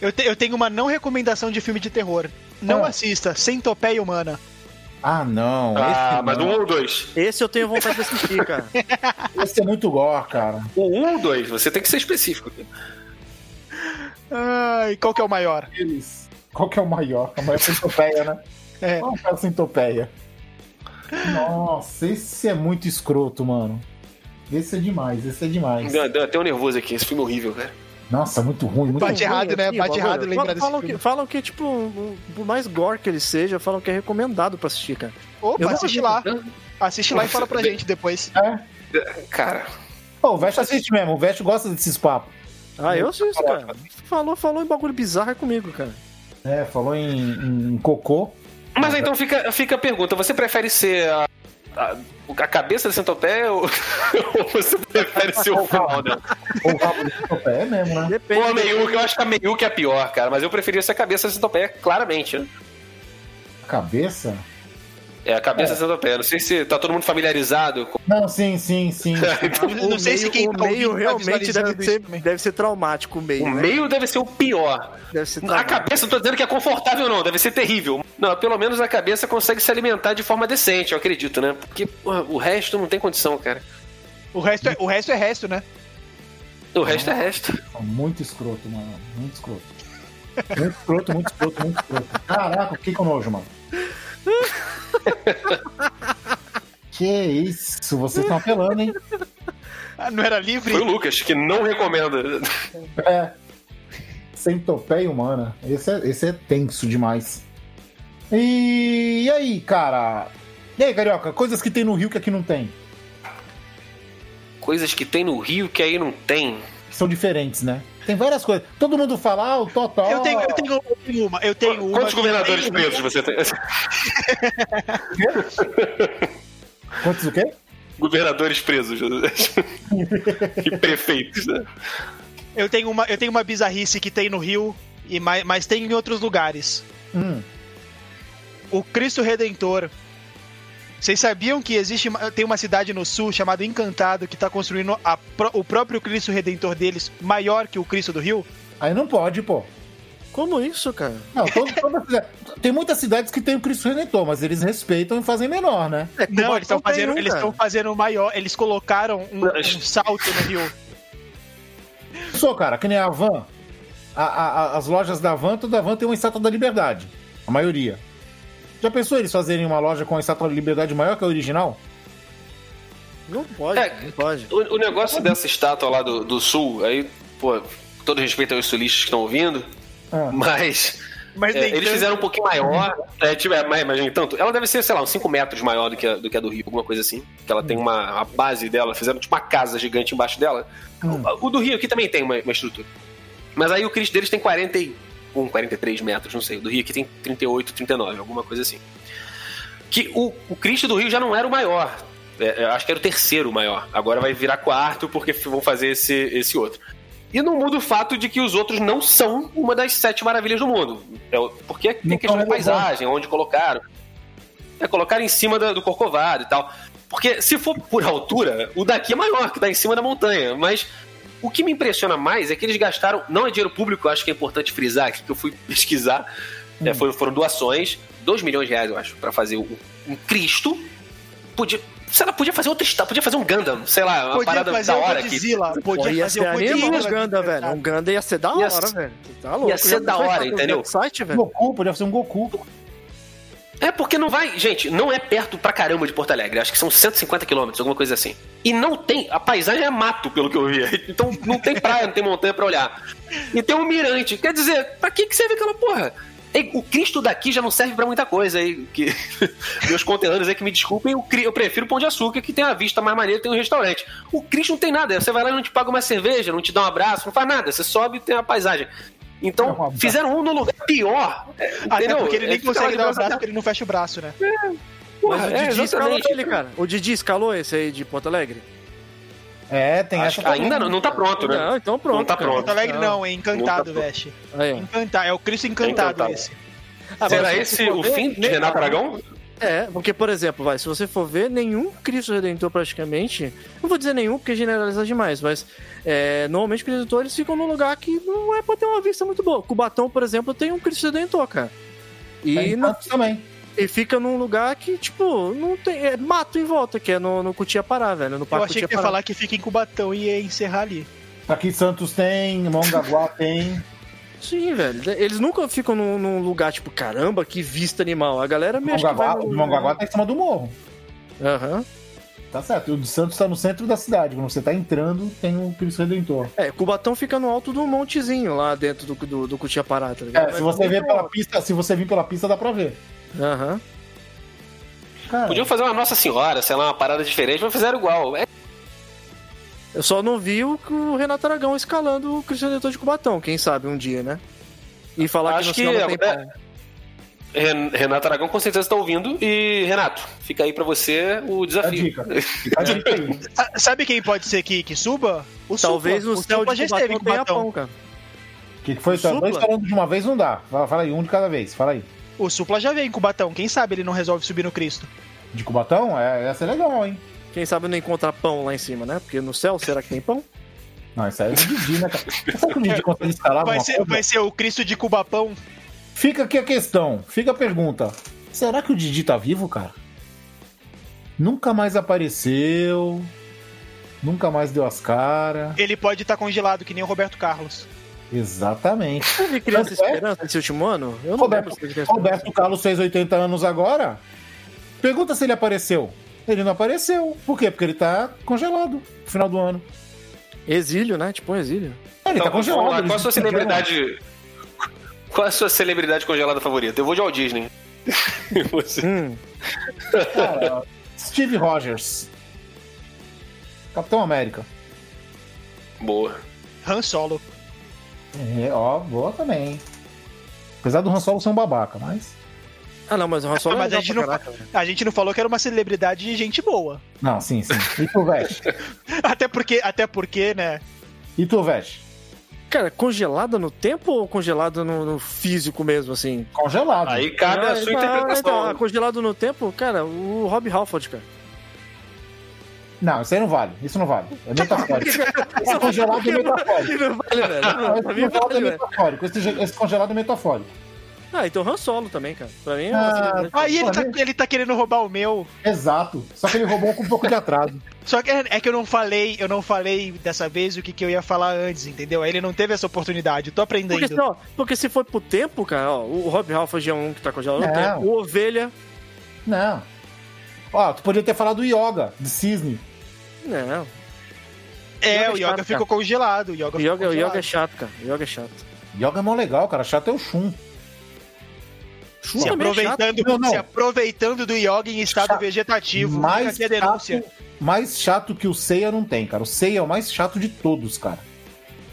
Eu, te- eu tenho uma não recomendação de filme de terror. Não Ah. assista, Centopeia Humana. Ah, não. Ah, esse, mas não. um ou dois? Esse eu tenho vontade de assistir, cara. esse é muito gore, cara. O um ou dois? Você tem que ser específico. Ai, qual que é o maior? Eles. Qual que é o maior? A maior centopeia, né? É. Qual que é a centopeia? Nossa, esse é muito escroto, mano. Esse é demais, esse é demais. Deu, deu até um nervoso aqui. Esse filme é horrível, cara. Nossa, muito ruim, muito Bate ruim. errado, né? Aqui, Bate errado lembrar Falam- desse falam filme. que, falam que, tipo, um- por mais gore que ele seja, falam que é recomendado pra assistir, cara. Eu Opa, assiste lá. Assiste lá e fala pra gente depois. É. Cara, Pô, o Vest assiste mesmo, o Vest gosta desses papos. Ah, eu assisto, cara. Falou, falou em bagulho bizarro é comigo, cara. É, falou em, em cocô. mas então fica, fica a pergunta: você prefere ser a, a, a cabeça da centopeia ou, ou você prefere ser o final dela? Ou rabo de centopeia, é mesmo, né? Depende. Ou a meiuca, eu acho que a meiuca é a pior, cara. Mas eu preferia ser a cabeça da centopeia, claramente, né? Cabeça? É, a cabeça da centopeia. Não sei se tá todo mundo familiarizado com. Não, sim, sim, sim. Eu não sei se quem o tá meio tá realmente deve ser, deve ser traumático o meio, O né? meio deve ser o pior. Deve ser A cabeça, não tô dizendo que é confortável, não, deve ser terrível. Não, pelo menos a cabeça consegue se alimentar de forma decente, eu acredito, né? Porque porra, o resto não tem condição, cara. O resto é, o resto, é resto, né? O resto é resto. Muito escroto, mano. Muito escroto. Muito escroto, muito escroto, muito escroto. Caraca, que com nojo, mano. Que isso, vocês estão apelando, hein? Ah, não era livre? Foi o Lucas, que não recomenda. É. Centopeia humana. Esse é, esse é tenso demais. E, e aí, cara? E aí, Carioca? Coisas que tem no Rio que aqui não tem. Coisas que tem no Rio que aí não tem. São diferentes, né? Tem várias coisas. Todo mundo fala, ah, o Totó. Eu tenho, eu, tenho, eu tenho uma. Eu tenho uma Quantos que governadores tem- presos você tem? Quantos o quê? governadores presos. e prefeitos, né? Eu tenho uma, eu tenho uma bizarrice que tem no Rio, e mas, mas tem em outros lugares. Hum. O Cristo Redentor. Vocês sabiam que existe uma- tem uma cidade no sul chamada Encantado que está construindo a o próprio Cristo Redentor deles maior que o Cristo do Rio? Aí não pode, pô. Como isso, cara? Não, todo- toda cidade- tem muitas cidades que tem o Cristo Redentor, mas eles respeitam e fazem menor, né? É, Não, eles estão fazendo, um, eles estão fazendo maior. Eles colocaram um, um salto no Rio. Sou, cara, que nem a Van. A- a- a- as lojas da Van, toda Van tem uma estátua da liberdade. A maioria. Já pensou eles fazerem uma loja com a estátua da liberdade maior que a original? Não pode, É, não pode. O, o negócio dessa estátua lá do, do sul, aí, pô, todo respeito aos sulistas que estão ouvindo, Ah. mas Mas é, eles tanto. fizeram um pouquinho maior. É, tipo, é, mas imagina tanto. Ela deve ser, sei lá, uns 5 metros maior do que, a, do que a do Rio, alguma coisa assim. Que ela tem uma a base dela, fizeram tipo uma casa gigante embaixo dela. O, o do Rio aqui também tem uma, uma estrutura. Mas aí o Cristo deles tem 41, 43 metros, não sei. O do Rio aqui tem 38, 39, alguma coisa assim. Que o, o Cristo do Rio já não era o maior. É, eu acho que era o terceiro maior. Agora vai virar quarto porque vão fazer esse, esse outro. E não muda o fato de que os outros não são uma das sete maravilhas do mundo. É, porque tem Não questão de paisagem, onde colocaram. É, colocaram em cima do Corcovado e tal. Porque se for por altura, o daqui é maior, que tá em cima da montanha. Mas o que me impressiona mais é que eles gastaram. Não é dinheiro público, eu acho que é importante frisar aqui, que eu fui pesquisar. É, foi- foram doações, 2 milhões de reais, eu acho, pra fazer um, um Cristo. Podia. Sei lá, podia fazer outro estado, podia fazer um Gundam, sei lá, uma Podia parada fazer da hora aqui. Godzilla, podia ia fazer animal Godzilla. um Ganda, velho. Um Ganda ia ser da Ia hora, ser- velho. Tá louco. ia ser da hora, entendeu? website, velho. Goku, podia fazer um Goku. É porque não vai. Gente, não é perto pra caramba de Porto Alegre. Acho que são 150 quilômetros, alguma coisa assim. E não tem. A paisagem é mato, pelo que eu vi. Então não tem praia, não tem montanha pra olhar. E tem um mirante. Quer dizer, pra que, que serve aquela porra? O Cristo daqui já não serve pra muita coisa aí. Que... Meus conterrâneos aí que me desculpem, eu, prefiro Pão de Açúcar, que tem a vista mais maneira, tem um restaurante. O Cristo não tem nada. Você vai lá e não te paga uma cerveja, não te dá um abraço, não faz nada. Você sobe e tem a paisagem. É Então, fizeram um no lugar pior. É, Até entendeu? porque ele nem É, consegue dar o braço porque ele não fecha o braço, né? Porra, Mas o é, Didi escalou exatamente. ele, cara. O Didi escalou esse aí de Porto Alegre? É, tem Acho essa que ainda não, não tá pronto, né? Não, então pronto. Não tá cara. pronto. Porto Alegre não, é encantado, Não tá veste. Aí, ó. Encantado, é o Cristo encantado, Encantado. esse. Agora, Será se esse o fim de Renato Aragão? É, porque, por exemplo, vai, se você for ver, nenhum Cristo Redentor praticamente. Não vou dizer nenhum, porque generaliza demais, mas é, normalmente os Cristo Redentor eles ficam num lugar que não é pra ter uma vista muito boa. Cubatão, por exemplo, tem um Cristo Redentor, cara. E, Tem não- também. e fica num lugar que, tipo, não tem. É mato em volta, que é no, no Cutia Pará, velho. No Eu Parque achei Cutia que ia Pará. falar que fica em Cubatão e ia encerrar ali. Aqui Santos tem, Mongaguá tem. Sim, velho. Eles nunca ficam num, num lugar, tipo, caramba, que vista animal. A galera mexe que Mongaguá, vai o no- Mongaguá tá em cima do morro. Aham. Tá certo. O de Santos tá no centro da cidade. Quando você tá entrando, tem o Cristo Redentor. É, Cubatão fica no alto do montezinho lá dentro do, do, do Cutia Pará, tá ligado? É, se você ver pela pista, se você vir pela pista, dá pra ver. Aham. Cara, Podiam fazer uma Nossa Senhora, sei lá, uma parada diferente, mas fizeram igual. É, Eu só não vi o, o Renato Aragão escalando o Cristo Redentor de Cubatão, quem sabe um dia, né? E falar Acho que no que não tem pau. Ren- Renato Aragão com certeza tá ouvindo. E, Renato, fica aí pra você o a desafio. dica. A dica aí. Sabe quem pode ser que, que suba? O Talvez Supla. no o céu Supla de já esteve pão, cara. O que, que foi? O Tá dois Supla? falando de uma vez não dá. Fala, fala aí, um de cada vez. Fala aí. O Supla já veio em Cubatão. Quem sabe ele não resolve subir no Cristo? De Cubatão? É, essa é legal, hein? Quem sabe não encontrar pão lá em cima, né? Porque no céu, será que tem pão? Não, isso aí é do Didi, né, cara? Será que o Didi consegue escalar Vai ser, coisa? vai ser o Cristo de Cubapão. Fica aqui a questão, fica a pergunta. Será que o Didi tá vivo, cara? Nunca mais apareceu. Nunca mais deu as caras. Ele pode estar congelado, que nem o Roberto Carlos. Exatamente. Teve criança Tanto é- esperança esse último ano? Eu não Roberto, Roberto Carlos fez 80 anos agora. Pergunta se ele apareceu. Ele não apareceu. Por quê? Porque ele tá congelado no final do ano. Exílio, né? Tipo um exílio. Ele Então, tá congelado. lá, qual a sua celebridade. Qual a sua celebridade congelada favorita? Eu vou de Walt Disney. E você? Hum, Cara, Steve Rogers. Capitão América. Boa. Han Solo. É, ó, boa também. Apesar do Han Solo ser um babaca, mas. Ah, não, mas o Han Solo Mas é a gente, pra não, velho. a gente não falou que era uma celebridade de gente boa. Não, sim, sim. E tu? Até porque, até porque, né? E tu? Cara, congelada no tempo ou congelada no, no físico mesmo, assim? Congelado. Aí cabe a Ah, sua então, interpretação. então, ah, congelado no tempo, cara, o Rob Halford, cara. Não, isso aí não vale. Isso não vale. É metafórico. Esse congelado é metafórico. Não vale, velho. Não, esse congelado é metafórico. Esse, esse congelado é metafórico. Ah, então Han Solo também, cara. Pra mim é Ah, uma Aí ele tá, né? ele tá querendo roubar o meu. Exato. Só que ele roubou com um pouco de atraso. Só que é é que eu não falei, eu não falei dessa vez o que, que eu ia falar antes, entendeu? Aí ele não teve essa oportunidade. Eu tô aprendendo. Porque, ó, porque se for pro tempo, cara, ó, o Rob Halford é um que tá congelado no tempo. O Ovelha, Não. Ó, tu podia ter falado do Yoga, de Cisne. não. É, Yoga o é chato, Yoga ficou congelado. O Yoga, O ficou Yoga, o congelado. yoga é chato, cara. O Yoga é chato. Yoga é mó legal, cara. Chato é o Shun. Se é chato. aproveitando, Não, não. se aproveitando do Yoga em estado Chato. vegetativo. Mais a denúncia. chato, mais chato que o Seiya não tem, cara. O Seiya é o mais chato de todos, cara.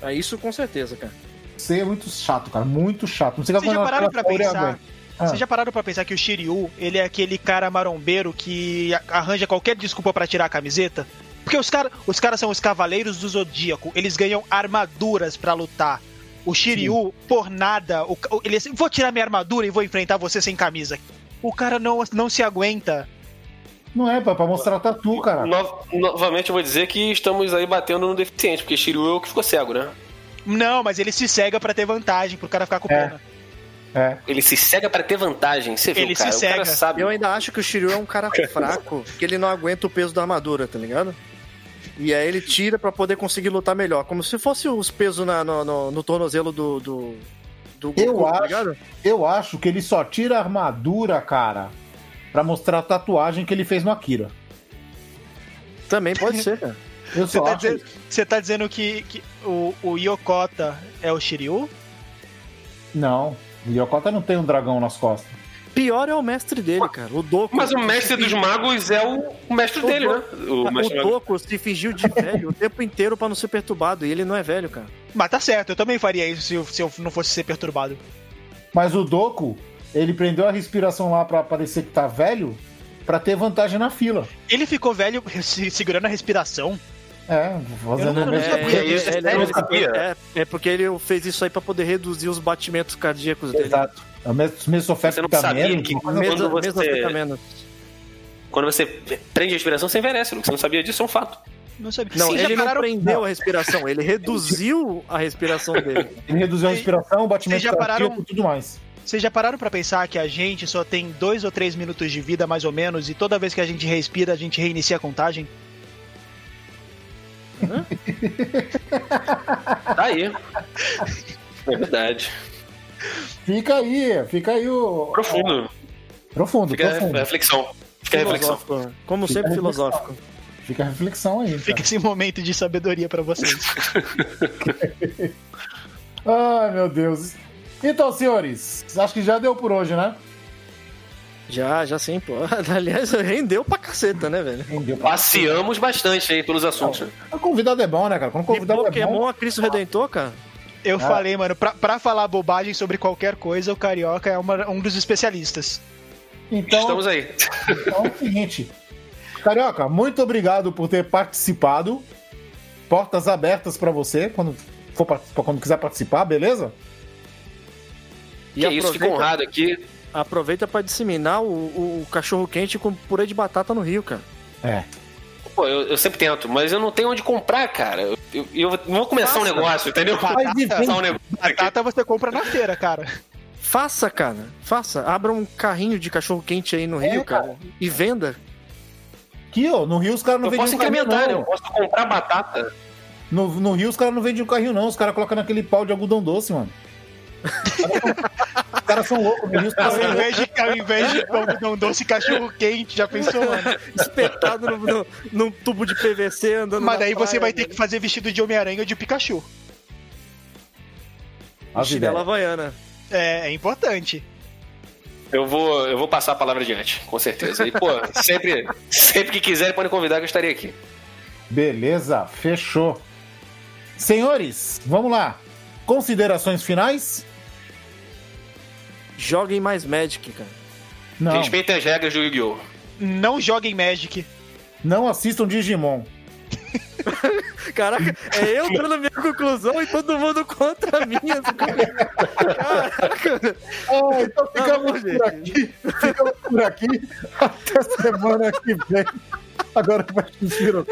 É isso com certeza, cara. O Seiya é muito chato, cara. Muito chato. Não sei Vocês já pararam pra pensar? Ah. Vocês já pararam pra pensar que o Shiryu, ele é aquele cara marombeiro que arranja qualquer desculpa pra tirar a camiseta? Porque os caras os cara são os cavaleiros do Zodíaco, eles ganham armaduras pra lutar. O Shiryu, por nada, o, ele assim, vou tirar minha armadura e vou enfrentar você sem camisa. O cara não, não se aguenta. Não é, pra, pra mostrar tatu, cara. No- novamente eu vou dizer que estamos aí batendo no deficiente, porque Shiryu é o que ficou cego, né? Não, mas ele se cega pra ter vantagem, pro cara ficar com É. pena. É. Ele se cega pra ter vantagem. Você viu, Ele se cara? O cara cega. sabe. Eu ainda acho que o Shiryu é um cara fraco, que ele não aguenta o peso da armadura, tá ligado? E aí ele tira pra poder conseguir lutar melhor. Como se fosse os pesos na- no, no, no tornozelo do. do, do Eu Goku, tá acho. ligado? Eu acho que ele só tira a armadura, cara, pra mostrar a tatuagem que ele fez no Akira. Também pode ser, cara. Eu Você tá, dizendo, você tá dizendo que, que o, o Yokota é o Shiryu? Não. O Yokota não tem um dragão nas costas. Pior é o mestre dele, cara. O Doku. Mas o mestre dos magos é o, o mestre O dele, do- né? O O mestre. Doku se fingiu de velho o tempo inteiro pra não ser perturbado. E ele não é velho, cara. Mas tá certo, eu também faria isso se eu, se eu não fosse ser perturbado. Mas o Doku, ele prendeu a respiração lá pra parecer que tá velho, pra ter vantagem na fila. Ele ficou velho se- segurando a respiração. É, fazendo não- o mesmo. não é, disso, ele- eu não ele- sabia. é, é porque ele fez isso aí pra poder reduzir os batimentos cardíacos dele. Exato. É o mesmo mesofeto Você não fica sabia menos, que- Quando mesa você-. Quando você prende a respiração, você envelhece, Luke. Você não sabia disso, é um fato. Não sabia. Não, Sim, já ele não pararam- prendeu a respiração, ele reduziu a respiração dele. Ele reduziu a respiração, o batimento cardíaco pararam- e tudo mais. Vocês já pararam pra pensar que a gente só tem dois ou três minutos de vida, mais ou menos, e toda vez que a gente respira, a gente reinicia a contagem? Tá aí. É verdade. Fica aí, fica aí o. Profundo. Profundo, Fica a profundo. reflexão. Fica a reflexão. Filosófico. Como Fica sempre, a filosófico. Fica a reflexão aí. Fica esse momento de sabedoria pra vocês. Ai, meu Deus. Então, senhores, acho que já deu por hoje, né? Já, já sim, pô. Aliás, rendeu pra caceta, né, velho? Rendeu pra- Passeamos bastante aí pelos assuntos. O convidado é bom, né, cara? Quando o E convidado é Pokémon bom. a Cristo Redentor, cara. Eu Ah. falei, mano, pra, pra falar bobagem sobre qualquer coisa, o Carioca é uma- um dos especialistas. Então, Estamos aí. então é o seguinte. Carioca, muito obrigado por ter participado. Portas abertas pra você quando for quando quiser participar, beleza? E que isso, fico aproveita, honrado aqui. Aproveita pra disseminar o, o, cachorro quente com purê de batata no Rio, cara. É. Pô, eu, eu sempre tento, mas eu não tenho onde comprar, cara. Eu, eu, eu vou começar um Faça. negócio, entendeu? Começar um negócio. Batata você compra na feira, cara. Faça, cara. Faça. Abra um carrinho de cachorro quente aí no É, Rio, cara. cara. E venda. aqui, ó, no Rio os caras não Eu vendem posso um carrinho, incrementar, né? não. Eu posso comprar batata. No, no Rio os caras não vendem um carrinho, não. Os caras colocam naquele pau de algodão doce, mano. Os caras são loucos, Ao loucos. invés de, ao invés de pão de doce, cachorro quente, já pensou, mano? Espetado no, no- num tubo de PVC andando Mas na daí você praia, vai ter né? que fazer vestido de Homem-Aranha ou de Pikachu. Chinela ideias. havaiana. É, é importante. Eu vou, eu vou passar a palavra adiante, com certeza. E, pô, sempre, sempre que quiserem, podem convidar que eu estarei aqui. Beleza, fechou. Senhores, vamos lá. Considerações finais? Joguem mais Magic, cara. Não. Respeitem as regras do Yu-Gi-Oh! Não joguem Magic. Não assistam Digimon. Caraca, é eu dando a minha conclusão e todo mundo contra a minha. Caraca. Ah, então ficamos Não, por aqui. Ficamos por aqui. Até semana que vem. Agora que vai desvirar.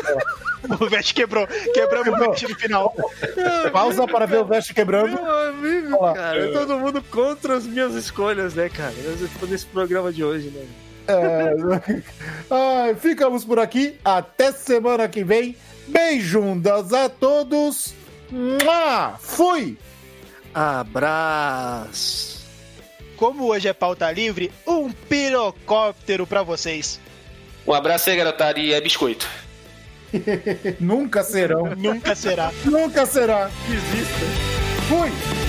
O Vest quebrou. Quebramos o. Vest no final. Pausa para ver o veste quebrando. Meu amigo, Olha lá. cara, todo mundo contra as minhas escolhas, né, cara? Nesse- Nesse programa de hoje, né? É... Ai, ficamos por aqui. Até semana que vem. Beijundas a todos. Mua! Fui! Abraço. Como hoje é pauta livre, um pirocóptero pra vocês. Um abraço aí, garotada, e é biscoito. Nunca serão. Nunca será. Nunca será. Desista. Fui.